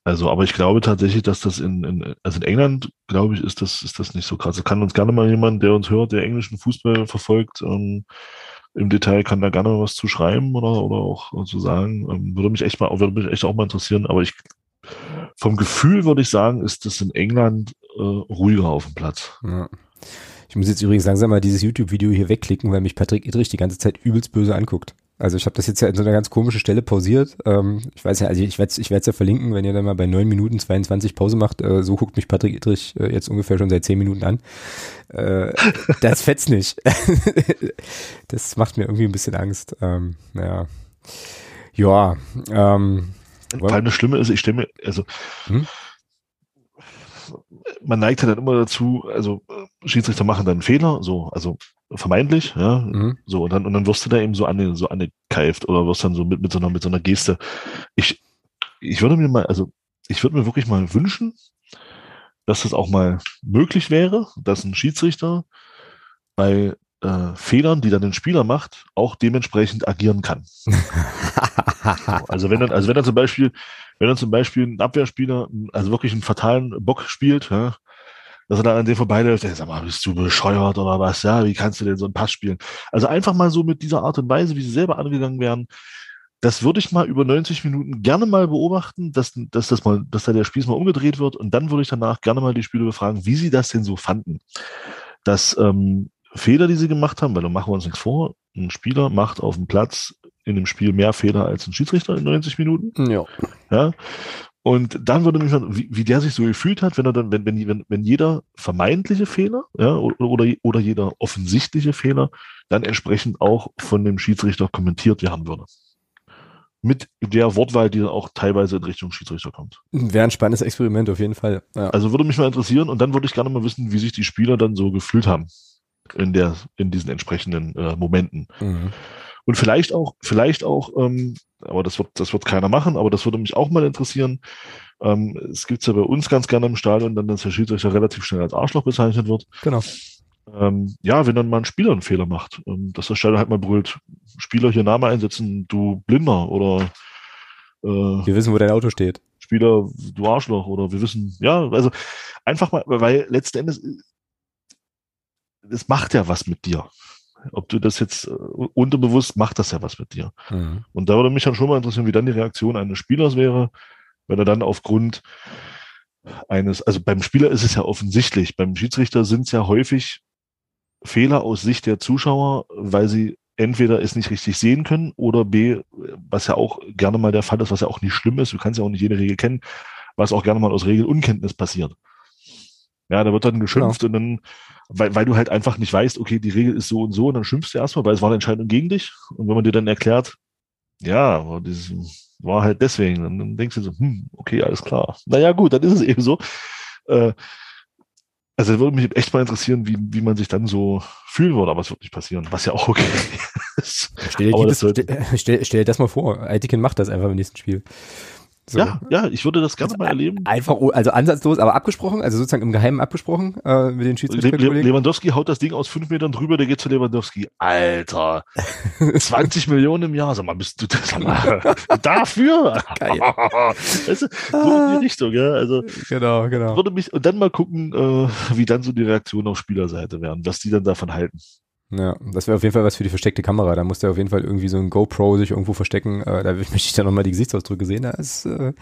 Also, aber ich glaube tatsächlich, dass das in, in also in England, glaube ich, ist das, ist das nicht so krass. Da kann uns gerne mal jemand, der uns hört, der englischen Fußball verfolgt, ähm, im Detail kann da gerne was zu schreiben oder, oder auch zu sagen. Ähm, würde mich echt mal, würde mich echt auch mal interessieren. Aber ich, vom Gefühl würde ich sagen, ist das in England äh, ruhiger auf dem Platz. Ja. Ich muss jetzt übrigens langsam mal dieses YouTube-Video hier wegklicken, weil mich Patrick Idrich die ganze Zeit übelst böse anguckt. Also ich habe das jetzt ja in so einer ganz komischen Stelle pausiert. Ähm, ich weiß ja, also ich werde ich werde es ja verlinken, wenn ihr dann mal bei neun Minuten 22 Pause macht. Äh, so guckt mich Patrick Idrich äh, jetzt ungefähr schon seit zehn Minuten an. Äh, das fetzt nicht. das macht mir irgendwie ein bisschen Angst. Ähm, naja. Ja. Ähm, Vor allem das Schlimme ist, ich stelle mir, also hm? man neigt ja dann immer dazu, also Schiedsrichter machen dann Fehler, so, also vermeintlich, ja, mhm. so, und dann, und dann wirst du da eben so an, so angekeift oder wirst dann so mit, mit so einer, mit so einer Geste. Ich, ich würde mir mal, also, ich würde mir wirklich mal wünschen, dass das auch mal möglich wäre, dass ein Schiedsrichter bei äh, Fehlern, die dann den Spieler macht, auch dementsprechend agieren kann. so, also wenn dann, also wenn er zum Beispiel, wenn er zum Beispiel ein Abwehrspieler, also wirklich einen fatalen Bock spielt, ja, dass er dann an dem vorbeiläuft, der sag mal, bist du bescheuert oder was, ja, wie kannst du denn so einen Pass spielen? Also einfach mal so mit dieser Art und Weise, wie sie selber angegangen werden, das würde ich mal über 90 Minuten gerne mal beobachten, dass, dass das mal, dass da der Spieß mal umgedreht wird und dann würde ich danach gerne mal die Spieler befragen, wie sie das denn so fanden. Dass ähm, Fehler, die sie gemacht haben, weil da machen wir uns nichts vor, ein Spieler macht auf dem Platz in dem Spiel mehr Fehler als ein Schiedsrichter in 90 Minuten. Ja. ja. Und dann würde mich mal, wie, wie der sich so gefühlt hat, wenn er dann, wenn, wenn, wenn, wenn jeder vermeintliche Fehler, ja, oder, oder jeder offensichtliche Fehler dann entsprechend auch von dem Schiedsrichter kommentiert werden würde. Mit der Wortwahl, die dann auch teilweise in Richtung Schiedsrichter kommt. Wäre ein spannendes Experiment auf jeden Fall. Ja. Also würde mich mal interessieren und dann würde ich gerne mal wissen, wie sich die Spieler dann so gefühlt haben in der, in diesen entsprechenden äh, Momenten. Mhm. Und vielleicht auch, vielleicht auch, ähm, aber das wird, das wird keiner machen, aber das würde mich auch mal interessieren. Ähm, es gibt's ja bei uns ganz gerne im Stadion, dann, dass der Schiedsrichter relativ schnell als Arschloch bezeichnet wird. Genau. Ähm, ja, wenn dann mal ein Spieler einen Fehler macht, ähm, dass der Stadion halt mal brüllt, Spieler hier Name einsetzen, du Blinder oder äh, Wir wissen, wo dein Auto steht. Spieler, du Arschloch oder wir wissen, ja, also einfach mal, weil letzten Endes es macht ja was mit dir. Ob du das jetzt äh, unterbewusst macht das ja was mit dir. Mhm. Und da würde mich dann schon mal interessieren, wie dann die Reaktion eines Spielers wäre, wenn er dann aufgrund eines, also beim Spieler ist es ja offensichtlich, beim Schiedsrichter sind es ja häufig Fehler aus Sicht der Zuschauer, weil sie entweder es nicht richtig sehen können oder B, was ja auch gerne mal der Fall ist, was ja auch nicht schlimm ist, du kannst ja auch nicht jede Regel kennen, was auch gerne mal aus Regelunkenntnis passiert. Ja, da wird dann geschimpft genau. und dann weil, weil du halt einfach nicht weißt, okay, die Regel ist so und so, und dann schimpfst du erstmal, weil es war eine Entscheidung gegen dich. Und wenn man dir dann erklärt, ja, das war halt deswegen, dann denkst du so, hm, okay, alles klar. Naja, gut, dann ist es eben so. Äh, also würde mich echt mal interessieren, wie, wie man sich dann so fühlen würde, aber es wird nicht passieren, was ja auch okay ist. Stell dir, das, stell, stell dir das mal vor, Aitiken macht das einfach im nächsten Spiel. So. Ja, ja, ich würde das gerne also, mal erleben. Einfach, also ansatzlos, aber abgesprochen, also sozusagen im Geheimen abgesprochen äh, mit den Schiedsrichterkollegen. Lewandowski haut das Ding aus fünf Metern drüber, der geht zu Lewandowski. Alter, 20 Millionen im Jahr, sag mal, bist du das mal, dafür? Geil. weißt du, so in die Richtung, ja. Also genau, genau. Würde mich und dann mal gucken, äh, wie dann so die Reaktionen auf Spielerseite wären, was die dann davon halten. Ja, das wäre auf jeden Fall was für die versteckte Kamera. Da muss der auf jeden Fall irgendwie so ein GoPro sich irgendwo verstecken. Äh, da möchte ich dann nochmal die Gesichtsausdrücke sehen. Das, äh,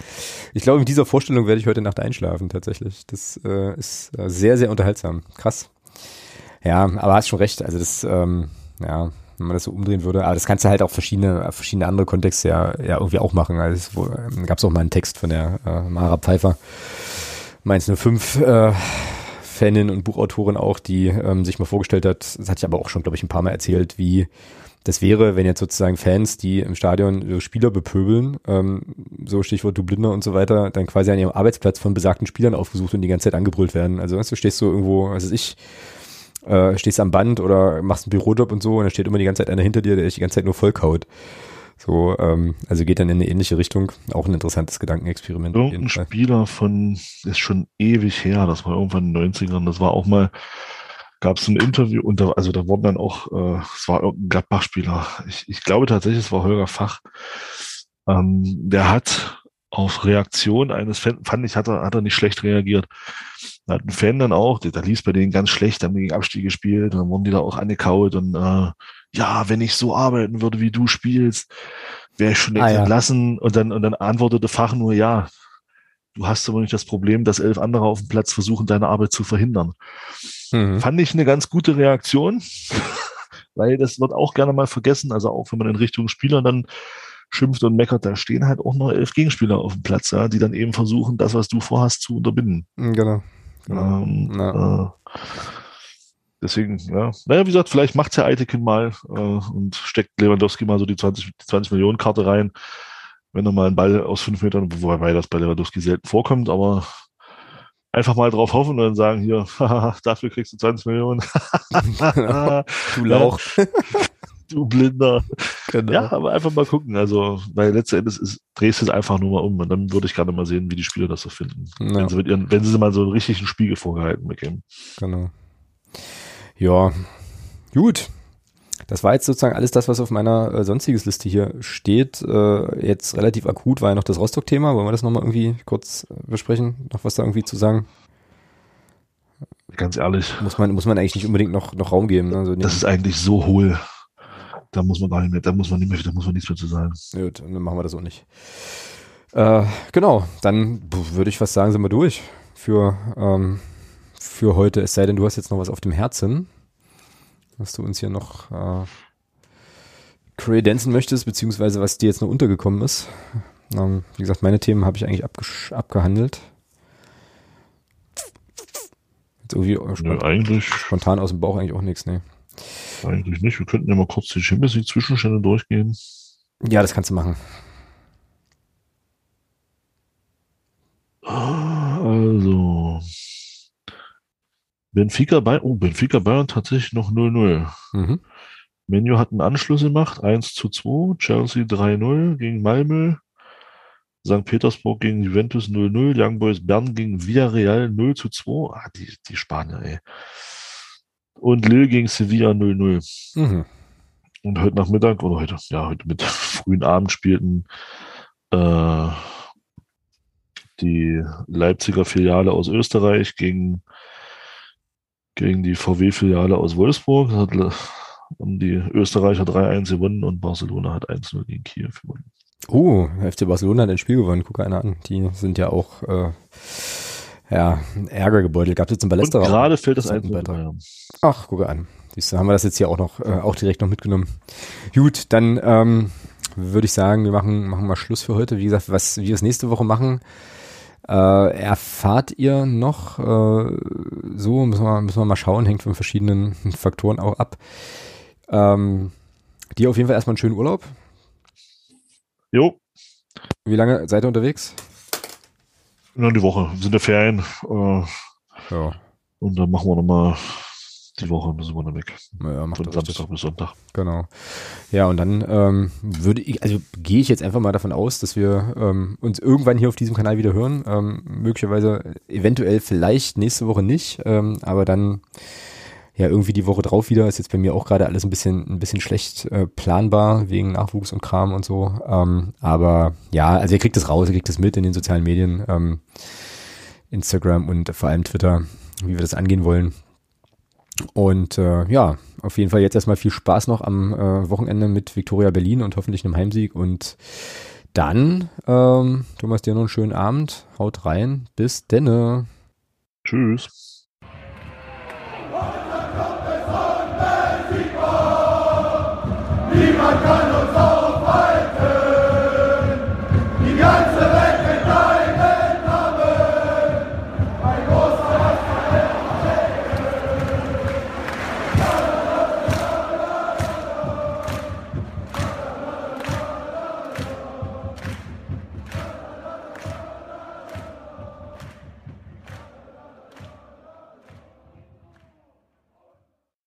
ich glaube, mit dieser Vorstellung werde ich heute Nacht einschlafen, tatsächlich. Das äh, ist äh, sehr, sehr unterhaltsam. Krass. Ja, aber hast schon recht. Also das, ähm, ja, wenn man das so umdrehen würde. Aber das kannst du halt auch verschiedene, verschiedene andere Kontexte ja, ja irgendwie auch machen. Also ähm, gab es auch mal einen Text von der äh, Mara Pfeiffer. Mainz 05, äh, Fanin und Buchautorin auch, die ähm, sich mal vorgestellt hat, das hatte ich aber auch schon, glaube ich, ein paar Mal erzählt, wie das wäre, wenn jetzt sozusagen Fans, die im Stadion so Spieler bepöbeln, ähm, so Stichwort du Blinder und so weiter, dann quasi an ihrem Arbeitsplatz von besagten Spielern aufgesucht und die ganze Zeit angebrüllt werden. Also weißt du, stehst du irgendwo, weiß ich, äh, stehst am Band oder machst einen Bürojob und so und dann steht immer die ganze Zeit einer hinter dir, der dich die ganze Zeit nur vollkaut. So, ähm, also geht dann in eine ähnliche Richtung. Auch ein interessantes Gedankenexperiment. Irgendein Spieler von, ist schon ewig her, das war irgendwann in den 90ern, das war auch mal, gab es ein Interview und da, also da wurden dann auch, äh, es war irgendein Gladbach-Spieler. Ich, ich glaube tatsächlich, es war Holger Fach. Ähm, der hat auf Reaktion eines Fans, fand ich, hat er, hat er nicht schlecht reagiert. Da hat ein Fan dann auch, da lief bei denen ganz schlecht, haben gegen Abstieg gespielt, dann wurden die da auch angekaut und äh, ja, wenn ich so arbeiten würde, wie du spielst, wäre ich schon ah, ja. entlassen. Und dann, und dann antwortete Fach nur, ja, du hast aber nicht das Problem, dass elf andere auf dem Platz versuchen, deine Arbeit zu verhindern. Mhm. Fand ich eine ganz gute Reaktion, weil das wird auch gerne mal vergessen. Also auch wenn man in Richtung Spieler dann schimpft und meckert, da stehen halt auch noch elf Gegenspieler auf dem Platz, ja, die dann eben versuchen, das, was du vorhast, zu unterbinden. Genau. genau. Ähm, ja. äh, Deswegen, ja. Naja, wie gesagt, vielleicht macht's ja Eitekin mal äh, und steckt Lewandowski mal so die 20, die 20 Millionen Karte rein, wenn er mal einen Ball aus fünf Metern, wobei das bei Lewandowski selten vorkommt, aber einfach mal drauf hoffen und dann sagen, hier, dafür kriegst du 20 Millionen. du Lauch. du Blinder. Genau. Ja, aber einfach mal gucken. Also, weil letzten Endes ist, drehst du es einfach nur mal um und dann würde ich gerne mal sehen, wie die Spieler das so finden. Ja. Wenn, sie mit ihren, wenn sie mal so einen richtigen Spiegel vorgehalten bekämen. Genau. Ja, gut. Das war jetzt sozusagen alles das, was auf meiner äh, sonstiges Liste hier steht. Äh, jetzt relativ akut war ja noch das Rostock-Thema. Wollen wir das nochmal irgendwie kurz äh, besprechen? Noch was da irgendwie zu sagen? Ganz ehrlich. Muss man, muss man eigentlich nicht unbedingt noch, noch Raum geben. Ne? Also das ist eigentlich so hohl. Da muss man gar nicht mehr, da muss man nicht mehr, da muss man nichts mehr zu sagen. Gut, dann machen wir das auch nicht. Äh, genau, dann würde ich fast sagen, sind wir durch für ähm, für heute, es sei denn, du hast jetzt noch was auf dem Herzen, was du uns hier noch äh, credenzen möchtest, beziehungsweise was dir jetzt noch untergekommen ist. Ähm, wie gesagt, meine Themen habe ich eigentlich abgehandelt. Jetzt irgendwie spontan, eigentlich, spontan aus dem Bauch eigentlich auch nichts, ne? Eigentlich nicht. Wir könnten ja mal kurz die Champions League Zwischenstände durchgehen. Ja, das kannst du machen. Also. Benfica bei, oh, Benfica Bayern tatsächlich noch 0-0. Mhm. Menu hat einen Anschluss gemacht, 1 zu 2, Chelsea 3-0 gegen Malmö, St. Petersburg gegen Juventus 0-0, Young Boys Bern gegen Villarreal 0 zu 2. Ah, die, die Spanier, ey. Und Lille gegen Sevilla 0-0. Mhm. Und heute Nachmittag, oder heute, ja, heute mit frühen Abend spielten äh, die Leipziger Filiale aus Österreich gegen, gegen die VW-Filiale aus Wolfsburg. Das hat, haben die Österreicher 3-1 gewonnen und Barcelona hat 1-0 gegen Kiew gewonnen. Oh, FC Barcelona hat ein Spiel gewonnen, guck einer an. Die sind ja auch äh, ja, Ärger gebeutelt. Gab es jetzt ein Ballesterer? Gerade fällt das ein. Ach, guck an. Siehst du, haben wir das jetzt hier auch noch, äh, auch direkt noch mitgenommen. Gut, dann ähm, würde ich sagen, wir machen, machen mal Schluss für heute. Wie gesagt, was wir es nächste Woche machen, äh, erfahrt ihr noch. Äh, so müssen wir, müssen wir mal schauen, hängt von verschiedenen Faktoren auch ab. Ähm, dir auf jeden Fall erstmal einen schönen Urlaub. Jo. Wie lange seid ihr unterwegs? Nur die Woche. Wir sind der Ferien. Äh, ja. Und dann machen wir nochmal die Woche, sind wir dann weg. Ja, macht Von Samstag bis Sonntag. Genau. Ja, und dann ähm, würde ich, also gehe ich jetzt einfach mal davon aus, dass wir ähm, uns irgendwann hier auf diesem Kanal wieder hören. Ähm, möglicherweise, eventuell vielleicht nächste Woche nicht, ähm, aber dann ja irgendwie die Woche drauf wieder. Ist jetzt bei mir auch gerade alles ein bisschen, ein bisschen schlecht äh, planbar wegen Nachwuchs und Kram und so. Ähm, aber ja, also ihr kriegt das raus, ihr kriegt das mit in den sozialen Medien, ähm, Instagram und vor allem Twitter, wie wir das angehen wollen. Und äh, ja, auf jeden Fall jetzt erstmal viel Spaß noch am äh, Wochenende mit Victoria Berlin und hoffentlich einem Heimsieg. Und dann, ähm, Thomas, dir noch einen schönen Abend. Haut rein. Bis denne. Tschüss. Niemand kann